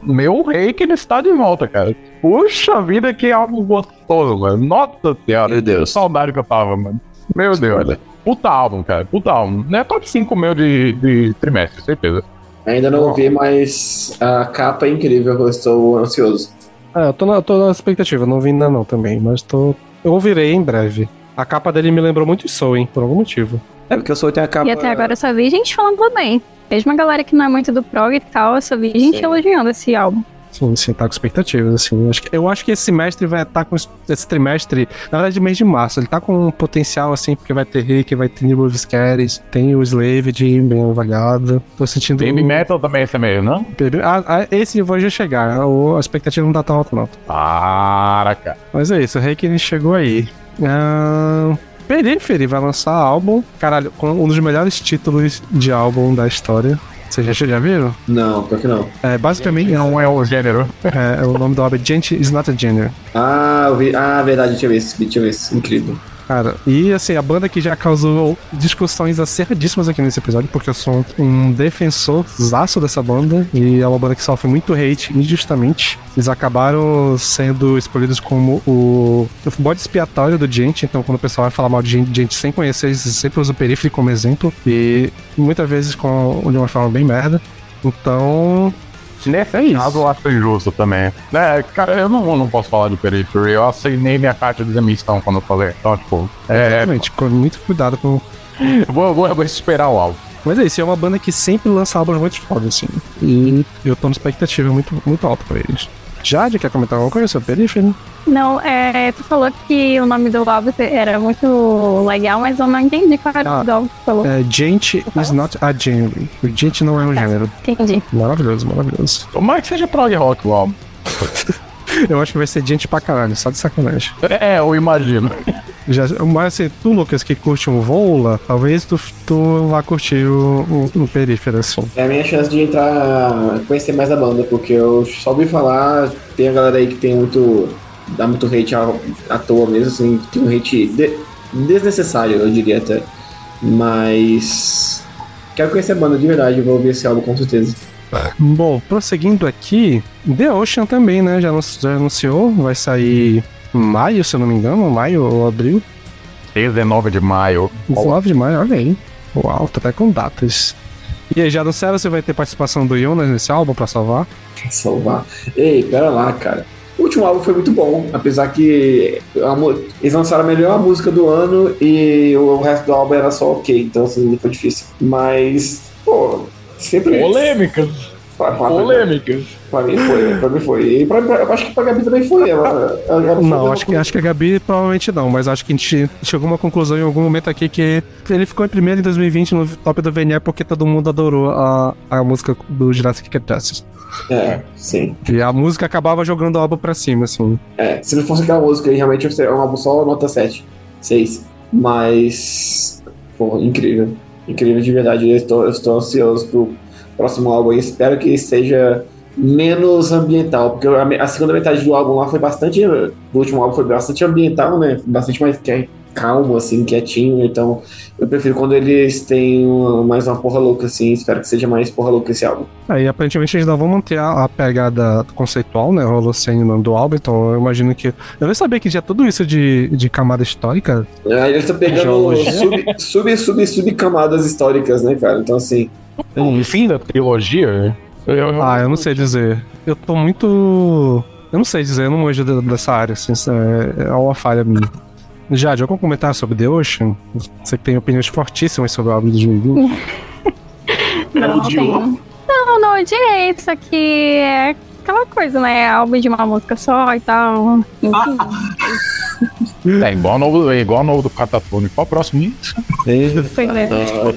meu rei que ele está de volta, cara. Puxa vida, que álbum gostoso, mano. Nossa senhora. Meu Deus. Que saudade que eu tava, mano. Meu Deus. Puta álbum, cara. Puta álbum. Não é top 5 meu de, de trimestre, certeza. Ainda não ouvi, mas a capa é incrível, eu estou ansioso. É, eu tô na, tô na expectativa, não vi ainda não também, mas tô. Eu ouvirei em breve. A capa dele me lembrou muito Soul, hein, por algum motivo. É porque eu sou tem a capa. E até agora eu só vi gente falando bem. Mesmo a galera que não é muito do prog e tal, eu só vi gente Sim. elogiando esse álbum. Sim, sim, tá com expectativas, assim. Eu acho que esse semestre vai estar com. Esse trimestre, na verdade, mês de março, ele tá com um potencial, assim, porque vai ter Rick, vai ter Nibble Scares, tem o Slaved bem avaliado. Tô sentindo. Baby Metal também esse meio, não? Baby- Ah, ah, esse nível já chegar. A expectativa não tá tão alta, não. Para, cara. Mas é isso, o Reiki chegou aí. Ah, Periphery vai lançar álbum, caralho, um dos melhores títulos de álbum da história. Vocês já, já viram? Não, pior que não. É, basicamente, Não é o gênero. é, o nome do álbum é Gent is Not a Gender. Ah, eu vi. Ah, verdade, deixa eu ver esse, deixa eu ver esse. Incrível. Cara, e assim, a banda que já causou discussões acerradíssimas aqui nesse episódio, porque eu sou um defensor zaço dessa banda, e é uma banda que sofre muito hate injustamente. Eles acabaram sendo escolhidos como o, o bode expiatório do Gente, então quando o pessoal vai falar mal de gente, gente sem conhecer, eles sempre usam o Periphery como exemplo, e muitas vezes com, de uma forma bem merda. Então, Nesse É isso. caso, eu acho injusto também. É, cara, eu não, não posso falar de Periphery. Eu assinei minha carta de demissão quando eu falei. Então, tipo, é, com muito cuidado com, vou, vou, vou esperar o álbum. Mas é isso, é uma banda que sempre lança álbuns muito foda, assim. E eu tô numa expectativa muito, muito alta pra eles. Jade, quer comentar alguma coisa sobre Periphery? Não, é, tu falou que o nome do álbum era muito legal, mas eu não entendi qual era o Ah. do álbum que tu falou. É, Gente is not a genre. O Gente não é um gênero. Entendi. Maravilhoso, maravilhoso. Tomara que seja prog rock o álbum. Eu acho que vai ser gente pra caralho, só de sacanagem. É, eu imagino. Já, mas assim, tu, Lucas, que curte um Vola, talvez tu, tu vá curtir o, o, o assim. É a minha chance de entrar, conhecer mais a banda, porque eu só ouvi falar, tem a galera aí que tem muito. dá muito hate à, à toa mesmo, assim, tem um hate de- desnecessário, eu diria até. Mas. Quero conhecer a banda de verdade, eu vou ouvir esse álbum com certeza. Bom, prosseguindo aqui, The Ocean também, né? Já, anun- já anunciou, vai sair maio, se eu não me engano, maio ou abril. 19 de maio. 19 de maio, olha aí. Uau, tá até com datas. E aí, já anunciaram se vai ter participação do Jonas nesse álbum pra salvar? Salvar. Ei, pera lá, cara. O último álbum foi muito bom, apesar que eles lançaram a melhor música do ano e o resto do álbum era só ok, então assim, foi difícil. Mas, pô, sempre. Polêmicas. Pra, Polêmicas. pra mim foi, pra mim foi. E pra, pra- eu acho que pra Gabi também foi. Ela, ela, ela Não, foi- acho que, acho que a Gabi provavelmente não, mas acho que a gente chegou a uma conclusão em algum momento aqui que ele ficou em primeiro em 2020 no top do VNE porque todo mundo adorou a, a música do Jurassic Justice. É, sim. E a música acabava jogando o álbum pra cima, assim. É, se não fosse aquela música aí, realmente ia ser um álbum só nota 7, 6. Mas, pô, incrível. Incrível de verdade. Eu estou, eu estou ansioso pro próximo álbum e espero que seja menos ambiental, porque a, segunda metade do álbum lá foi bastante. Do último álbum foi bastante ambiental, né? Bastante mais que- calmo, assim, quietinho. Então, eu prefiro quando eles têm uma- mais uma porra louca, assim. Espero que seja mais porra louca esse álbum. Aí aparentemente eles não vão manter a, a pegada conceitual, né? O Holocene no nome do álbum, então eu imagino que. Eu nem sabia que tinha tudo isso de, de camada histórica. Aí eles estão pegando sub, sub, sub, sub camadas históricas, né, cara? Então, assim. No fim da trilogia. Eu, eu- Ah, eu não sei dizer. Eu tô muito. Eu não sei dizer, eu não manjo de- dessa área, assim, é, é uma falha minha. Jade, algum comentário sobre The Ocean? Você que tem opiniões fortíssimas sobre o álbum de 2020. Não, tenho. Não, não odiei. Isso aqui é aquela coisa, né? Álbum de uma música só e tal. Enfim. É igual novo, é igual novo do Catafone. Qual o próximo hit? Foi.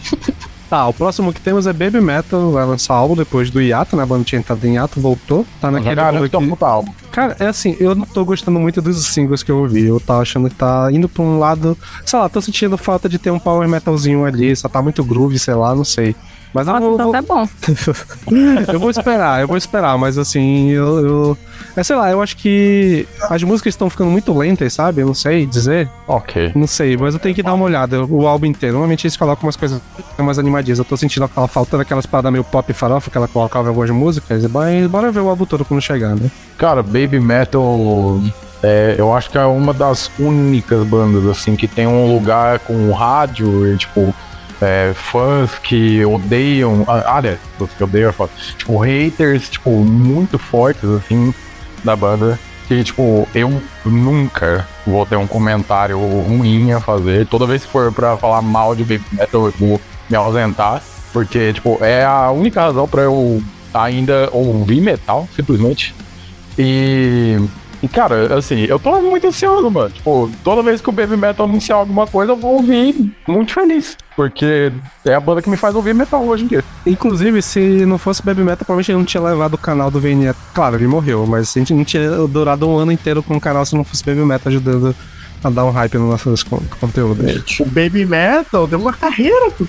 Tá, o próximo que temos é Baby Metal, vai lançar álbum depois do hiato, né? A banda tinha entrado em hiato, voltou. Tá naquele Cara, álbum que- álbum. Cara, é assim, eu não tô gostando muito dos singles que eu ouvi. Eu tava achando que tá indo pra um lado. Sei lá, tô sentindo falta de ter um power metalzinho ali, só tá muito groove, sei lá, não sei. Mas eu Nossa, vou, então vou- tá bom. eu vou esperar, eu vou esperar, mas assim, eu, eu. É, sei lá, eu acho que as músicas estão ficando muito lentas, sabe? Eu não sei dizer. Ok. Não sei, mas eu tenho que dar uma olhada, o álbum inteiro. Normalmente eles colocam umas coisas mais animadinhas. Eu tô sentindo aquela faltando aquelas paradas meio pop e farofa que ela colocava em algumas músicas. Mas bora ver o álbum todo quando chegar, né? Cara, Baby Metal, é, eu acho que é uma das únicas bandas, assim, que tem um lugar com rádio e, tipo, é, fãs que odeiam. Aliás, fãs que odeiam, foda. tipo, haters, tipo, muito fortes, assim, da banda. Que, tipo, eu nunca vou ter um comentário ruim a fazer. Toda vez que for pra falar mal de Baby Metal, eu vou me ausentar. Porque, tipo, é a única razão pra eu ainda ouvir metal, simplesmente. E, e, cara, assim, eu tô muito ansioso, mano. Tipo, toda vez que o Baby Metal anunciar alguma coisa, eu vou ouvir muito feliz. Porque é a banda que me faz ouvir metal hoje em dia. Inclusive, se não fosse Baby Metal, provavelmente ele não tinha levado o canal do VNE. Claro, ele morreu, mas a gente não tinha durado um ano inteiro com o canal se não fosse Baby Metal ajudando a dar um hype no nosso con- conteúdo. O Baby Metal deu uma carreira pro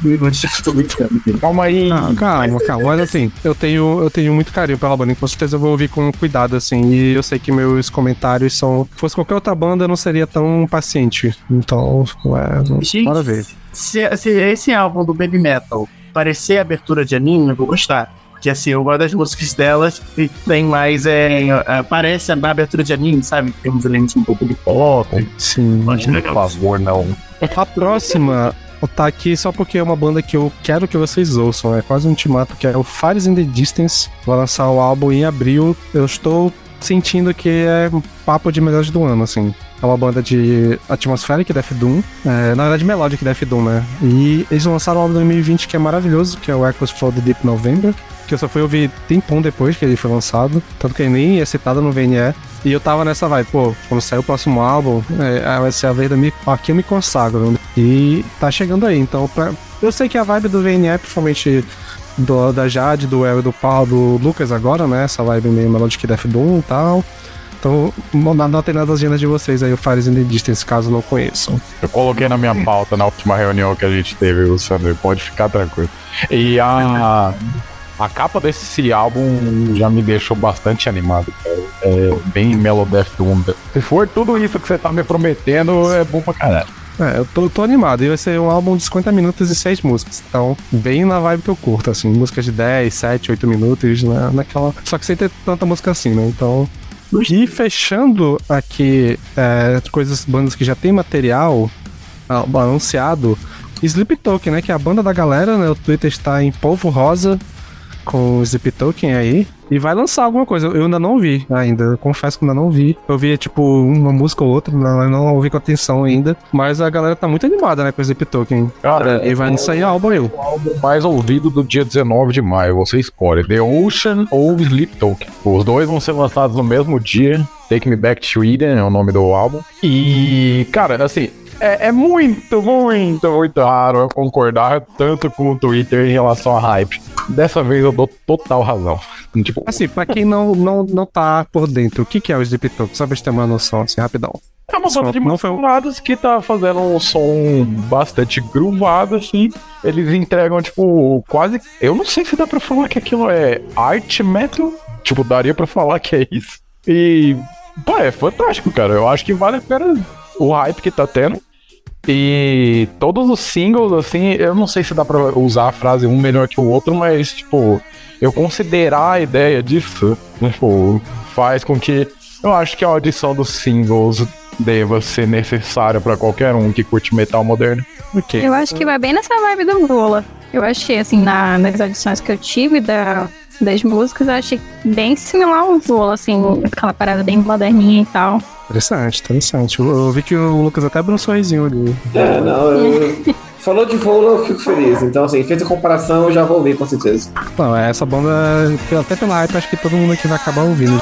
tô brincando. Calma aí. Ah, calma, calma. Mas assim, eu tenho, eu tenho muito carinho pela banda, com certeza eu vou ouvir com cuidado, assim. E eu sei que meus comentários são. Se fosse qualquer outra banda, eu não seria tão paciente. Então, é, Gente, bora ver. Se, se esse álbum do Baby Metal parecer abertura de anime, eu vou gostar. Porque assim, eu gosto das músicas delas e tem mais. É, é, parece a abertura de anime, sabe? Tem uns elementos um pouco de pop. Sim. Por favor, não. A próxima tá aqui só porque é uma banda que eu quero que vocês ouçam. É quase um ultimato que é o Fires in the Distance. Vai lançar o álbum em abril. Eu estou sentindo que é um papo de melhores do ano, assim. É uma banda de Atmospheric Death Doom. É, na verdade, Melodic Death Doom, né? E eles lançaram um álbum em 2020 que é maravilhoso, que é o Echoes for the Deep November. Que eu só fui ouvir tempão depois que ele foi lançado. Tanto que ele nem é citado no VNE. E eu tava nessa vibe, pô, quando sair o próximo álbum, é, vai ser a vez da me, aqui eu me consagro. E tá chegando aí, então pra- eu sei que a vibe do VNE, principalmente do, da Jade, do El do Paulo, do Lucas agora, né? Essa vibe meio Melodic Death Doom e tal. Então, anotem nas agendas de vocês aí o Fires in the Distance, caso não conheçam. Eu coloquei na minha pauta na última reunião que a gente teve, o Sander, pode ficar tranquilo. E a, a capa desse álbum já me deixou bastante animado, cara. É bem Melodeath Doom. Se for tudo isso que você tá me prometendo, é bom pra caralho. É, eu tô, tô animado. E vai ser um álbum de 50 minutos e 6 músicas. Então, bem na vibe que eu curto, assim. Músicas de 10, 7, 8 minutos, né? Naquela. Só que sem ter tanta música assim, né? Então. E fechando aqui é, coisas, bandas que já tem material ah, anunciado. Sleep Token, né? Que é a banda da galera, né? O Twitter está em polvo rosa com o Sleep Token aí. E vai lançar alguma coisa. Eu ainda não vi ainda. Eu confesso que ainda não vi. Eu vi, tipo, uma música ou outra, não, não ouvi com atenção ainda. Mas a galera tá muito animada, né, com o Sleep Token. Cara, E vai sair álbum aí. o álbum mais ouvido do dia 19 de maio. Você escolhe The Ocean ou Sleep Token. Os dois vão ser lançados no mesmo dia. Take Me Back to Eden é o nome do álbum. E, cara, assim, é, é muito, muito, muito raro eu concordar tanto com o Twitter em relação a hype. Dessa vez eu dou total razão. Tipo, Assim, pra quem não, não, não tá por dentro, o que, que é o Sleep Token? Só pra gente ter uma noção, assim, rapidão. É uma banda de Não foi um- que tá fazendo um som bastante groovado, assim. Eles entregam, tipo, quase. Eu não sei se dá pra falar que aquilo é art metal. Tipo, daria pra falar que é isso. E. Pô, é fantástico, cara. Eu acho que vale a pena o hype que tá tendo. E todos os singles, assim, eu não sei se dá pra usar a frase um melhor que o outro, mas, tipo, eu considerar a ideia disso, tipo, faz com que eu acho que a audição dos singles deva ser necessária pra qualquer um que curte metal moderno. Ok. Eu acho que vai bem nessa vibe do Vola. Eu achei, assim, na- nas audições que eu tive da, das músicas, eu achei bem similar ao Vola, assim, aquela parada bem moderninha e tal. Interessante, interessante. Eu, eu vi que o Lucas até abriu um sorrisinho ali. É, não, eu... Falou de voo, eu fico feliz. Então, assim, fez a comparação, eu já vou ouvir, com certeza. Não, essa banda, até pela hype, acho que todo mundo aqui vai acabar ouvindo.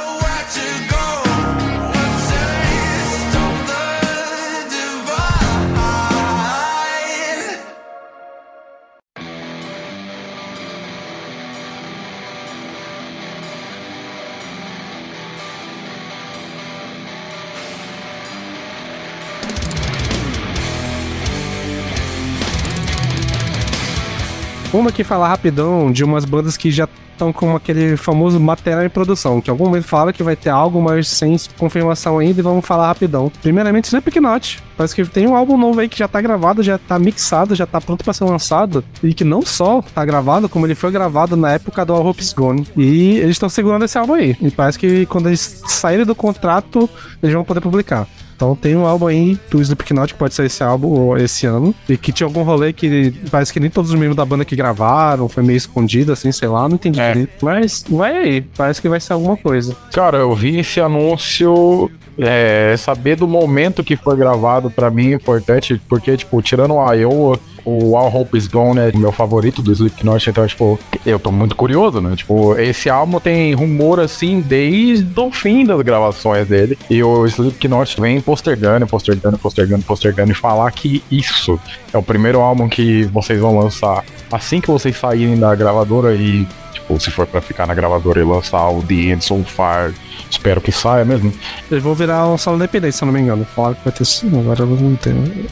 Uma que falar rapidão de umas bandas que já estão com aquele famoso material em produção, que algum momento fala que vai ter algo, mas sem confirmação ainda, e vamos falar rapidão. Primeiramente, Slipknot. Parece que tem um álbum novo aí que já tá gravado, já tá mixado, já tá pronto pra ser lançado, e que não só tá gravado, como ele foi gravado na época do All Hope's Gone. E eles estão segurando esse álbum aí. E parece que quando eles saírem do contrato, eles vão poder publicar. Então tem um álbum aí do Slipknot que pode ser esse álbum esse ano. E que tinha algum rolê que parece que nem todos os membros da banda que gravaram, foi meio escondido, assim, sei lá, não entendi É. direito. Mas vai aí, parece que vai ser alguma coisa. Cara, eu vi esse anúncio. É, saber do momento que foi gravado pra mim é importante, porque, tipo, tirando o Iowa, o All Hope Is Gone é o meu favorito do Slipknot, então, tipo, eu tô muito curioso, né? Tipo, esse álbum tem rumor, assim, desde o fim das gravações dele, e o Slipknot vem postergando, postergando, postergando, postergando, e falar que isso é o primeiro álbum que vocês vão lançar assim que vocês saírem da gravadora e, tipo, se for pra ficar na gravadora e lançar o The End So Far, espero que saia mesmo. Eles vão virar um solo independente, se eu não me engano. Falaram que vai ter. sim, Agora eu não tenho.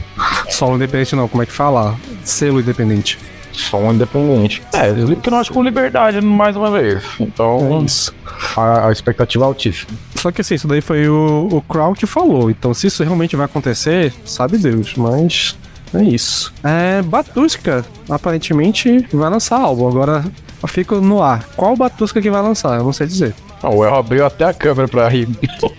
Solo independente não, como é que fala? Selo independente. Som independente. É, Slipknot com liberdade mais uma vez. É Então, isso. a, a expectativa é altíssima. Só que assim, isso daí foi o, o Crow que falou. Então, se isso realmente vai acontecer, sabe Deus, mas é isso. É, Batusca, aparentemente, vai lançar álbum. Agora, eu fico no ar. Qual Batusca que vai lançar? Eu não sei dizer. Ah, O El abriu até a câmera pra rir.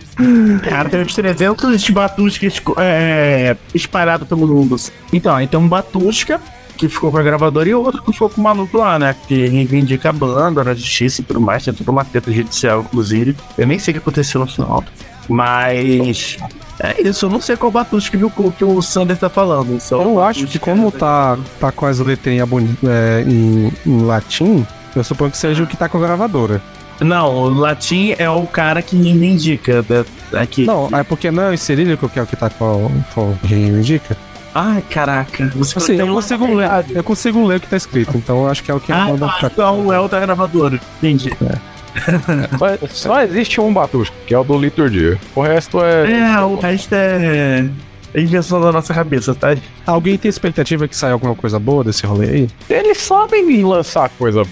Cara, tem uns 300 batuscas é, espalhados pelo mundo. Então, aí tem um batusca que ficou com a gravadora e outro que ficou com o maluco lá, né? Que reivindica a banda, na justiça e tudo mais. Tem toda uma treta judicial, inclusive. Eu nem sei o que aconteceu no final. Mas. É isso, eu não sei qual batusca que o, que o Sander tá falando. Só Eu acho que como tá, tá com as letrinhas é, em, em latim, eu suponho que seja o que tá com a gravadora. Não, o latim é o cara que reivindica. Da, aqui. Não, é porque não é o cirílico que é o que tá com, com o que indica. Ai, caraca. Você Assim, eu consigo ler, eu consigo ler o que tá escrito, então eu acho que é o que Ah, banda tá, tá. então o El da gravadora. Entendi. Só, só existe um Batusco, que é o do Liturgia. O resto é. É, o resto é. é invenção da nossa cabeça, tá? Alguém tem expectativa que saia alguma coisa boa desse rolê aí? Eles sabem lançar coisa.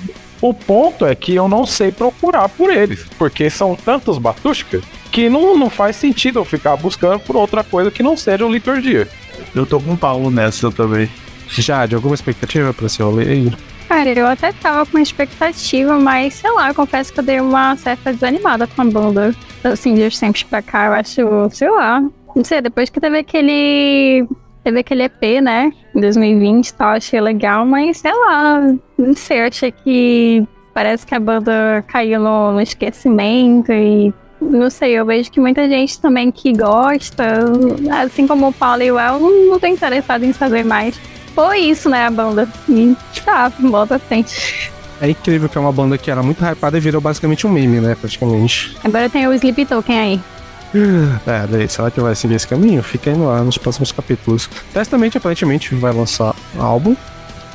O ponto é que eu não sei procurar por eles, porque são tantos Batuscas que não, não faz sentido eu ficar buscando por outra coisa que não seja o Liturgia. Eu tô com o Paulo nessa também. Jade, alguma expectativa pra esse rolê aí? Cara, eu até tava com uma expectativa, mas sei lá, eu confesso que eu dei uma certa desanimada com a banda. Assim, de tempos pra cá, eu acho, sei lá. Não sei, depois que teve aquele. Teve aquele EP, né? Em 2020 e tal, achei legal, mas sei lá. Não sei, eu achei que. Parece que a banda caiu no, no esquecimento e. Não sei, eu vejo que muita gente também que gosta, assim como o Paulo e o El, não, tô interessado em saber mais. Foi isso, né, a banda. E tá, bota frente. É incrível que é uma banda que era muito hypada e virou basicamente um meme, né? Praticamente. Agora tem o Sleep Token aí. É, daí, será que vai seguir esse caminho? Fica aí no ar nos próximos capítulos. Testamente, aparentemente, vai lançar álbum.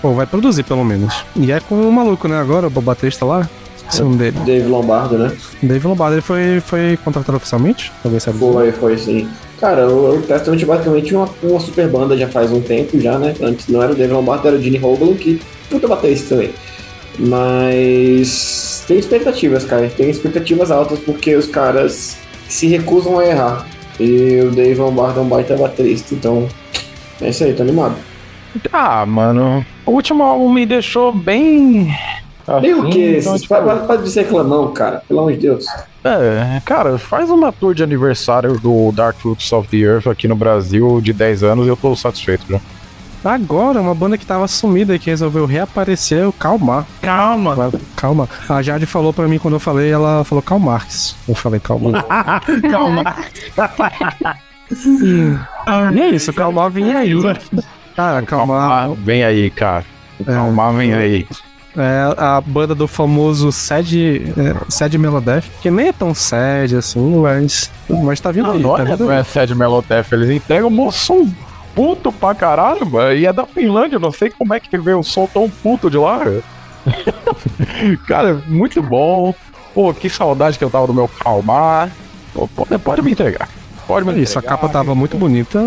Ou vai produzir, pelo menos. E é com o maluco, né? Agora, o baterista lá. Esqueci o nome dele. Dave Lombardo, né? Dave Lombardo, ele foi, foi contratado oficialmente? Alguém sabe? Foi, foi sim. Cara, o o Testament é basicamente uma, uma super banda já faz um tempo já, né? Antes não era o Dave Lombardo, era o Gene Hoglan, que puta baterista também. Mas tem expectativas, cara. Tem expectativas altas porque os caras se recusam a errar. E o Dave Lombardo é um baita baterista, então é isso aí, tô animado. Ah, mano. O último álbum me deixou bem. Nem o assim, que? então, tipo, para de ser reclamão, cara. Pelo amor de Deus. É, cara, faz uma tour de aniversário do Dark Roots of the Earth aqui no Brasil de 10 anos e eu tô satisfeito já. Agora, uma banda que tava sumida e que resolveu reaparecer, o Calmar. Calma. Calma. A Jade falou pra mim quando eu falei, ela falou Calmarx. Eu falei Calmar. Calma. e é isso, Calmar vinha aí. Cara, Calmar Ah, vem aí, cara. Calma, vem aí. É a banda do famoso Sad, é, sad Melodeth, que nem é tão sad assim, mas, mas tá vindo aí. Não, tá olha, vindo não é Sad Melotef, eles entregam um som puto pra caralho, mano. E é da Finlândia, não sei como é que veio um som tão puto de lá. cara, muito bom. Pô, que saudade que eu tava do meu calmar. Pô, pode, pode me entregar. Pode me É isso, a entregar. capa tava muito bonita.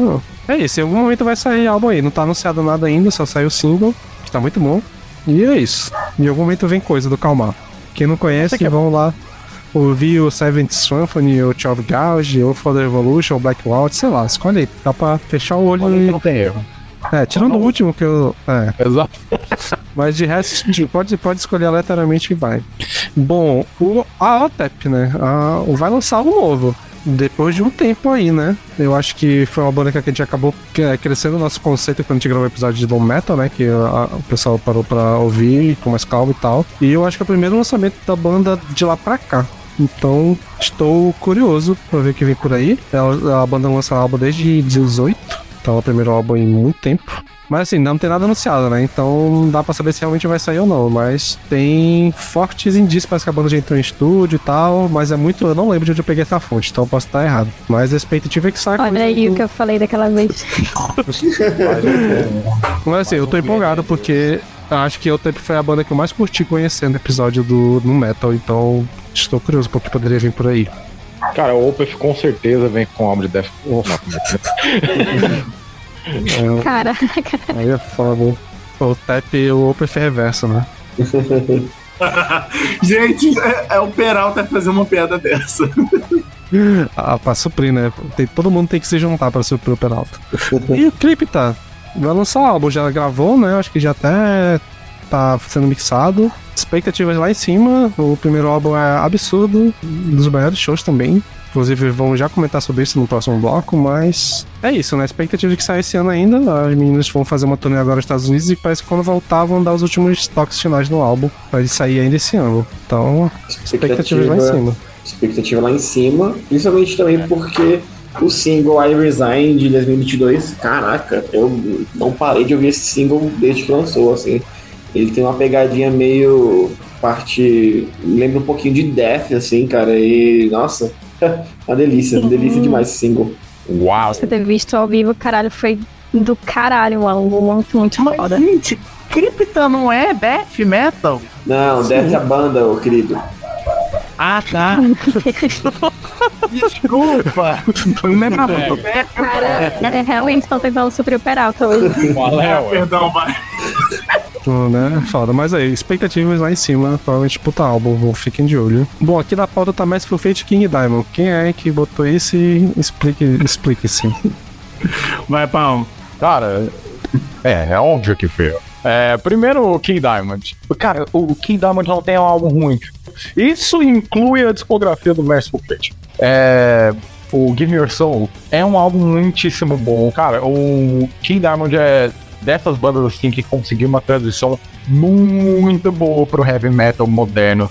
É isso, em algum momento vai sair álbum aí. Não tá anunciado nada ainda, só saiu o single, que tá muito bom. E é isso. Em algum momento vem coisa do Calmar. Quem não conhece, vão lá ouvir o Seventh Symphony, o Child Gauge, ou For the Revolution, ou Blackout, sei lá, escolhe aí. Dá pra fechar o olho e. Não tem erro. É, tirando o último que eu. É. Exato. Mas de resto, pode, pode escolher aleatoriamente e vai. Bom, o, a OTEP, né? A, vai lançar algo novo. Depois de um tempo aí, né? Eu acho que foi uma banda que a gente acabou é, crescendo o nosso conceito quando a gente gravou o episódio de Doom Metal, né? Que a, o pessoal parou pra ouvir com mais calma e tal. E eu acho que é o primeiro lançamento da banda de lá pra cá. Então, estou curioso pra ver o que vem por aí. A, a banda lança álbum desde 18, então é o primeiro álbum em muito tempo. Mas assim, não tem nada anunciado, né? Então não dá pra saber se realmente vai sair ou não. Mas tem fortes indícios, parece que a banda já entrou em estúdio e tal. Mas é muito. Eu não lembro de onde eu peguei essa fonte, então eu posso estar errado. Mas a expectativa é que saia. Olha aí o que eu falei daquela vez. Mas assim, eu tô empolgado porque acho que eu foi a banda que eu mais curti conhecendo o episódio do no Metal. Então estou curioso porque poderia vir por aí. Cara, o Opeth com certeza vem com álbum de Death. Oh, Caraca. aí é foda. O Tap e o Opeth reverso, né? Gente, é, é o Peralta fazer uma piada dessa. Ah, pra suprir, né? Tem, todo mundo tem que se juntar pra suprir o Peralta. e o clipe tá. Vai lançar álbum, já gravou, né? Acho que já até tá sendo mixado. Expectativas lá em cima. O primeiro álbum é absurdo, um dos maiores shows também. Inclusive, vamos já comentar sobre isso no próximo bloco, mas é isso, né? Expectativa de que saia esse ano ainda. As meninas vão fazer uma turnê agora nos Estados Unidos e parece que quando voltar vão dar os últimos toques finais no álbum pra ele sair ainda esse ano. Então, expectativas lá em cima. Expectativa lá em cima, principalmente também porque o single I Resign de 2022, caraca, eu não parei de ouvir esse single desde que lançou, assim. Ele tem uma pegadinha meio parte. lembra um pouquinho de Death, assim, cara, e nossa, uma delícia, uma delícia demais esse single. Uau! Você ter visto ao vivo, caralho, foi do caralho o álbum. Muito, muito Mas, foda. gente, Cripta não é death metal? Não, Death é a banda, ô querido. Ah, tá. Desculpa. Não é pra É. Cara, é, realmente estão tentando suprir o Peralta hoje. Qual é, ué? Perdão, vai. Né? Foda. Mas aí, expectativas lá em cima, provavelmente puta álbum, fiquem de olho. Bom, aqui na pauta tá mais pro Fate King Diamond. Quem é que botou esse? Explique, explique-se. Vai, Pão. Cara, é, é óbvio que foi. É, primeiro o King Diamond. Cara, o King Diamond não tem um álbum ruim. Isso inclui a discografia do Merciful Fate. É, o Give Me Your Soul é um álbum muitíssimo bom. Cara, o King Diamond é dessas bandas assim que conseguiu uma transição muito boa pro heavy metal moderno.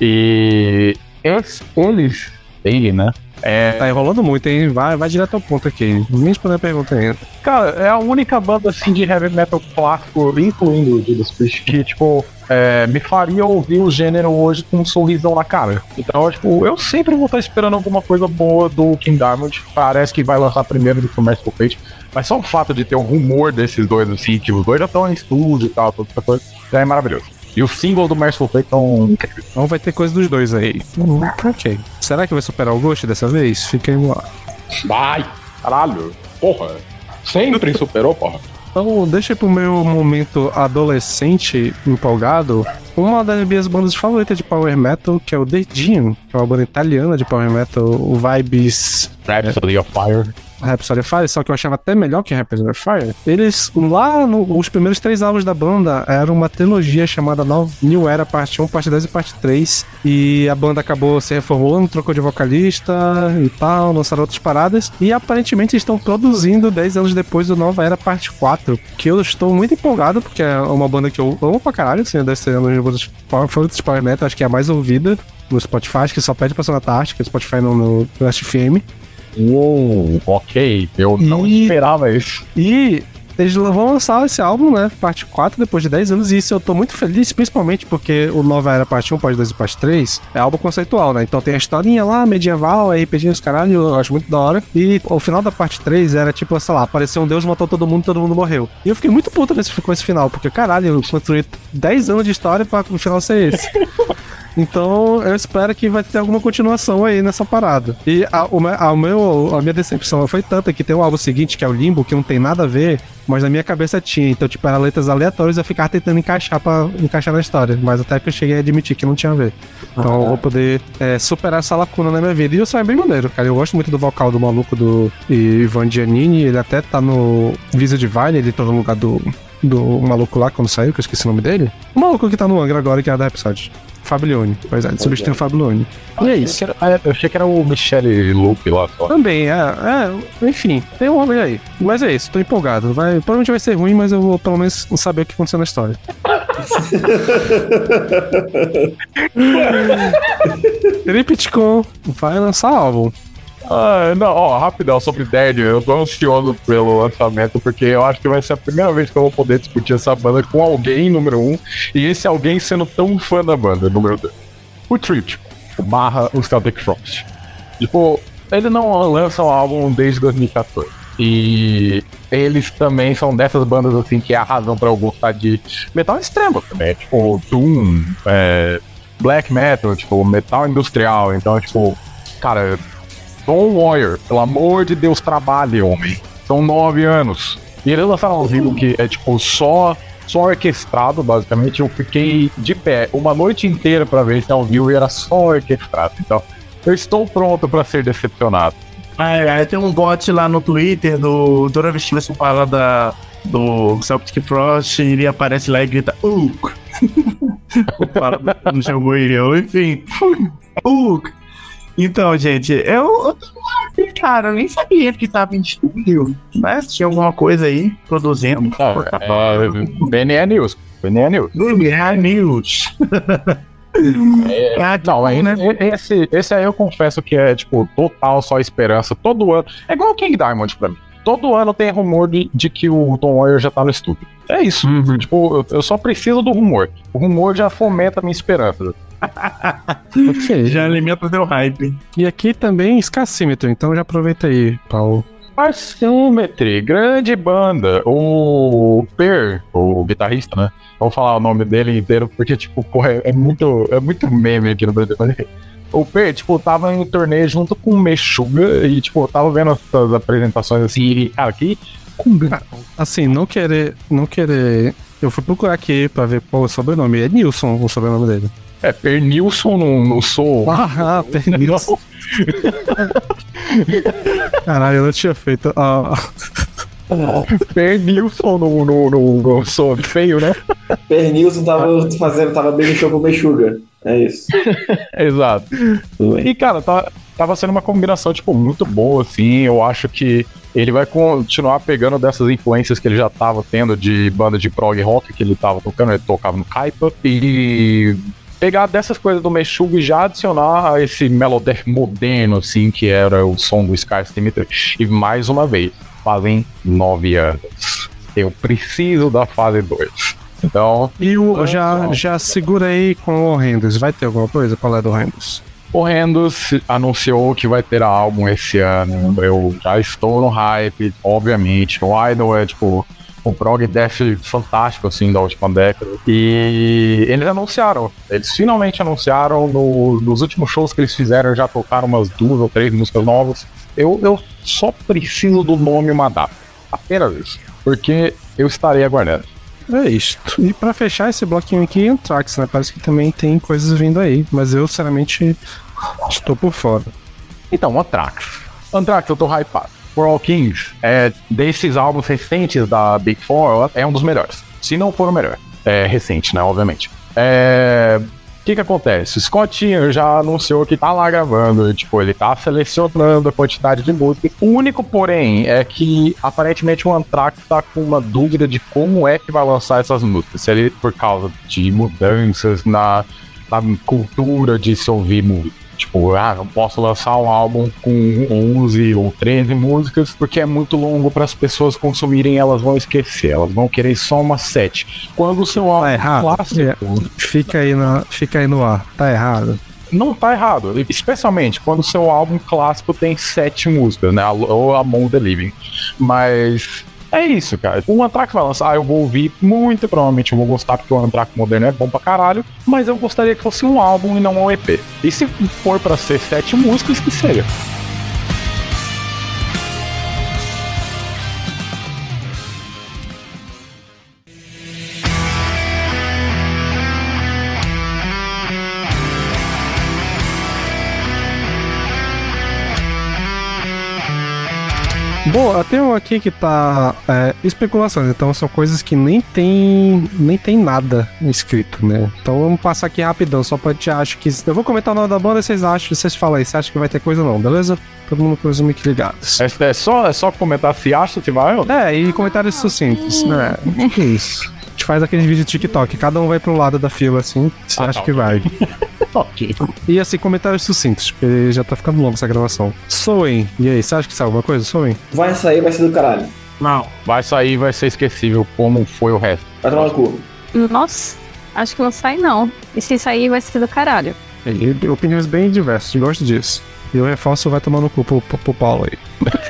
E eles, eles ele, né? É, Tá enrolando muito, hein? Vai, vai direto ao ponto aqui. Nem responder a pergunta ainda. Cara, é a única banda assim de heavy metal clássico, incluindo o Judas Priest, que, tipo, é, me faria ouvir o gênero hoje com um sorrisão na cara. Então, tipo, eu sempre vou estar esperando alguma coisa boa do King Diamond. Parece que vai lançar primeiro do Merciful Fate. Mas só o fato de ter um rumor desses dois, assim, que os dois já estão em estúdio e tal, toda essa coisa, já é maravilhoso. E o single do Merciful Fate tão incrível. Então vai ter coisa dos dois aí. Hum, ok. Será que vai superar o Ghost dessa vez? Fica aí ar. Vai! Caralho! Porra! Sempre superou, porra. Então, deixa pro meu momento adolescente empolgado. Uma das minhas bandas favoritas de Power Metal, que é o Dedinho, que é uma banda italiana de Power Metal, o Vibes Rhapsody of Fire. Rhapsody of Fire, só que eu achava até melhor que Rhapsody of Fire. Eles, lá nos primeiros três álbuns da banda, era uma trilogia chamada New Era Parte 1, Parte 2 e Parte 3. E a banda acabou se reformulando, trocou de vocalista e tal, lançaram outras paradas. E aparentemente estão produzindo 10 anos depois do Nova Era Parte 4, que eu estou muito empolgado, porque é uma banda que eu amo pra caralho, assim, deve ser uma das favoritas Power Metal, acho que é a mais ouvida no Spotify, que só pede pra Sonata Ártica, Spotify no, no, no Last FM. Uou, ok. Eu não E- esperava isso. E eles vão lançar esse álbum, né? Parte 4, depois de 10 anos. E isso eu tô muito feliz, principalmente porque o Nova Era Parte 1, Parte 2 e Parte 3 é álbum conceitual, né? Então tem a historinha lá, medieval, RPG os caralho, eu acho muito da hora. E o final da parte 3 era tipo, sei lá, apareceu um deus, matou todo mundo, todo mundo morreu. E eu fiquei muito puto nesse, com esse final, porque caralho, eu construí 10 anos de história pra o final ser esse. Então eu espero que vai ter alguma continuação aí nessa parada. E a, a, o meu, a minha decepção foi tanta que tem um álbum seguinte, que é o Limbo, que não tem nada a ver. mas na minha cabeça tinha. Então, tipo, eram letras aleatórias eu ficava tentando encaixar pra encaixar na história. Mas até que eu cheguei a admitir que não tinha a ver. Então eu vou poder é, superar essa lacuna na minha vida. E o som é bem maneiro, cara. Eu gosto muito do vocal do maluco do Ivan Giannini. Ele até tá no Visa Divine, ele tá no lugar do, do maluco lá quando saiu, que eu esqueci o nome dele. O maluco que tá no Angra agora, que é da episódio. Fablione. Pois é, ele substituiu o Fablione. E é isso. Eu achei que era- eu achei que era o Michele Lupe lá só. Também, é, é, enfim, tem um homem aí. Mas é isso, tô empolgado. Vai, provavelmente vai ser ruim, mas eu vou pelo menos saber o que aconteceu na história. Tripticon vai lançar álbum. Ah, não, ó, rapidão sobre Dead, eu tô ansioso pelo lançamento, porque eu acho que vai ser a primeira vez que eu vou poder discutir essa banda com alguém, número um, e esse alguém sendo tão fã da banda, número dois. O Trip, o barra o Celtic Frost. Tipo, ele não lança um álbum desde 2014. E eles também são dessas bandas assim que é a razão pra eu gostar de metal extremo também. Tipo, Doom, é, Black Metal, tipo, metal industrial. Então, tipo, cara, Tom Warrior, pelo amor de Deus, trabalhe, homem. São nove anos. E eles lançaram um vídeo que é tipo só, só orquestrado, basicamente. Eu fiquei de pé uma noite inteira pra ver esse ao vivo e era só orquestrado. Então, eu estou pronto pra ser decepcionado. Aí, aí tem um bot lá no Twitter do toda vez que fala da, do Celtic Frost, ele aparece lá e grita Uk. Não chamou ele, enfim. Uk. Então, gente, eu, eu cara, eu nem sabia que tava em estúdio, mas tinha alguma coisa aí produzindo. Não, é, BNE News. BNE News. Google News. É, não, é, né? é- esse, esse aí eu confesso que é, tipo, total só esperança. Todo ano. É igual o King Diamond pra mim. Todo ano tem rumor de, de que o Tom Warrior já tá no estúdio. É isso. Tipo, eu, eu só preciso do rumor. O rumor já fomenta a minha esperança. Ok. Já alimenta teu hype. E aqui também Scassímetro, então já aproveita aí, Paulo. Parcímetry, grande banda. O Per, o guitarrista, né? Vou falar o nome dele inteiro porque, tipo, porra, é, muito, é muito meme aqui no Brasil. O Per, tipo, tava em um torneio junto com o Meshuga e, tipo, eu tava vendo essas apresentações assim e, cara, que. Assim, não querer, não querer. Eu fui procurar aqui pra ver qual é o sobrenome. É Nilson o sobrenome dele. É, Per Nilson no, no Soul. Ah, Nilson. Caralho, eu não tinha feito. Ah, Per Nilson no, no, no, no Soul. Feio, né? Pernilson tava fazendo, tava bem no show com o Mexuga. É isso. Exato. E, cara, tá, tava sendo uma combinação, tipo, muito boa, assim. Eu acho que ele vai continuar pegando dessas influências que ele já tava tendo de banda de prog rock que ele tava tocando, ele tocava no Kaipa, e pegar dessas coisas do Meshuggah e já adicionar a esse melodeath moderno, assim, que era o som do Sky Symmetry. E mais uma vez, fazem nove anos. Eu preciso da fase 2. Então, e o, já, já segura aí com o Horrendous. Vai ter alguma coisa pra lá do Horrendous? Horrendos anunciou que vai ter álbum esse ano. Eu já estou no hype, obviamente. O Idol é tipo um prog death fantástico assim da última década. E eles anunciaram, eles finalmente anunciaram no- nos últimos shows que eles fizeram, já tocaram umas duas ou três músicas novas. Eu, eu só preciso do nome e uma data. Apenas isso. Porque eu estarei aguardando. É isso. E pra fechar esse bloquinho aqui, Anthrax, né? Parece que também tem coisas vindo aí. Mas eu, sinceramente, estou por fora. Então, Anthrax. Anthrax, eu tô hypado. For Kings, é, desses álbuns recentes da Big Four, é um dos melhores. Se não for o melhor. É recente, né? Obviamente. É. O que que acontece? Scott Ian já anunciou que tá lá gravando, tipo, ele tá selecionando a quantidade de música. O único, porém, é que aparentemente o Anthrax tá com uma dúvida de como é que vai lançar essas músicas. Se ele, por causa de mudanças na, na cultura de se ouvir música. Tipo, ah, não posso lançar um álbum com 11 ou 13 músicas porque é muito longo para as pessoas consumirem, elas vão esquecer, elas vão querer só uma 7. Quando o seu álbum Tá errado. clássico É, fica, aí na, fica aí no ar. Tá errado. não tá errado, especialmente quando o seu álbum clássico tem 7 músicas, né? Ou Among the Living. Mas é isso, cara. O Anthrax vai lançar, eu vou ouvir, muito provavelmente eu vou gostar, porque o Anthrax moderno é bom pra caralho, mas eu gostaria que fosse um álbum e não um EP. E se for pra ser sete músicas, que seja. Boa, tem um aqui que tá é, especulações, então são coisas que nem tem nem tem nada escrito, né? Então vamos passar aqui rapidão, só pra te acho que. Eu vou comentar o nome da banda, vocês acham, vocês falam aí, você acha que vai ter coisa ou não, beleza? Todo mundo com os mic ligados. É, é só, é só comentar se acha se vai ou não. É, e comentários sucintos, né? Que isso. A gente faz aqueles vídeos de TikTok, cada um vai pro lado da fila assim, você Ah, acha tá, que vai. Ok. E assim, comentários sucintos, porque já tá ficando longo essa gravação. Soen, e aí, você acha que sai alguma coisa, Soen? Vai sair, vai ser do caralho. Não. Vai sair vai ser esquecível, como foi o resto. Vai tomar no cu. Nossa, acho que não sai não. E se sair vai ser do caralho. E, opiniões bem diversas, gosto disso. E eu reforço, vai tomar no cu pro, pro, pro Paulo aí.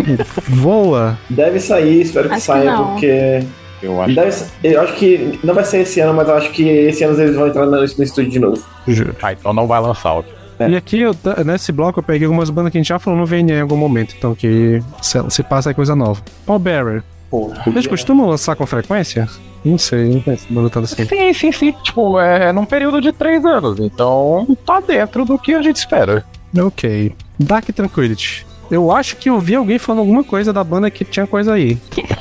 Voa. Deve sair, espero que Acho que saia, não. porque. Eu acho. Deve, eu acho que não vai ser esse ano, mas eu acho que esse ano eles vão entrar no, no estúdio de novo. Juro. Ah, então não vai lançar outro. É. E aqui, eu, nesse bloco, eu peguei algumas bandas que a gente já falou no VNE em algum momento, então que se, se passa é coisa nova. Paul Bearer. Eles costumam lançar com frequência? Não sei, não banda tanto assim. Sim, sim, sim. Tipo, é num período de três anos. Então tá dentro do que a gente espera. Ok. Dark Tranquility. Eu acho que eu vi alguém falando alguma coisa da banda que tinha coisa aí.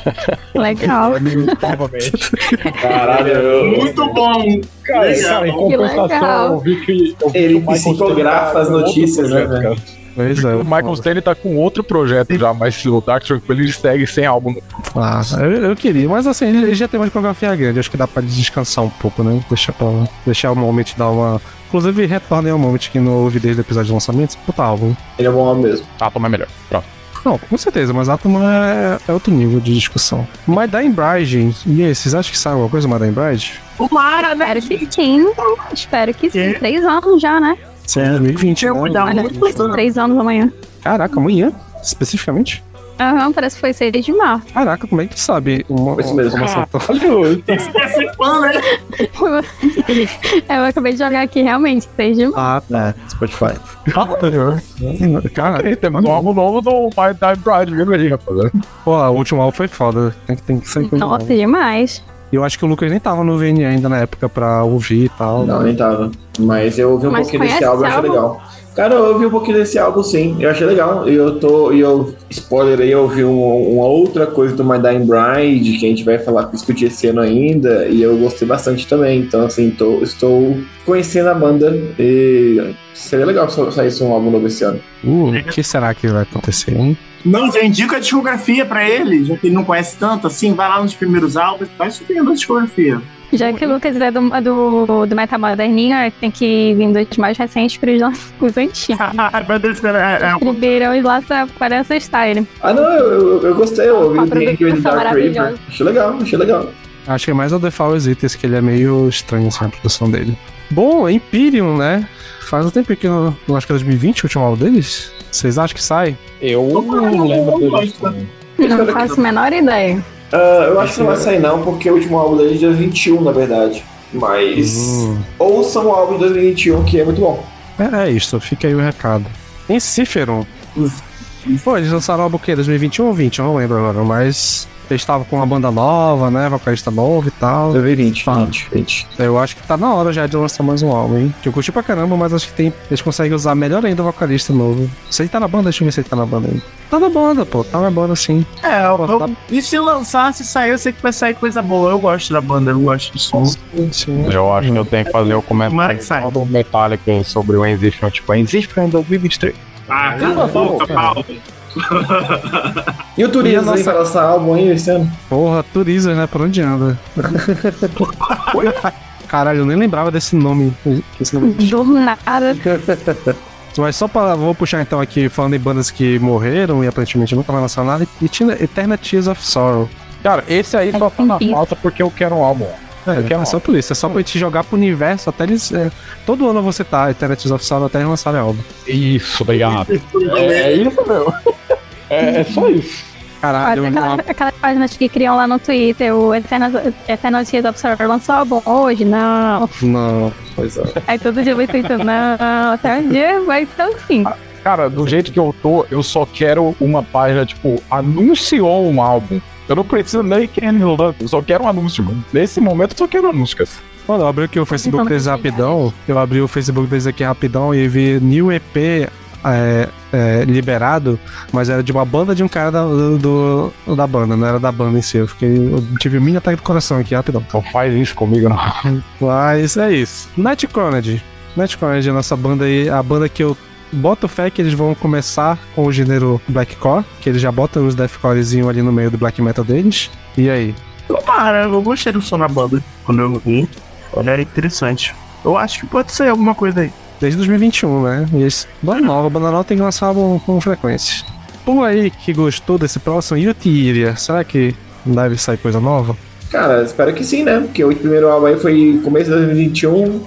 Legal. Caralho, eu- Muito bom. Cara, Legal. cara, em Que compensação, legal. eu vi que. Eu vi Ele que psicografa as notícias, né, velho? Pois é. O Michael Stanley tá com outro projeto já, mas o Dark Tranquility segue sem álbum. Ah, eu, eu queria, mas assim, ele já tem uma discografia grande, acho que dá pra descansar um pouco, né? Deixar pra deixar o Moment dar uma. Inclusive, retornem ao Moment que não ouvi desde o episódio de lançamento, puta álbum. Ele é bom mesmo. Ah, toma melhor. Pronto. Não, com certeza, mas Atom é, é outro nível de discussão. Mas da Bride, e aí, vocês acham que sai alguma coisa mais da Bride? Tomara, né? Espero que sim. Espero que sim. Três anos já, né? Sério, 2020, né? Dá Olha, muito três anos amanhã. Caraca, amanhã, especificamente? Aham, parece que foi 6 de março. Caraca, como é que tu sabe? Uma, Isso mesmo. informação tão- ser né? Eu acabei de jogar aqui, realmente, 6 de março. Ah, tá. Spotify. Cara, E um álbum novo do My Time Bride, viu aí, rapaziada? pô, o último álbum foi foda. Tem, que- tem que coisa Nossa, demais. E eu acho que o Lucas nem tava no VN ainda na época pra ouvir e tal. Não, nem tava. Mas eu ouvi um Mas pouquinho desse álbum e achei legal. Cara, eu ouvi um pouquinho desse álbum sim, eu achei legal. E eu tô. E eu, spoiler aí, eu ouvi um- uma outra coisa do My Dying Bride, que a gente vai falar, discutir esse ano ainda, e eu gostei bastante também. Então, assim, tô, estou conhecendo a banda e seria legal se saísse um álbum novo esse ano. Uh, o que será que vai acontecer, hein? Não, já indica a discografia pra ele, já que ele não conhece tanto assim, vai lá nos primeiros álbuns, vai subindo a discografia. Já que o Lucas é do, do, do Metal Moderninho, tem que vir dos mais recentes para os os antigos. Primeiro, os lá parece style. Ah, não, eu, eu, gostei, eu ouvi o The Angel Dark River. Achei legal, achei legal. Acho que é mais o The Fall Eaters, que ele é meio estranho assim, a produção dele. Bom, Imperium, né? Faz um tempo que eu, eu acho que é 2020 o último álbum deles. Vocês acham que sai? Eu não lembro. Não faço a menor ideia. Ah, eu acho que não vai sair não, porque o último álbum dele é de 2021, na verdade. Mas Hum. ouçam o álbum de 2021, que é muito bom. É, é isso, fica aí o recado. Em Ciferon. Pô, eles lançaram o álbum o quê? 2021 ou 20? Eu não lembro agora, mas eles estavam com uma banda nova, né? Vocalista novo e tal. 2020, Ah. 20, 20. Eu acho que tá na hora já de lançar mais um álbum, hein? Que eu curti pra caramba, mas acho que tem, eles conseguem usar melhor ainda o vocalista novo. Se ele tá na banda, deixa eu ver se ele tá na banda ainda. Tá na banda, pô, tá na banda sim. É, eu, Pô, tá- e se lançar, se sair, eu sei que vai sair coisa boa. Eu gosto da banda, eu gosto do som. sim. Eu acho que eu tenho que fazer o comentário do Metallica sobre o Enzifion. Tipo, Enzifion em 2023. Ah, cala a boca, Paulo. E o E a Turismo nossa- aí vai lançar álbum aí esse ano? Porra, Turiza, né? Por onde anda? Caralho, eu nem lembrava desse nome. Esse nome. Do nada. Mas só pra. Vou puxar então aqui, falando em bandas que morreram e aparentemente nunca vai lançar nada. E tinha Eternal Tears of Sorrow. Cara, esse aí só tá na falta porque eu quero um álbum. É, quero é um só por isso. É só pra gente jogar pro universo até eles. é, todo ano você tá Tears of Sorrow até eles lançarem álbum. Isso, obrigado. É, é isso, meu. É, é só isso. Caralho, Olha, uma- aquela, aquelas páginas que criam lá no Twitter, o Eternal, Eternal Tears Sorrow lançou álbum hoje? Não. Não, pois é. Aí todo dia vai tweetando, não, até um dia vai ser assim. Cara, do jeito que eu tô, eu só quero uma página, tipo, anunciou um álbum. Eu não preciso nem que ele lance, eu só quero um anúncio, mano. Nesse momento eu só quero anúncios. Mano, eu abri aqui o Facebook deles rapidão. Eu abri o Facebook deles aqui rapidão e vi New EP é, é, liberado, mas era de uma banda de um cara da, do, da banda, não era da banda em si. Eu, fiquei, eu tive um mini ataque do coração aqui, rapidão. Não faz isso comigo, não. Mas é isso. Night Chroned. Night Chroned é a nossa banda aí, a banda que eu boto fé que eles vão começar com o gênero Blackcore, que eles já botam os deathcorezinho ali no meio do black metal deles. E aí? Tomara, eu gostei do som da banda quando eu vi. Olha, é interessante. Eu acho que pode ser alguma coisa aí. Desde 2021, né? E esse, banda nova, banda nova tem que lançar álbum com frequência. Por aí que gostou desse próximo Yutiria, será que deve sair coisa nova? Cara, espero que sim, né? Porque o primeiro álbum aí foi começo de 2021.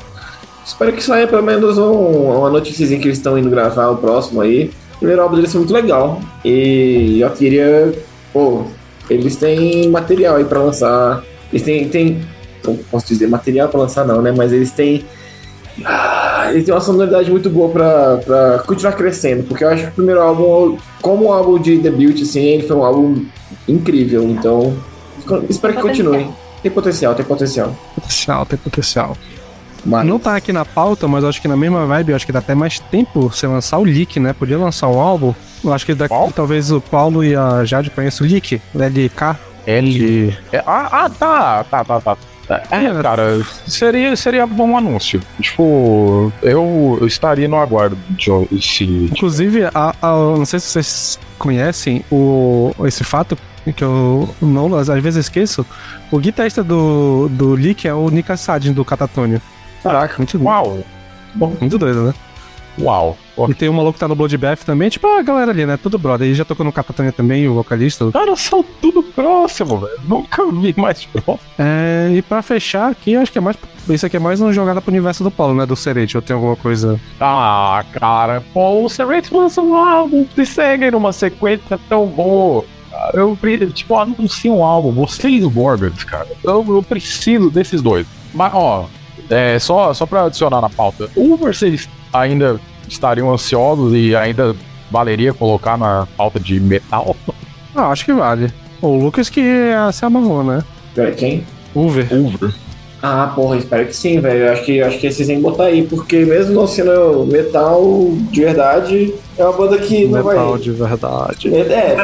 Espero que saia pelo menos um, uma notíciazinha que eles estão indo gravar o próximo aí. O primeiro álbum deles foi muito legal. E eu queria. Pô, eles têm material aí pra lançar. Eles têm. têm não posso dizer material pra lançar, não, né? Mas eles têm. Ah, eles têm uma sonoridade muito boa pra, pra continuar crescendo. Porque eu acho que o primeiro álbum, como um álbum de debut, assim, ele foi um álbum incrível. Então, espero que continue. Tem potencial, tem potencial. Potencial, tem potencial. Mas... Não tá aqui na pauta, mas acho que na mesma vibe, acho que dá até mais tempo você lançar o Leak, né? Podia lançar um álbum. Eu acho que daqui Qual? talvez o Paulo e a Jade conheçam o Leak, LK. L. É, ah, ah, tá, tá, tá, tá. É, É, cara, seria, seria bom anúncio. Tipo, eu, eu estaria no aguardo de se. Inclusive, a, a- não sei se vocês conhecem o, esse fato que eu não, às vezes esqueço. O guitarrista do, do Leak é o Nika Sadin do Catatônio. Caraca, muito doido. Uau! Muito doido, né? Uau! E tem um maluco que tá no Bloodbath também, tipo a galera ali, né? Tudo brother. Ele já tocou no Catatônia também, o vocalista. Cara, são tudo próximo, velho. Nunca vi mais próximo. É, e pra fechar aqui, acho que é mais. Isso aqui é mais uma jogada pro universo do Paulo, né? Do Serete, ou tem alguma coisa. Ah, cara, pô, o Serrate lançou um álbum, se segue numa sequência tão boa. Eu, tipo, anuncia um álbum, vocês do Gorgons, cara. Eu, eu preciso desses dois. Mas, ó, é, só, só pra adicionar na pauta, o vocês ainda estariam ansiosos e ainda valeria colocar na pauta de metal? Ah, acho que vale. O Lucas que se amarrou, né? Quem? Uber. Uber. Ah, porra, espero que sim, velho. Eu Acho que, acho que esses têm que botar aí, porque mesmo não sendo metal de verdade, é uma banda que não Metal vai. de verdade. É,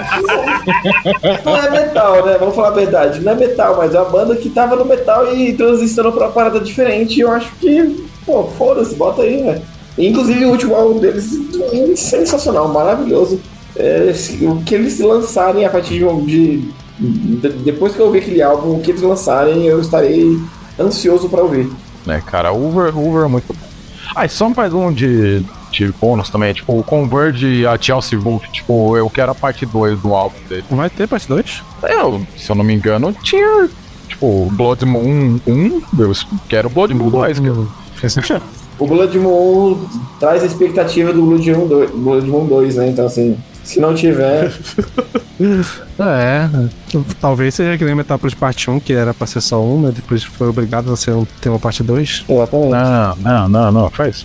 não é metal, né? Vamos falar a verdade. Não é metal, mas é uma banda que tava no metal e transicionou pra uma parada diferente. E eu acho que, pô, foda-se, bota aí, velho. Inclusive o último álbum deles é sensacional, maravilhoso. É, o que eles lançarem a partir de, de, de- Depois que eu ouvir aquele álbum, o que eles lançarem, eu estarei ansioso pra ouvir. né, cara? Uber, Uber é muito bom. Ah, e só mais um de, de bônus também, tipo, o Converge a Chelsea Wolf, tipo, eu quero a parte 2 do álbum dele. Vai ter parte 2? Eu, se eu não me engano, tinha, tipo, Blood Moon 1, eu quero Blood Moon 2, cara. O Blood Moon traz a expectativa do Blood Moon 2, Blood Moon 2 né? Então, assim, se não tiver. É, talvez seja que nem Metropolis Parte 1, que era pra ser só um, né? Depois foi obrigado a ser um, ter uma parte 2. Exatamente. Não, não, não, não, faz.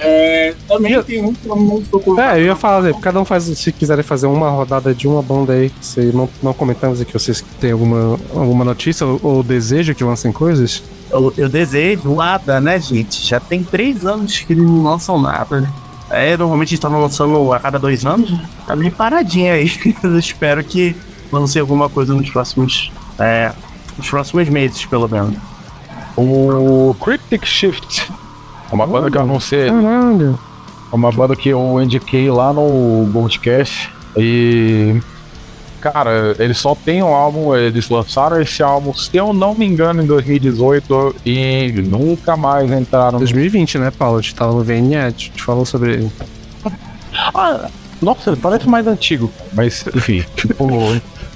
É, também tem um que eu não. É, eu ia falar, cada um faz, se quiserem fazer uma rodada de uma banda aí, se não, não comentamos aqui, vocês têm alguma, alguma notícia ou, ou desejo que lancem coisas? Eu, eu desejo nada, né, gente? Já tem três anos que eles não lançam nada, né? É, normalmente estavam lançando a cada dois anos. Tá meio paradinha aí. Eu espero que lance alguma coisa nos próximos. É, nos próximos meses, pelo menos. O Cryptic Shift, uma banda que eu não sei, Caralho. uma banda que eu indiquei lá no Goldcast e. Cara, eles só tem um álbum, eles lançaram esse álbum, se eu não me engano, em 2018 e nunca mais entraram 2020, né, Paulo? A gente tava no VNE, a gente falou sobre ele. Ah, nossa, ele parece mais antigo, mas enfim, tipo,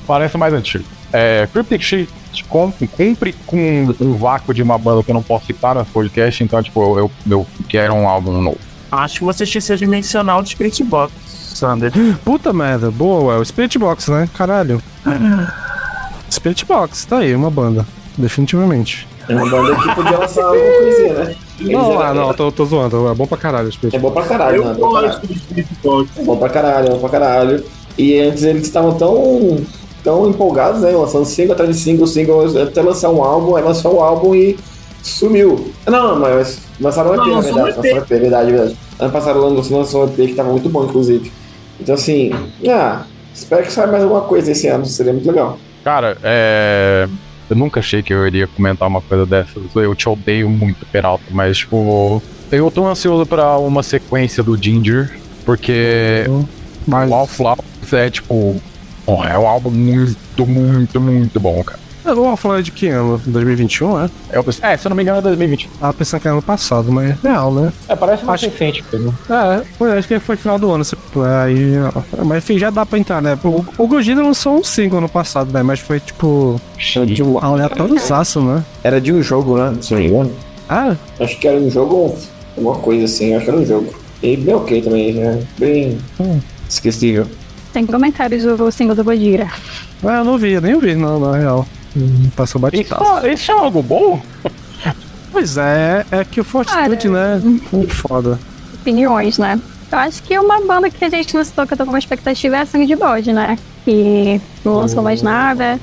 parece mais antigo. É, Cryptic Shit cumpre, cumpre com um vácuo de uma banda que eu não posso citar no podcast, então, tipo, eu, eu quero um álbum novo. Acho que você esqueceu de mencionar o Spirit Box, Sander. Puta merda, boa, o Spirit Box, né? Caralho. Spirit Box, tá aí, uma banda. Definitivamente. É uma banda que podia lançar alguma coisinha, né? Eles Não, ah, não, tô, tô zoando. É bom pra caralho o Spirit É bom pra caralho, Eu né? É bom pra caralho. gosto do Spirit Box. É bom pra caralho, é bom pra caralho. E antes eles estavam tão, tão empolgados, né? Lançando single atrás de single, single, até lançar um álbum, aí lançou um álbum e sumiu. Não, mas lançaram um EP, Não, na um verdade. Lançaram um EP, verdade, verdade. Ano passado lançou lançou um EP que tava muito bom, inclusive. Então, assim, ah, espero que saia mais alguma coisa esse ano, seria muito legal. Cara, é. Eu nunca achei que eu iria comentar uma coisa dessas. Eu te odeio muito, Peralta, mas, tipo. Eu tô ansioso pra uma sequência do Ginger, porque Mas o Wallflowers é, tipo. bom, é um álbum muito, muito, muito bom, cara. Eu vou falar de que ano? 2021, é? É, eu pensei- é, se eu não me engano, é 2020. Tava pensando que era ano passado, mas é real, né? É, parece mais Acho- recente, entendeu? É, foi, acho que foi final do ano. se- Aí, ó, mas enfim, já dá pra entrar, né? O, o Gojira lançou um single no passado, né? Mas foi tipo. De um- aleatóriozaço, né? Era de um jogo, né? Se não me engano. Ah, Acho que era um jogo, alguma coisa assim, acho que era um jogo. E bem ok também, né? Bem esquecível. Tem comentários do single do Godira. é, eu não vi, eu nem vi, não, na real. Hum, Passou batido. Isso, isso é algo bom? Pois é, é que o Fortitude, né? Muito foda. Opiniões, né? Eu acho que uma banda que a gente não citou que eu tô com uma expectativa é a Sangue de Bode, né? Que não lançou mais nada.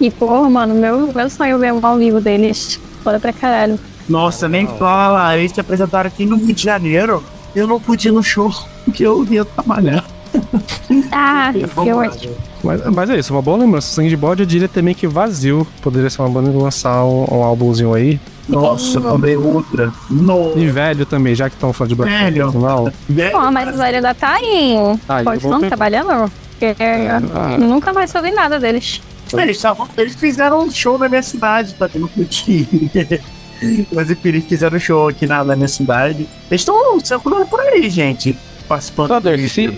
E, pô, mano, meu, meu sonho é ver um ao vivo deles. Foda pra caralho. Nossa, nem fala. Eles se apresentaram aqui no Rio de Janeiro. Eu não pude ir no show, porque eu ia trabalhar. Ah, eu acho. Mas, mas é isso, uma boa lembrança. Sangue de bode, eu diria também que vazio. Poderia ser uma banda que lançar um, um álbumzinho aí. Nossa, também outra. No. E velho também, já que estão falando de Black Velho. Não. Pô, mas o velho ainda tá aí. Ah, Pode não ter- trabalhando? Porque Ah. nunca mais soube nada deles. Eles, tavam- eles fizeram um show na minha cidade, tá tendo curtir. Mas enfim, eles fizeram um show aqui na, na minha cidade. Eles estão circulando por aí, gente. Participando Thunder, desse se-.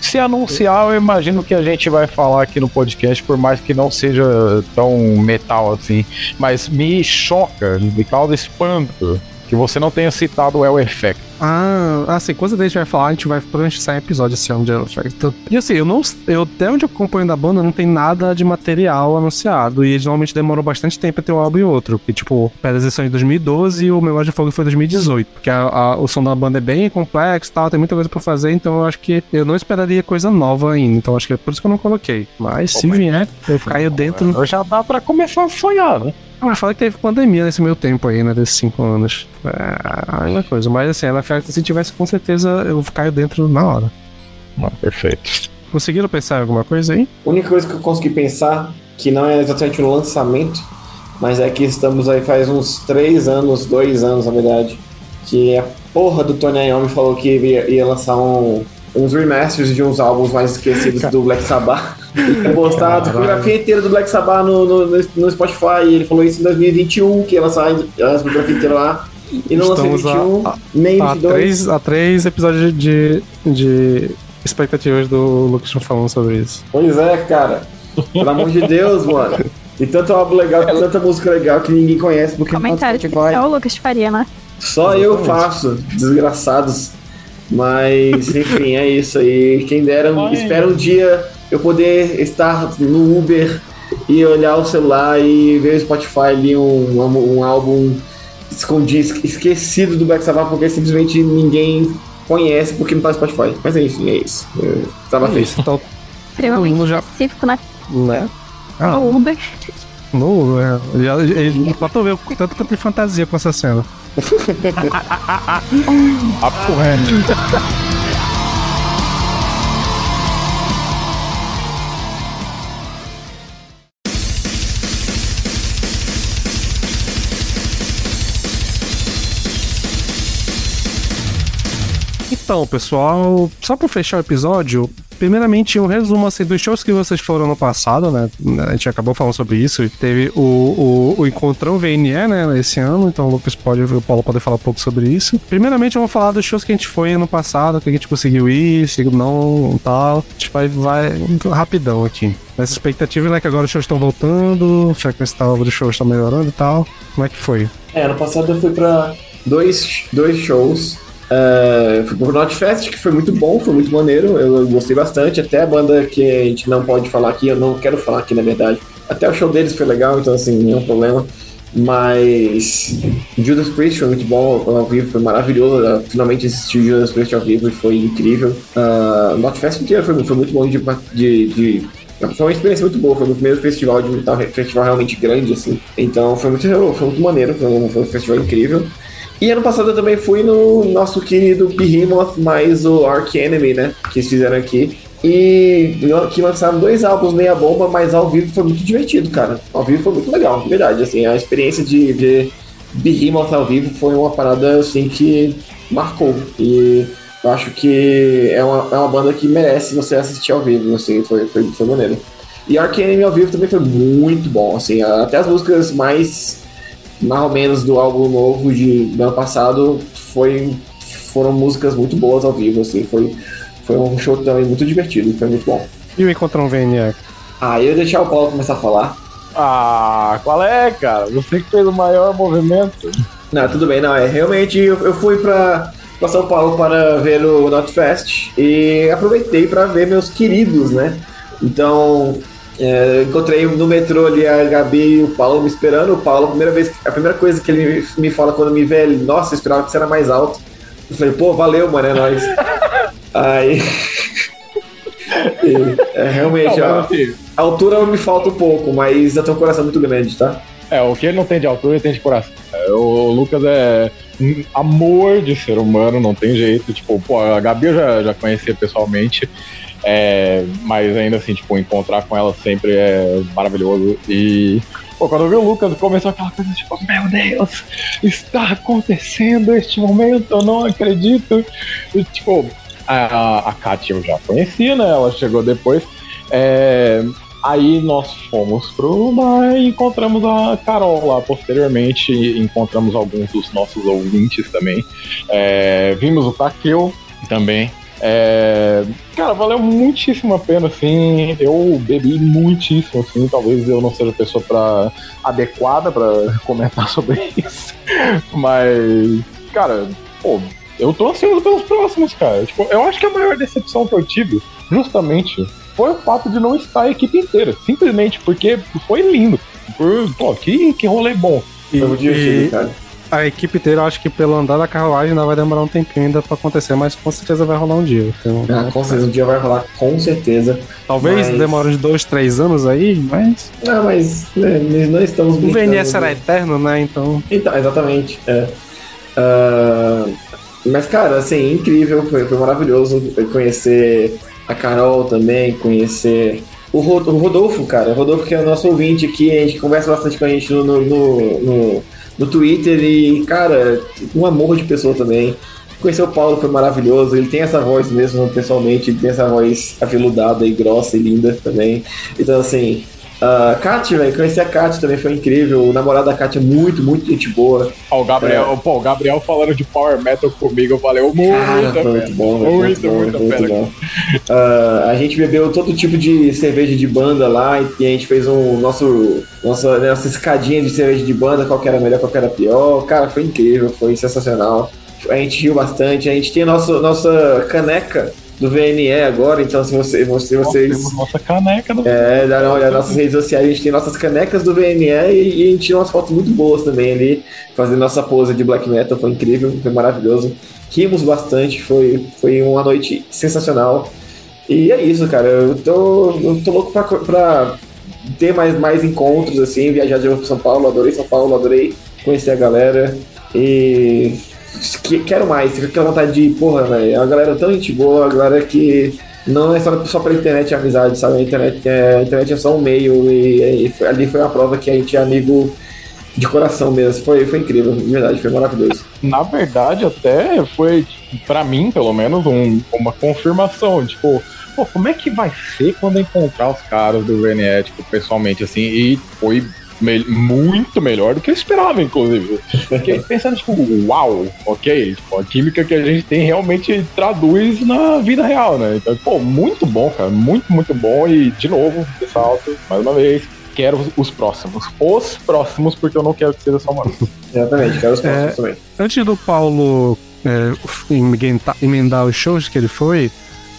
Se anunciar, eu imagino que a gente vai falar aqui no podcast, por mais que não seja tão metal assim. Mas me choca, me causa espanto que você não tenha citado o El Effect. Ah, assim, quando a gente vai falar, a gente vai provavelmente sair episódio esse ano de Iron Effect. E assim, eu não. Eu, até onde eu acompanho da banda, não tem nada de material anunciado. E eles normalmente demoram bastante tempo pra ter um álbum e outro. Porque, tipo, Pedras edição de 2012 e o Memória de Fogo foi 2018. Porque a- a- o som da banda é bem complexo e tal, tem muita coisa pra fazer, então eu acho que eu não esperaria coisa nova ainda. Então acho que é por isso que eu não coloquei. Mas se vier, eu caio dentro. Já dá pra começar a sonhar, né? Ah, fala que teve pandemia nesse meio tempo aí, né? Desses cinco anos. É, ainda coisa. Mas assim, ela fala que se tivesse, com certeza eu caio dentro na hora. Ah, perfeito. Conseguiram pensar em alguma coisa aí? A única coisa que eu consegui pensar, que não é exatamente um lançamento, mas é que estamos aí faz uns três anos, dois anos na verdade, que a porra do Tony Iommi falou que ia, ia lançar um, uns remasters de uns álbuns mais esquecidos do Black Sabbath. Ia postar a discografia inteira do Black Sabbath no, no, no- Spotify. Ele falou isso em 2021, que ia lançar a discografia inteira lá. E não lançou em Estamos 21, a- nem em Há 22. três, há três episódios de, de expectativas do Lucas falando sobre isso. Pois é, cara. Pelo amor de Deus, mano. E tanto álbum legal, tanta música legal que ninguém conhece porque Comentário não tá no Spotify. é o Lucas Faria, né? Só eu faço, desgraçados. Mas, enfim, é isso aí. Quem dera, Vai. espera um dia eu poder estar no Uber e olhar o celular e ver o Spotify ali, um, um, um álbum escondido, esquecido do Black Sabbath, porque simplesmente ninguém conhece porque não tá no Spotify. Mas é isso, é isso. Eu tava É feliz. isso, então, Extremamente mundo já- específico, né? né? Ah, O Uber. no, é, ele, ele, pra tu ver o tanto que eu tenho fantasia com essa cena. Papo reto. Então, pessoal, só pra fechar o episódio, primeiramente um resumo assim, dos shows que vocês foram no passado, né? A gente acabou falando sobre isso. Teve o, o, o Encontrão VNE, né, esse ano, então o Lucas pode, o Paulo pode falar um pouco sobre isso. Primeiramente, vamos falar dos shows que a gente foi ano passado, que a gente conseguiu ir, se não tal. A gente vai, vai rapidão aqui. Nessa expectativa, né, que agora os shows estão voltando, a frequência dos shows está melhorando e tal. Como é que foi? É, ano passado eu fui pra dois, dois shows. É, fui pro Notfest, que foi muito bom, foi muito maneiro, eu gostei bastante. Até a banda que a gente não pode falar aqui, eu não quero falar aqui na verdade. Até o show deles foi legal, então assim, nenhum problema. Mas Judas Priest foi muito bom ao vivo, foi maravilhoso. Finalmente assisti Judas Priest ao vivo e foi incrível. Uh, Notfest inteiro foi, foi muito bom de, de, de foi uma experiência muito boa, foi o primeiro festival de metal, festival realmente grande, assim. Então foi muito, foi muito maneiro, foi um, foi um festival incrível. E ano passado eu também fui no nosso querido Behemoth mais o Ark Enemy, né? Que eles fizeram aqui. E que lançaram dois álbuns meia bomba, mas ao vivo foi muito divertido, cara. Ao vivo foi muito legal, de verdade. Assim, a experiência de ver Behemoth ao vivo foi uma parada assim que marcou. E eu acho que é uma, é uma banda que merece você assistir ao vivo, assim, foi, foi, foi maneiro. E Ark Enemy ao vivo também foi muito bom, assim, até as músicas mais mais ou menos do álbum novo de, do ano passado foi, foram músicas muito boas ao vivo, assim, foi, foi um show também muito divertido, foi muito bom. E o Encontrão VNE? Ah, eu ia deixar o Paulo começar a falar. Ah, qual é, cara? Você que fez o maior movimento. Não, tudo bem, não, é realmente eu, eu fui pra, pra São Paulo para ver o Notfest e aproveitei para ver meus queridos, né? Então, é, encontrei no metrô ali a Gabi e o Paulo me esperando. O Paulo, a primeira vez, a primeira coisa que ele me fala quando me vê, ele, nossa, eu esperava que você era mais alto. Eu falei, pô, valeu, mano, é nóis. Aí. é, realmente, Não, a, mas assim, a altura me falta um pouco, mas eu tenho um coração muito grande, tá? É, o que ele não tem de altura, ele tem de coração. É, O Lucas é um amor de ser humano, não tem jeito. Tipo, pô, a Gabi eu já, já conhecia pessoalmente, é, mas ainda assim, tipo, encontrar com ela sempre é maravilhoso. E, pô, quando eu vi o Lucas, começou aquela coisa tipo, meu Deus, está acontecendo este momento, eu não acredito. E, tipo, a, a Kátia eu já conhecia, né? Ela chegou depois. É, Aí nós fomos pro bar e encontramos a Carol lá posteriormente, encontramos alguns dos nossos ouvintes também. É, vimos o Takeo também. É, cara, valeu muitíssimo a pena, assim. Eu bebi muitíssimo, assim. Talvez eu não seja a pessoa pra, adequada para comentar sobre isso. Mas, cara, pô, eu tô ansioso pelos próximos, cara. Tipo, eu acho que a maior decepção que eu tive, justamente, foi o fato de não estar a equipe inteira. Simplesmente porque foi lindo. Por, pô, que, que rolê bom. E, e cara. A equipe inteira, eu acho que pelo andar da carruagem ainda vai demorar um tempinho ainda pra acontecer, mas com certeza vai rolar um dia. Então, Ah, com certeza, um dia vai rolar, com certeza. Talvez Mas- demore uns dois, três anos aí, mas. Não, mas né, nós estamos O VNS será de- eterno, né? Então. Então, exatamente. é. Ah, mas, cara, assim, incrível, foi, foi maravilhoso conhecer a Carol também, conhecer o Rodolfo, cara. O Rodolfo que é o nosso ouvinte aqui, a gente conversa bastante com a gente no, no, no, no- Twitter e, cara, um amor de pessoa também. Conhecer o Paulo foi maravilhoso, ele tem essa voz mesmo, pessoalmente, ele tem essa voz aveludada e grossa e linda também. Então, assim, a Kat, velho, conhecer a Kat também foi incrível. O namorado da Kat é muito, muito gente boa. Ó, o Gabriel, pô, o Gabriel falando de Power Metal comigo, valeu muito. Cara, foi muito bom, Muito, muito muito, bom. Ah, a gente bebeu todo tipo de cerveja de banda lá e a gente fez um nosso nossa, nossa escadinha de cerveja de banda, qual que era melhor, qual que era pior. Cara, foi incrível, foi sensacional. A gente riu bastante. A gente tem a nossa, nossa caneca do VNE agora, então se você, você Nós vocês temos nossa caneca do é, dá uma olhada nas nossas redes sociais, a gente tem nossas canecas do VNE e, e a gente tirou umas fotos muito boas também ali, fazendo nossa pose de black metal, foi incrível, foi maravilhoso. Rimos bastante, foi, foi uma noite sensacional. E é isso, cara, eu tô, eu tô louco pra, pra ter mais, mais encontros, assim, viajar de novo pra São Paulo, adorei São Paulo, adorei conhecer a galera e quero mais, com aquela vontade de, porra, velho, a galera é tão gente boa, a galera que não é só, só internet a amizade, sabe? A internet é, a internet é só um meio e, e foi- ali foi uma prova que a gente é amigo de coração mesmo. Foi, foi incrível, de verdade, foi maravilhoso. Na verdade, até foi, pra mim, pelo menos, um- uma confirmação. Tipo, pô, como é que vai ser quando encontrar os caras do VNE, tipo, pessoalmente, assim? E foi me- muito melhor do que eu esperava, inclusive. Fiquei pensando, tipo, uau, ok. Tipo, a química que a gente tem realmente traduz na vida real, né? Então, pô, muito bom, cara. Muito, muito bom. E, de novo, ressalto, mais uma vez. Quero os- os próximos. Os próximos, porque eu não quero que seja só uma. Exatamente, quero os próximos É. também. Antes do Paulo é, emenda- emendar os shows que ele foi,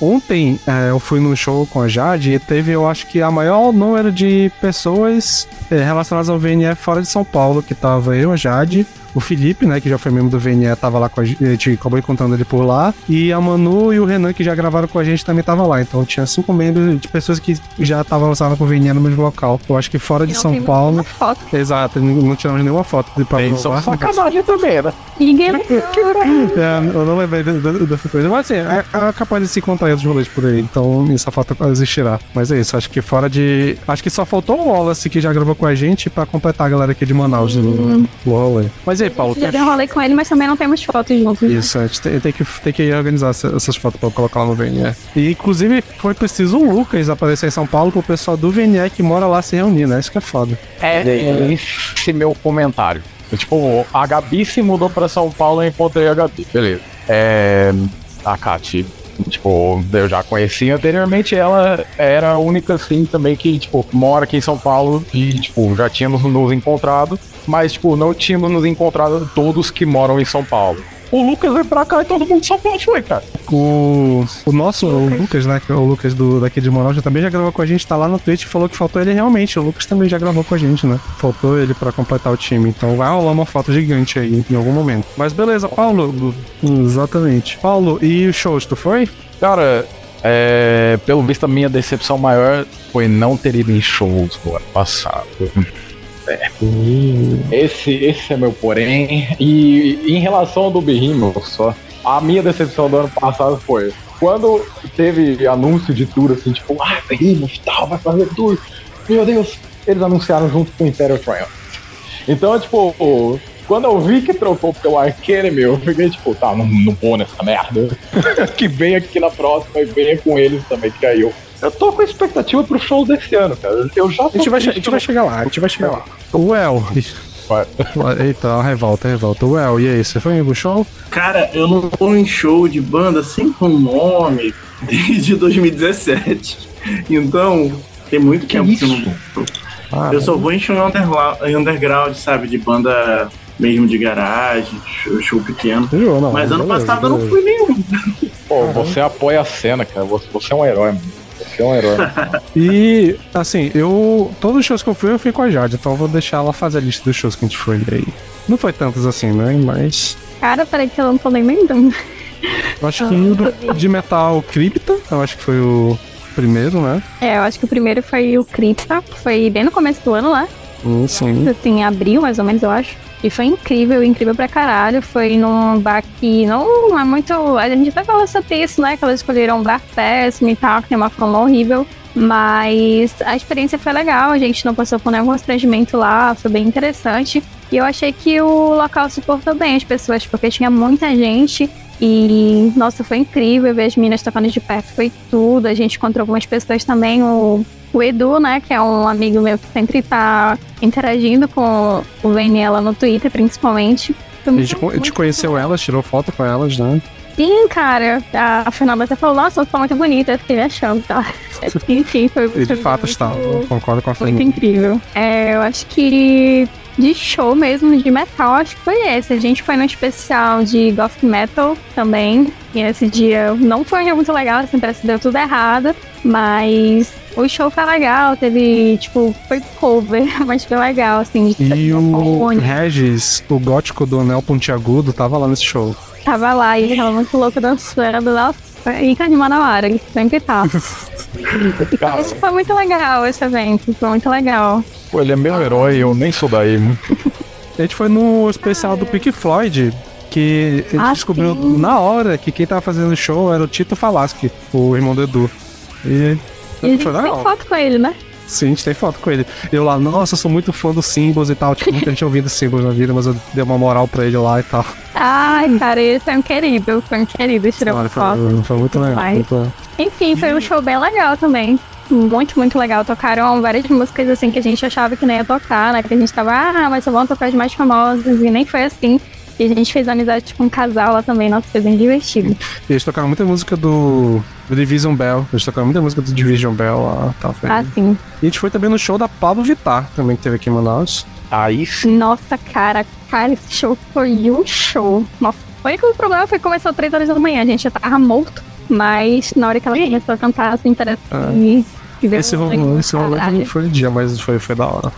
ontem é, eu fui num show com a Jade e teve, eu acho que, a maior número de pessoas é, relacionadas ao VNF fora de São Paulo, que tava eu, a Jade, o Felipe, né, que já foi membro do VNE, tava lá com a gente, acabou encontrando ele por lá. E a Manu e o Renan, que já gravaram com a gente, também tava lá. Então tinha cinco membros de pessoas que já estavam lançadas com o VNE no mesmo local. Eu acho que fora de Não São Paulo. nenhuma foto. Exato, não não tiramos nenhuma foto de pra Tem só sacanagem também, né? Ninguém. É, eu não lembrei de- de- dessa coisa. Mas assim, é, é capaz de se encontrar em outros rolês por aí. Então essa foto existirá. Mas é isso, acho que fora de. Acho que só faltou o Wallace que já gravou com a gente pra completar a galera aqui de Manaus do, do rolê. Mas aí, Paulo? Já deu um rolê com ele, mas também não temos fotos juntos. Isso, a gente tem, tem que, tem que organizar essa- essas fotos pra colocar lá no VNE. E inclusive foi preciso o Lucas aparecer em São Paulo pro pessoal do VNE que mora lá se reunir, né? Isso que é foda. É, é esse meu comentário. Tipo, a Gabi se mudou pra São Paulo e eu encontrei a Gabi. Beleza. É, a Kati, tipo, eu já conhecia anteriormente. Ela era a única, assim, também que, tipo, mora aqui em São Paulo e, tipo, já tínhamos nos encontrado. Mas, tipo, não tínhamos nos encontrado todos que moram em São Paulo. O Lucas veio pra cá e todo mundo Paulo foi, cara. O, o nosso, o Lucas, né? que é O Lucas do, daqui de Manaus já também já gravou com a gente, tá lá no Twitch e falou que faltou ele realmente. O Lucas também já gravou com a gente, né? Faltou ele pra completar o time. Então vai rolar uma foto gigante aí em algum momento. Mas beleza, Paulo. Exatamente. Paulo, e os shows, tu foi? Cara, é, pelo visto a minha decepção maior foi não ter ido em shows no ano passado. É. Esse, esse é meu porém. E em relação ao do Behemoth só, a minha decepção do ano passado foi quando teve anúncio de tour, assim, tipo, ah, Behemoth tal, vai fazer tour. Meu Deus, eles anunciaram junto com o Imperial Triumph. Então, tipo, quando eu vi que trocou pelo Arcanime, eu fiquei tipo, tá, não, não vou nessa merda. que venha aqui na próxima e venha com eles também, que aí eu. Eu tô com expectativa pro show desse ano, cara. Eu já A gente, vai, a gente vai chegar lá, a gente vai chegar lá. Vai. Eita, revolta, revolta. O El, e aí, você foi no show? Cara, eu não vou em show de banda assim com nome desde 2017. Então, tem muito tempo que eu não. Ah, Eu só vou em show underla- underground, sabe? De banda mesmo de garagem, show, show pequeno. Não, Mas ano beleza, passado eu não fui nenhum. Pô, você apoia a cena, cara. Você, você é um herói, mano. Você é um herói. E, assim, eu. Todos os shows que eu fui, eu fui com a Jade, então eu vou deixar ela fazer a lista dos shows que a gente foi aí. Não foi tantos assim, né? Mas. Cara, peraí que eu não tô nem lembrando. Eu acho que o de metal Cripta, eu acho que foi o primeiro, né? É, eu acho que o primeiro foi o Cripta, que foi bem no começo do ano lá. Hum, sim. Assim, em abril, mais ou menos, eu acho. E foi incrível, incrível pra caralho. Foi num bar que não é muito. A gente até falou sobre isso, né? Que elas escolheram um bar péssimo e tal, que tem uma fama horrível. Mas a experiência foi legal, a gente não passou por nenhum constrangimento lá, foi bem interessante. E eu achei que o local suportou bem as pessoas, porque tinha muita gente. E, nossa, foi incrível ver as minas tocando de perto, foi tudo. A gente encontrou algumas pessoas também, o, o Edu, né, que é um amigo meu que sempre tá interagindo com o lá no Twitter, principalmente. Foi A gente, muito, a gente muito conheceu elas, tirou foto com elas, né? Sim, cara. A Fernanda até falou, nossa, você tá muito bonita. Eu fiquei me achando, tá? Enfim, foi, E de fato muito- está. Concordo com a Muito Fernanda. incrível. É, eu acho que de show mesmo, de metal, acho que foi esse. A gente foi no especial de Gothic Metal também. E esse dia não foi muito legal, assim, parece que deu tudo errado. Mas o show foi legal, teve, tipo, foi cover, mas foi legal, assim. de E o. Regis, o gótico do Anel Pontiagudo, tava lá nesse show. Tava lá e ele tava muito louco dançando. Nossa, Ica de Manauara, ele sempre tá. Cara, Isso foi muito legal, esse evento. Foi muito legal. pô, ele é meu herói, eu nem sou daí. mano. A gente foi no especial do Pink Floyd, que a gente Ah, descobriu sim. na hora que quem tava fazendo o show era o Tito Falaschi, o irmão do Edu. E E a gente tem legal. foto com ele, né? Sim, a gente tem foto com ele. Eu lá, nossa, eu sou muito fã dos símbolos e tal. Tipo, muita gente ouvindo símbolos na vida, mas eu dei uma moral pra ele lá e tal. Ai, cara, ele foi um querido, foi um querido, tirou Olha, uma foi, foto. foi muito legal. Muito. Enfim, foi um show bem legal também. Muito, muito legal. Tocaram várias músicas assim que a gente achava que nem ia tocar, né? Que a gente tava, ah, mas só vão tocar as mais famosas. E nem foi assim. E a gente fez amizade com um casal lá também. Nossa, foi bem divertido. E eles tocaram muita música do, do Division Bell. Eles tocaram muita música do Division Bell lá. Tá, foi. Ah, sim. E a gente foi também no show da Pablo Vittar, também que teve aqui em Manaus. Aí sim. Nossa, cara, cara, esse show foi um show. Nossa, o único problema foi que começou às 3 horas da manhã, a gente já tava morto. Mas na hora que ela começou a cantar, assim, parece Ah. Esse rolê, esse rolê Caralho. não foi dia, mas foi, foi da hora.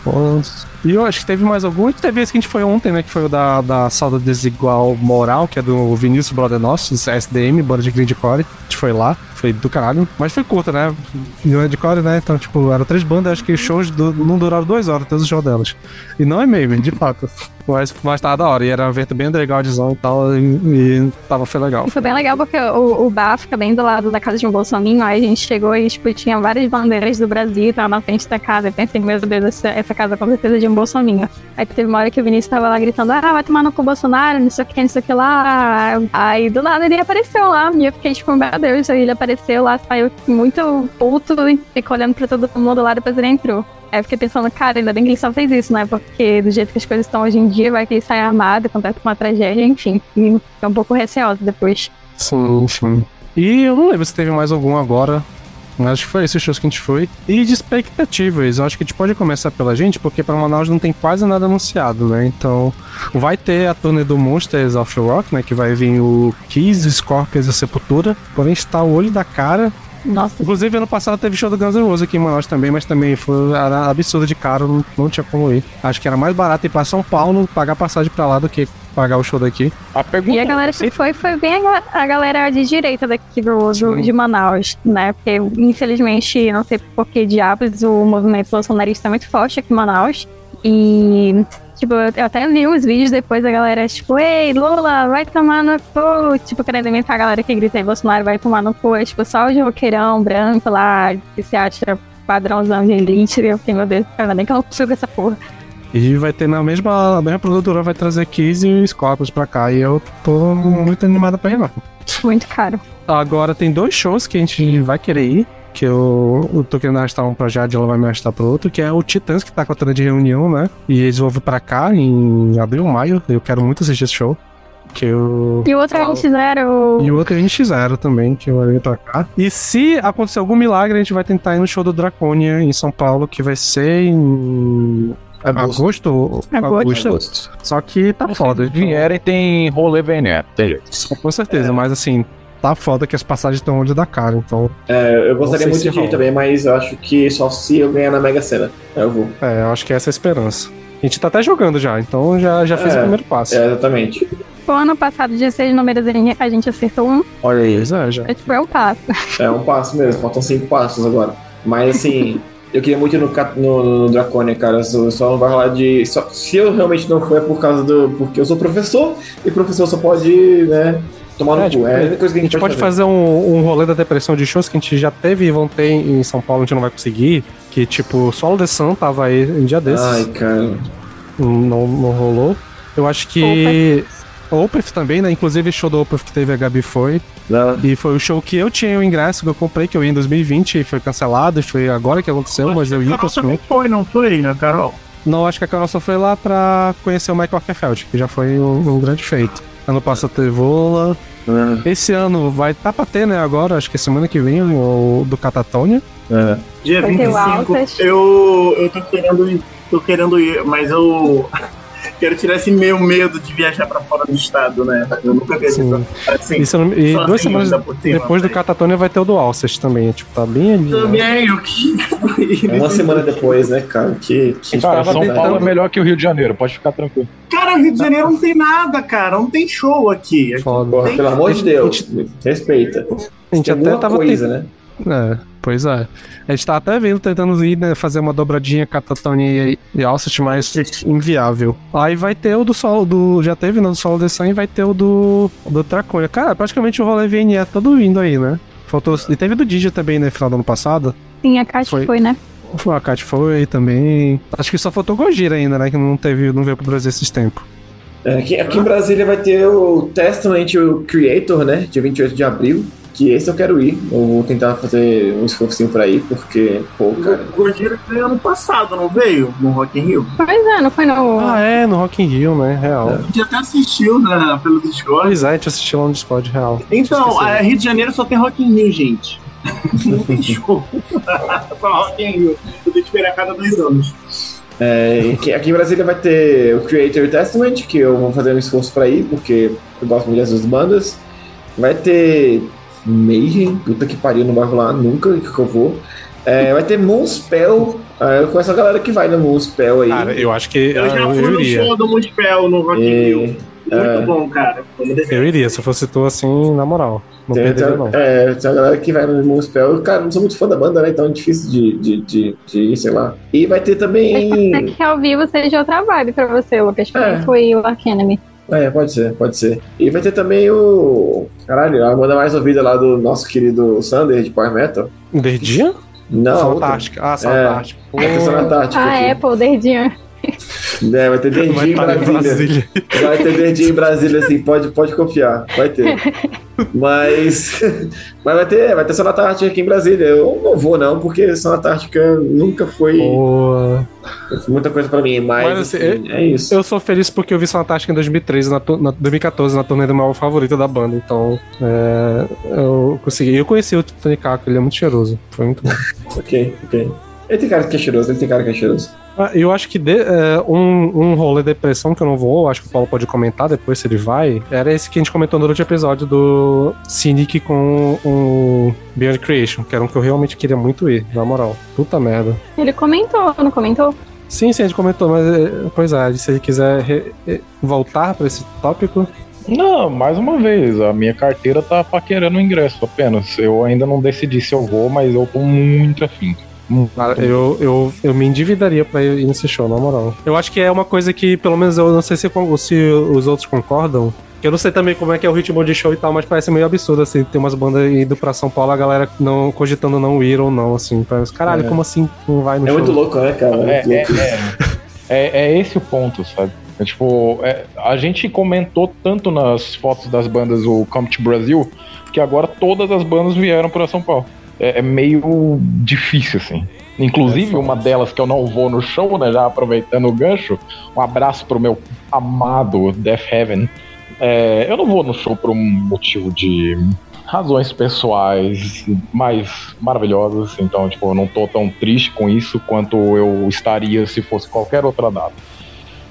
E eu acho que teve mais algum. Teve esse que a gente foi ontem, né? Que foi o da, da Salda Desigual Moral, que é do Vinícius Brother Nossos, SDM, bora de Grindcore. A gente foi lá, foi do caralho. Mas foi curta, né? Grindcore, né? Então, tipo, eram três bandas, acho que os shows du- não duraram duas horas, todos os shows delas. E não é meio, de fato. Mas, mas tava da hora. E era um evento bem undergroundzão e tal. E, e tava, foi legal. E foi bem legal porque o, o bar fica bem do lado da casa de um bolsominho. Aí a gente chegou e, tipo, tinha várias bandeiras do Brasil, tava na frente da casa. Eu pensei, meu Deus, essa, essa casa com certeza é de um bolsominho. Aí teve uma hora que o Vinícius tava lá gritando, ah, vai tomar no cu Bolsonaro, não sei o que, não sei o que lá. Aí do nada ele apareceu lá. E eu fiquei, tipo, meu Deus, aí ele apareceu lá, saiu muito puto e ficou olhando pra todo mundo lá, depois ele entrou. Aí eu fiquei pensando, cara, ainda bem que ele só fez isso, né? Porque do jeito que as coisas estão hoje em dia, vai que ele sai armado, acontece uma tragédia, enfim. E fiquei um pouco receosa depois. Sim, sim. E eu não lembro se teve mais algum agora. Acho que foi esses shows que a gente foi. E de expectativas, eu acho que a gente pode começar pela gente, porque pra Manaus não tem quase nada anunciado, né? Então, vai ter a turnê do Monsters of Rock, né? Que vai vir o Kiss, Scorpions e a Sepultura. Porém, está o olho da cara. Nossa, Inclusive, ano passado teve show do Guns N' Roses aqui em Manaus também, mas também foi era absurdo de caro, não, não tinha como ir. Acho que era mais barato ir pra São Paulo, pagar passagem pra lá do que pagar o show daqui. A pergunta E a galera que foi, foi bem a, ga- a galera de direita daqui do, do- de Manaus, né? Porque, infelizmente, não sei por que diabos, o movimento bolsonarista é muito forte aqui em Manaus. E, tipo, eu até vi uns vídeos depois da galera, tipo, ei, Lula, vai tomar no cu. Tipo, querendo imitar a galera que grita aí, Bolsonaro vai tomar no cu. É, tipo, só o roqueirão branco lá, que se acha padrãozão de elite. E eu fiquei, meu Deus, ainda bem que eu não consigo essa porra. E vai ter na mesma, a mesma produtora, vai trazer Kiss e Scorpions pra cá. E eu tô muito animada pra ir lá. Muito caro. Agora tem dois shows que a gente vai querer ir. Que eu, eu tô querendo arrastar um pra Jade, ela vai me arrastar pro outro, que é o Titãs, que tá com a turnê de reunião, né? E eles vão vir pra cá em abril, maio. Eu quero muito assistir esse show. Que eu. E o outro a gente zero. E o outro a gente zero também, que vai vir pra cá. E se acontecer algum milagre, a gente vai tentar ir no show do Draconia em São Paulo, que vai ser em. Agosto? Agosto. Agosto. Só que tá foda. Se vierem, tem rolê VNE. Tem jeito. Com certeza, mas assim, tá foda que as passagens estão onde da cara, então. É, eu gostaria muito de ir também, mas eu acho que só se eu ganhar na Mega Sena. Aí Eu vou. É, eu acho que essa é a esperança. A gente tá até jogando já, então já, já fez É, o primeiro passo. É, exatamente. O ano passado, de seis números, a gente acertou um. Olha aí. Pois é, já. É tipo, é um passo. É um passo mesmo, faltam cinco passos agora. Mas assim, eu queria muito ir no, no, no Draconia, cara. Só, só não vai rolar de. Só, se eu realmente não for é por causa do. Porque eu sou professor e professor só pode, né, tomar no É, cu. tipo, é a única coisa que A gente pode fazer um, um rolê da depressão de shows que a gente já teve e vão ter em São Paulo, a gente não vai conseguir. Que tipo, Solo The Sun tava aí um dia desses. Ai, cara. Não, não rolou. Eu acho que. Opeth também, né? Inclusive show do Opeth que teve a Gabi foi. Não. E foi o show que eu tinha o ingresso que eu comprei, que eu ia em 2020 e foi cancelado. E foi agora que aconteceu, mas eu ia também foi, não foi, né, Carol? Não, acho que a Carol só foi lá pra conhecer o Michael Arkerfeld, que já foi um, um grande feito. Ano passado teve Vola. É, Esse ano vai tá pra ter, né? Agora, acho que é semana que vem, o do Catatonia. é. Dia Vai ter o 25, Altas. eu, eu tô querendo ir, tô querendo ir, mas eu quero tirar esse meu medo de viajar pra fora do estado, né? Eu nunca viajei Sim. pra assim. E, não- e duas semanas cima, depois do velho. Catatonia vai ter o do Alcest também. Tipo, tá bem ali. né? Também, eu que. É uma semana depois, né, cara? Que, que Cara, tava São Paulo é tentando- melhor que o Rio de Janeiro, pode ficar tranquilo. Cara, Rio de Janeiro não tem nada, cara. Não tem show aqui. Aqui Foda. Porra, tem- pelo amor de Deus, respeita. A gente Tem até tava coisa, né? É, pois é. A gente tá até vendo, tentando ir, né, fazer uma dobradinha Catatonia e, e Alcest, mas inviável. Aí vai ter o do solo, do, já teve no do solo The Sun e vai ter o do, do Traconia. Cara, praticamente o rolê VNE é todo indo aí, né? Faltou, e teve do Digi também, né, final do ano passado. Sim, a Kátia Foi. foi, né? A Kat foi também. Acho que só faltou Gojira ainda, né, que não teve, não veio pro Brasil esses tempos. É, aqui, aqui em Brasília vai ter o Testament o Creator, né? Dia 28 de abril. Que esse eu quero ir. Eu vou tentar fazer um esforcinho pra ir, porque, pô, cara. O Gojira veio ano passado, não veio? No Rock in Rio? Pois é, não foi no. Ah, é, no Rock in Rio, né, real. A gente até assistiu né, pelo Discord. Pois é, a gente assistiu lá no Discord real. Então, a Rio de Janeiro só tem Rock in Rio, gente. Não tem show. Só Rock in Rio. Eu tenho que esperar a cada dois anos. É, aqui, aqui em Brasília vai ter o Creator Testament, que eu vou fazer um esforço pra ir, porque eu gosto muito dessas bandas. Vai ter Mayhem, puta que pariu, não vai rolar nunca que eu vou. É, vai ter Moonspell. Ah, eu conheço a galera que vai no Moonspell aí. Cara, eu acho que Eu já eu, fui no iria. show do Muspel no Rock in Rio. Muito é. bom, cara. Eu iria, se eu fosse tu assim, na moral. Não Tem, perderia, não. é, tem a galera que vai no Moonspell. Cara, não sou muito fã da banda, né? Então é difícil de, de, de, de ir, sei lá. E vai ter pode também. ser que ao vivo seja outra vibe pra você, Lucas. É. foi o Ark Enemy. É, pode ser, pode ser. E vai ter também o. Caralho, a banda mais ouvida lá do nosso querido Sander de Power Metal. Derdia? Não. Fantástica. Ah, Fantástica. Pô, Vai ter só na Antártica. Ah, aqui. Apple, Derdinho. É, vai ter vai Dendinho em Brasília. Brasília. Vai ter Dendinho em Brasília, assim, pode, pode confiar. Vai ter. Mas. Mas vai ter, vai ter Sonata Ártica aqui em Brasília. Eu não vou, não, porque Sonata Ártica nunca foi Boa. muita coisa pra mim. Mas, Mas, assim, assim, é isso. Eu sou feliz porque eu vi Fantástica em 2013, na, na 2014, na turnê do meu favorito da banda. Então, é, eu consegui. Eu conheci o Tonicaco, ele é muito cheiroso. Foi muito bom. Ok, ok. Ele tem cara que é cheiroso, ele tem cara que é cheiroso. Ah, Eu acho que de- é, um, um rolê de depressão que eu não vou, acho que o Paulo pode comentar depois se ele vai, era esse que a gente comentou no último episódio do Cynic com o Beyond Creation, que era um que eu realmente queria muito ir, na moral. Puta merda. Ele comentou, não comentou? Sim, sim, a gente comentou, mas é, pois é, se ele quiser re- re- voltar pra esse tópico. Não, mais uma vez, a minha carteira tá paquerando o ingresso apenas. Eu ainda não decidi se eu vou, mas eu tô muito afim. Cara, eu, eu, eu me endividaria pra ir nesse show, na moral. Eu acho que é uma coisa que, pelo menos, eu não sei se, se os outros concordam. Que eu não sei também como é que é o ritmo de show e tal, mas parece meio absurdo, assim, ter umas bandas indo pra São Paulo, a galera não cogitando não ir ou não, assim. Parece, caralho, É. como assim não vai no É show? muito louco, né, cara? É, é, louco. é, é, é esse o ponto, sabe? É, tipo, é, a gente comentou tanto nas fotos das bandas o Come to Brasil que agora todas as bandas vieram para São Paulo. É, é meio difícil, assim. Inclusive, uma delas que eu não vou no show, né? Já aproveitando o gancho, um abraço pro meu amado Death Heaven. É, eu não vou no show por um motivo de razões pessoais mais maravilhosas, então, tipo, eu não tô tão triste com isso quanto eu estaria se fosse qualquer outra data.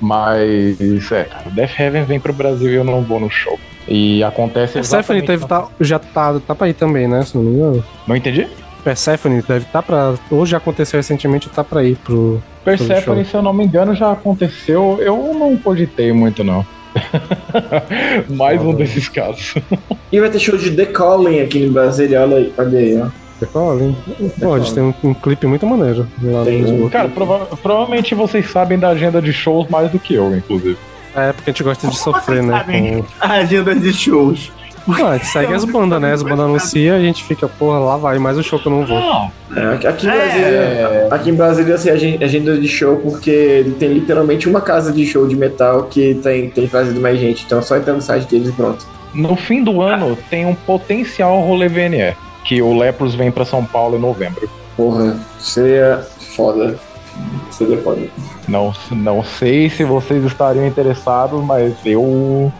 Mas, é, cara, Death Heaven vem pro Brasil e eu não vou no show. E acontece Persephone deve tá, já tá, tá pra ir também, né? Se não me engano. Não entendi? Persephone deve estar tá pra. Ou já aconteceu recentemente, tá pra ir pro. Persephone, show. se eu não me engano, já aconteceu. Eu não cogitei muito, não. Mais um desses casos. E vai ter show de The Calling aqui em Brasília, olha aí, olha aí, ó. Hein? Pô, eles têm um, um clipe muito maneiro. Lá Tem, no. Cara, prova- provavelmente vocês sabem da agenda de shows mais do que eu, inclusive. É, porque a gente gosta de sofrer, né? Com... A agenda de shows. Ah, a gente segue as bandas, né? As bandas anunciam, a gente fica, porra, lá vai mais um show que eu não vou. Não, É, aqui, em É. Brasília, aqui em Brasília assim, agenda de show, porque tem literalmente uma casa de show de metal que tem, tem trazido mais gente. Então é só entrar no site deles e pronto. no fim do ano tem um potencial rolê VNE. Que o Lepros vem pra São Paulo em novembro. Porra, seria foda. Foda. Não, não sei se vocês estariam interessados, mas eu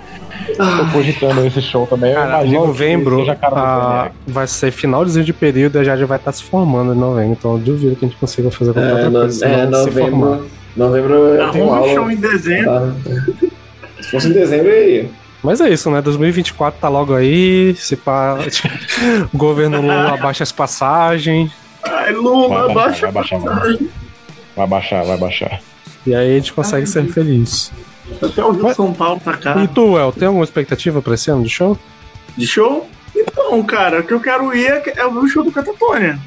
tô cogitando esse show também. Cara, novembro a ah, vai ser finalzinho de período e a Jade vai estar se formando em novembro. Então eu duvido que a gente consiga fazer qualquer É, outra no- coisa. é, senão se formar. novembro. Novembro eu tenho um show em dezembro. Tá? Se fosse em dezembro, eu ia. Mas é isso, né? 2024 tá logo aí. Se pá, o governo Lula abaixa as passagens. Ai, Lula, Vai baixa baixar, vai baixar. Vai baixar, vai baixar. E aí a gente consegue ser feliz. Até o Rio de São Paulo pra cá. E tu, El, tem alguma expectativa pra esse ano de show? De show? Então, cara, o que eu quero ir é, é ver o show do Catatonia.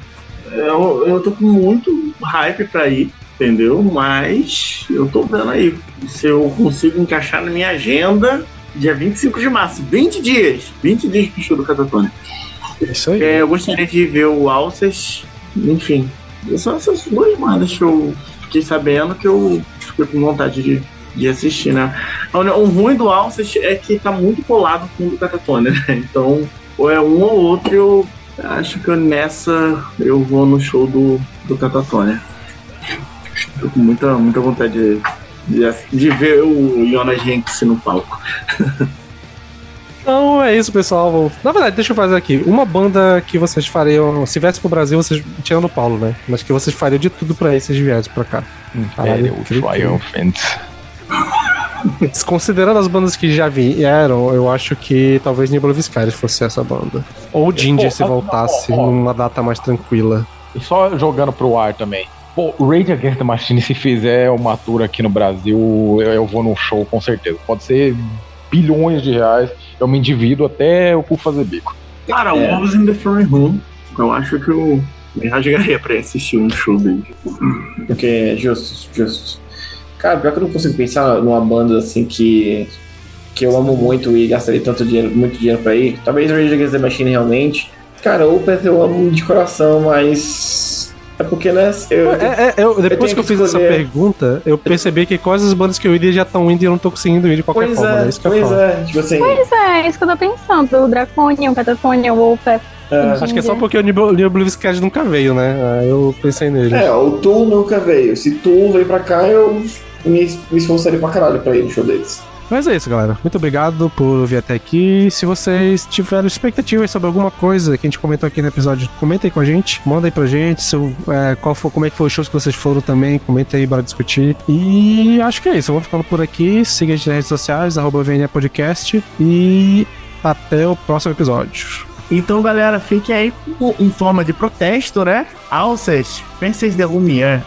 Eu, eu tô com muito hype pra ir, entendeu? Mas eu tô vendo aí se eu consigo encaixar na minha agenda dia 25 de março. 20 dias. 20 dias pro show do Catatonia. Isso aí. É, eu gostaria de ver o Alces, enfim. São essas duas bandas que eu fiquei sabendo que eu fiquei com vontade de, de assistir, né? O, ruim do Alces é que tá muito colado com o do Catatonia, né? Então, ou é um ou outro, eu acho que nessa eu vou no show do, do Catatonia. Tô com muita, muita vontade de, de, de ver o Jonas Jenks no palco. Então é isso, pessoal. Na verdade, deixa eu fazer aqui. Uma banda que vocês fariam. Se viesse pro Brasil, vocês. Tirando o Paulo, né? Mas que vocês fariam de tudo pra ir se viessem pra cá. Caralho, É, o que loucura. Triumphant. Considerando as bandas que já vieram, eu acho que talvez Nebula Viscaris fosse essa banda. Ou Ginger Pô, se ah, voltasse numa data mais tranquila. E só jogando pro ar também. Pô, Rage Against the Machine, se fizer uma tour aqui no Brasil, eu, eu vou num show com certeza. Pode ser bilhões de reais, eu me endivido até o cu fazer bico. Cara, o É. Wolves in the Front Room, eu acho que eu me rasgaria pra ir assistir um show dele. Porque é justo, justo. Cara, pior que eu não consigo pensar numa banda assim que. que eu amo muito e gastaria tanto dinheiro, muito dinheiro pra ir. Talvez Rage Against the Machine realmente. Cara, Opeth eu amo de coração, mas. É porque, né? Eu, É, é, eu- depois tenho que eu fiz essa pergunta, eu percebi que quase as bandas que eu iria já estão indo e eu não tô conseguindo ir de qualquer pois forma. é, né? Isso que eu pois falo. é. Tipo assim. Pois é, é isso que eu tô pensando. O Draconian, o Catatonia, o Wolfpack. é, Acho que é só porque o Cat nunca veio, né? Aí eu pensei nele. É, o Tool nunca veio. Se Tool vem pra cá, eu me, me esforçaria pra caralho pra ir no show deles. Mas é isso, galera. Muito obrigado por vir até aqui. Se vocês tiveram expectativas sobre alguma coisa que a gente comentou aqui no episódio, comentem com a gente. Manda aí pra gente se, o- é, qual foi, como é que foi os shows que vocês foram também. Comenta aí, bora discutir. E acho que é isso. Vamos ficando por aqui. Siga a gente nas redes sociais, arroba Podcast. E até o próximo episódio. Então, galera, fique aí em forma de protesto, né? Alças, Princess de Lumière.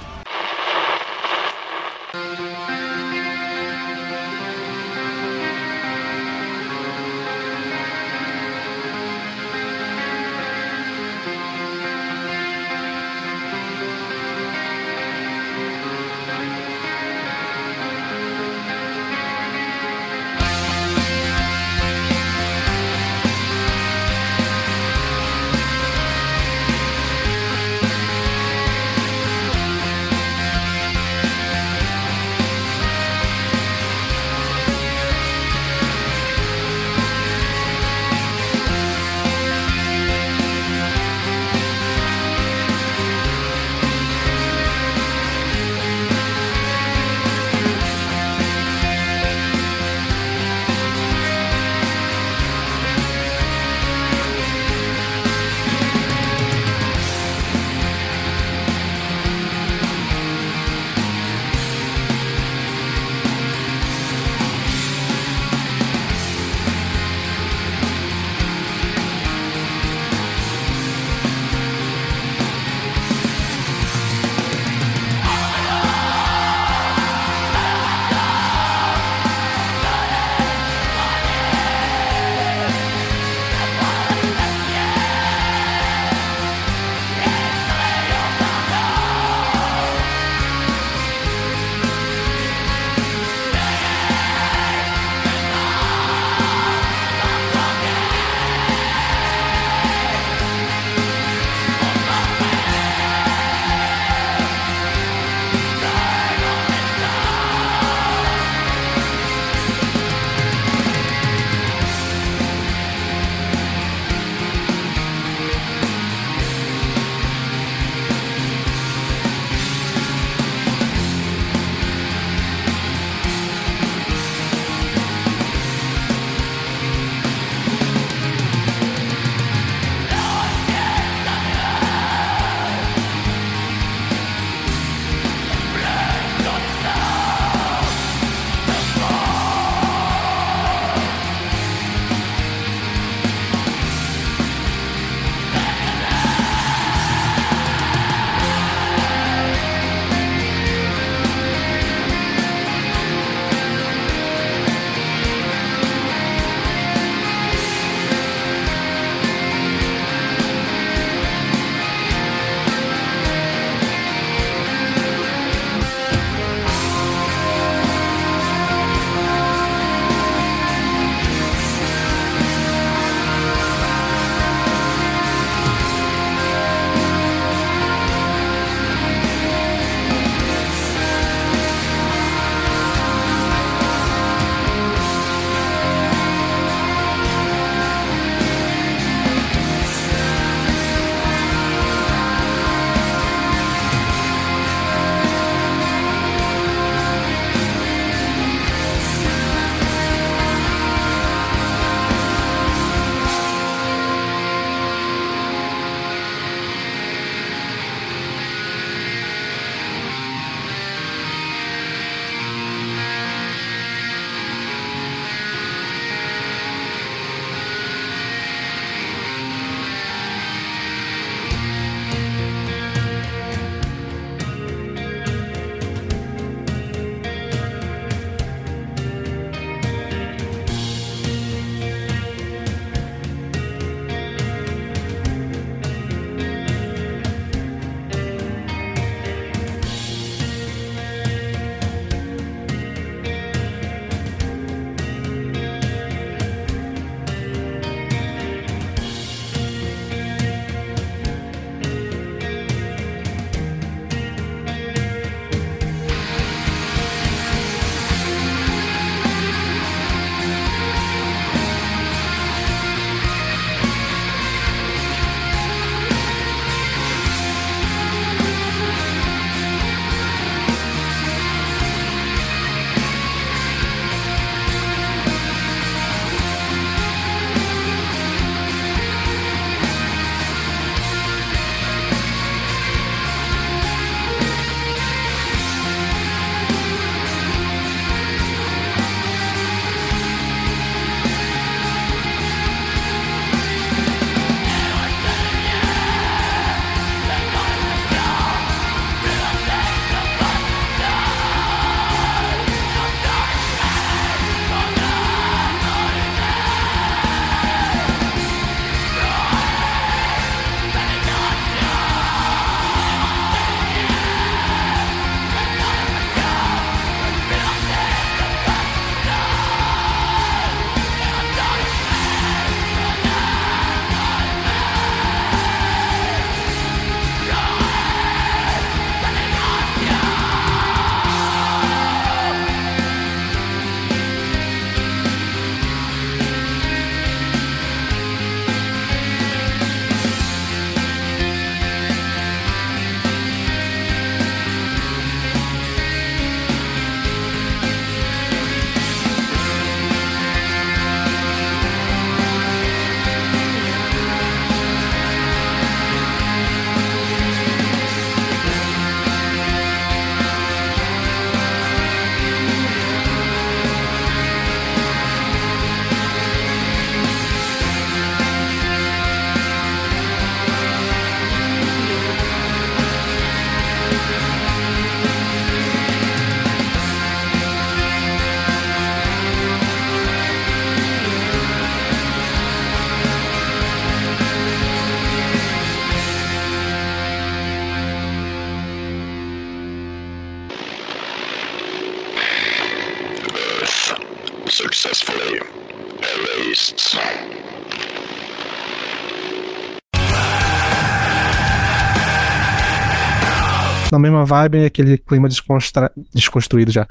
Na mesma vibe, aquele clima desconstra... desconstruído já.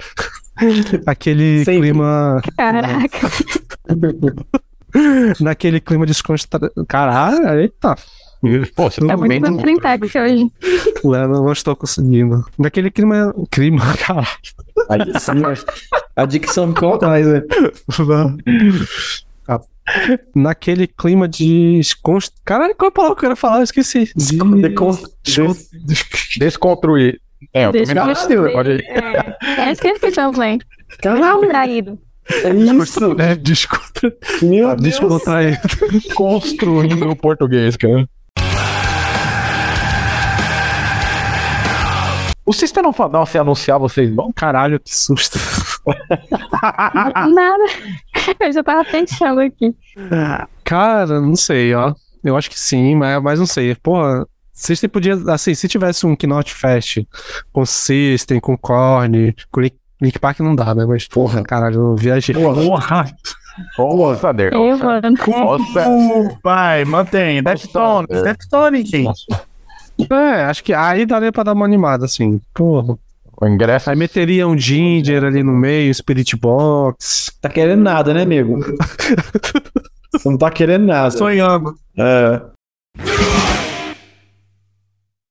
aquele Sempre. clima. Caraca. Naquele clima desconstruído. Caralho, eita. Pô, você É tá muito vendo? no hoje. Eu não estou conseguindo. Naquele clima. Clima, caralho. A dicção, a dicção me conta, mas. É. Naquele clima de. desconst- Caralho, qual é a palavra que eu quero falar? Eu esqueci. De... Decon- descon- Desconstruir. É, eu também não. ver. Pode ir. É, é esqueci também. Traído. é isso. É, descontra... Meu Deus. Descontraído. Construindo o português, cara. O sistema não, não se anunciar, vocês vão? Caralho, que susto. Nada. Eu já tava pensando aqui. Cara, não sei, ó. Eu acho que sim, mas, mas não sei. Porra, System podia. Assim, se tivesse um Knot Fest com System, com Korn, com Link, Link Park não dá, né? Mas, porra, caralho, eu viajei. Porra. Nossa, Deus. Eu, mano. Nossa. Vai, mantém. Deftones, É. Deftones, gente. É, acho que aí daria pra dar uma animada, assim. Porra. O ingresso Aí meteria um Ginger ali no meio, Spirit Box. Tá querendo nada, né, amigo? Você não tá querendo nada. Sonhando. É.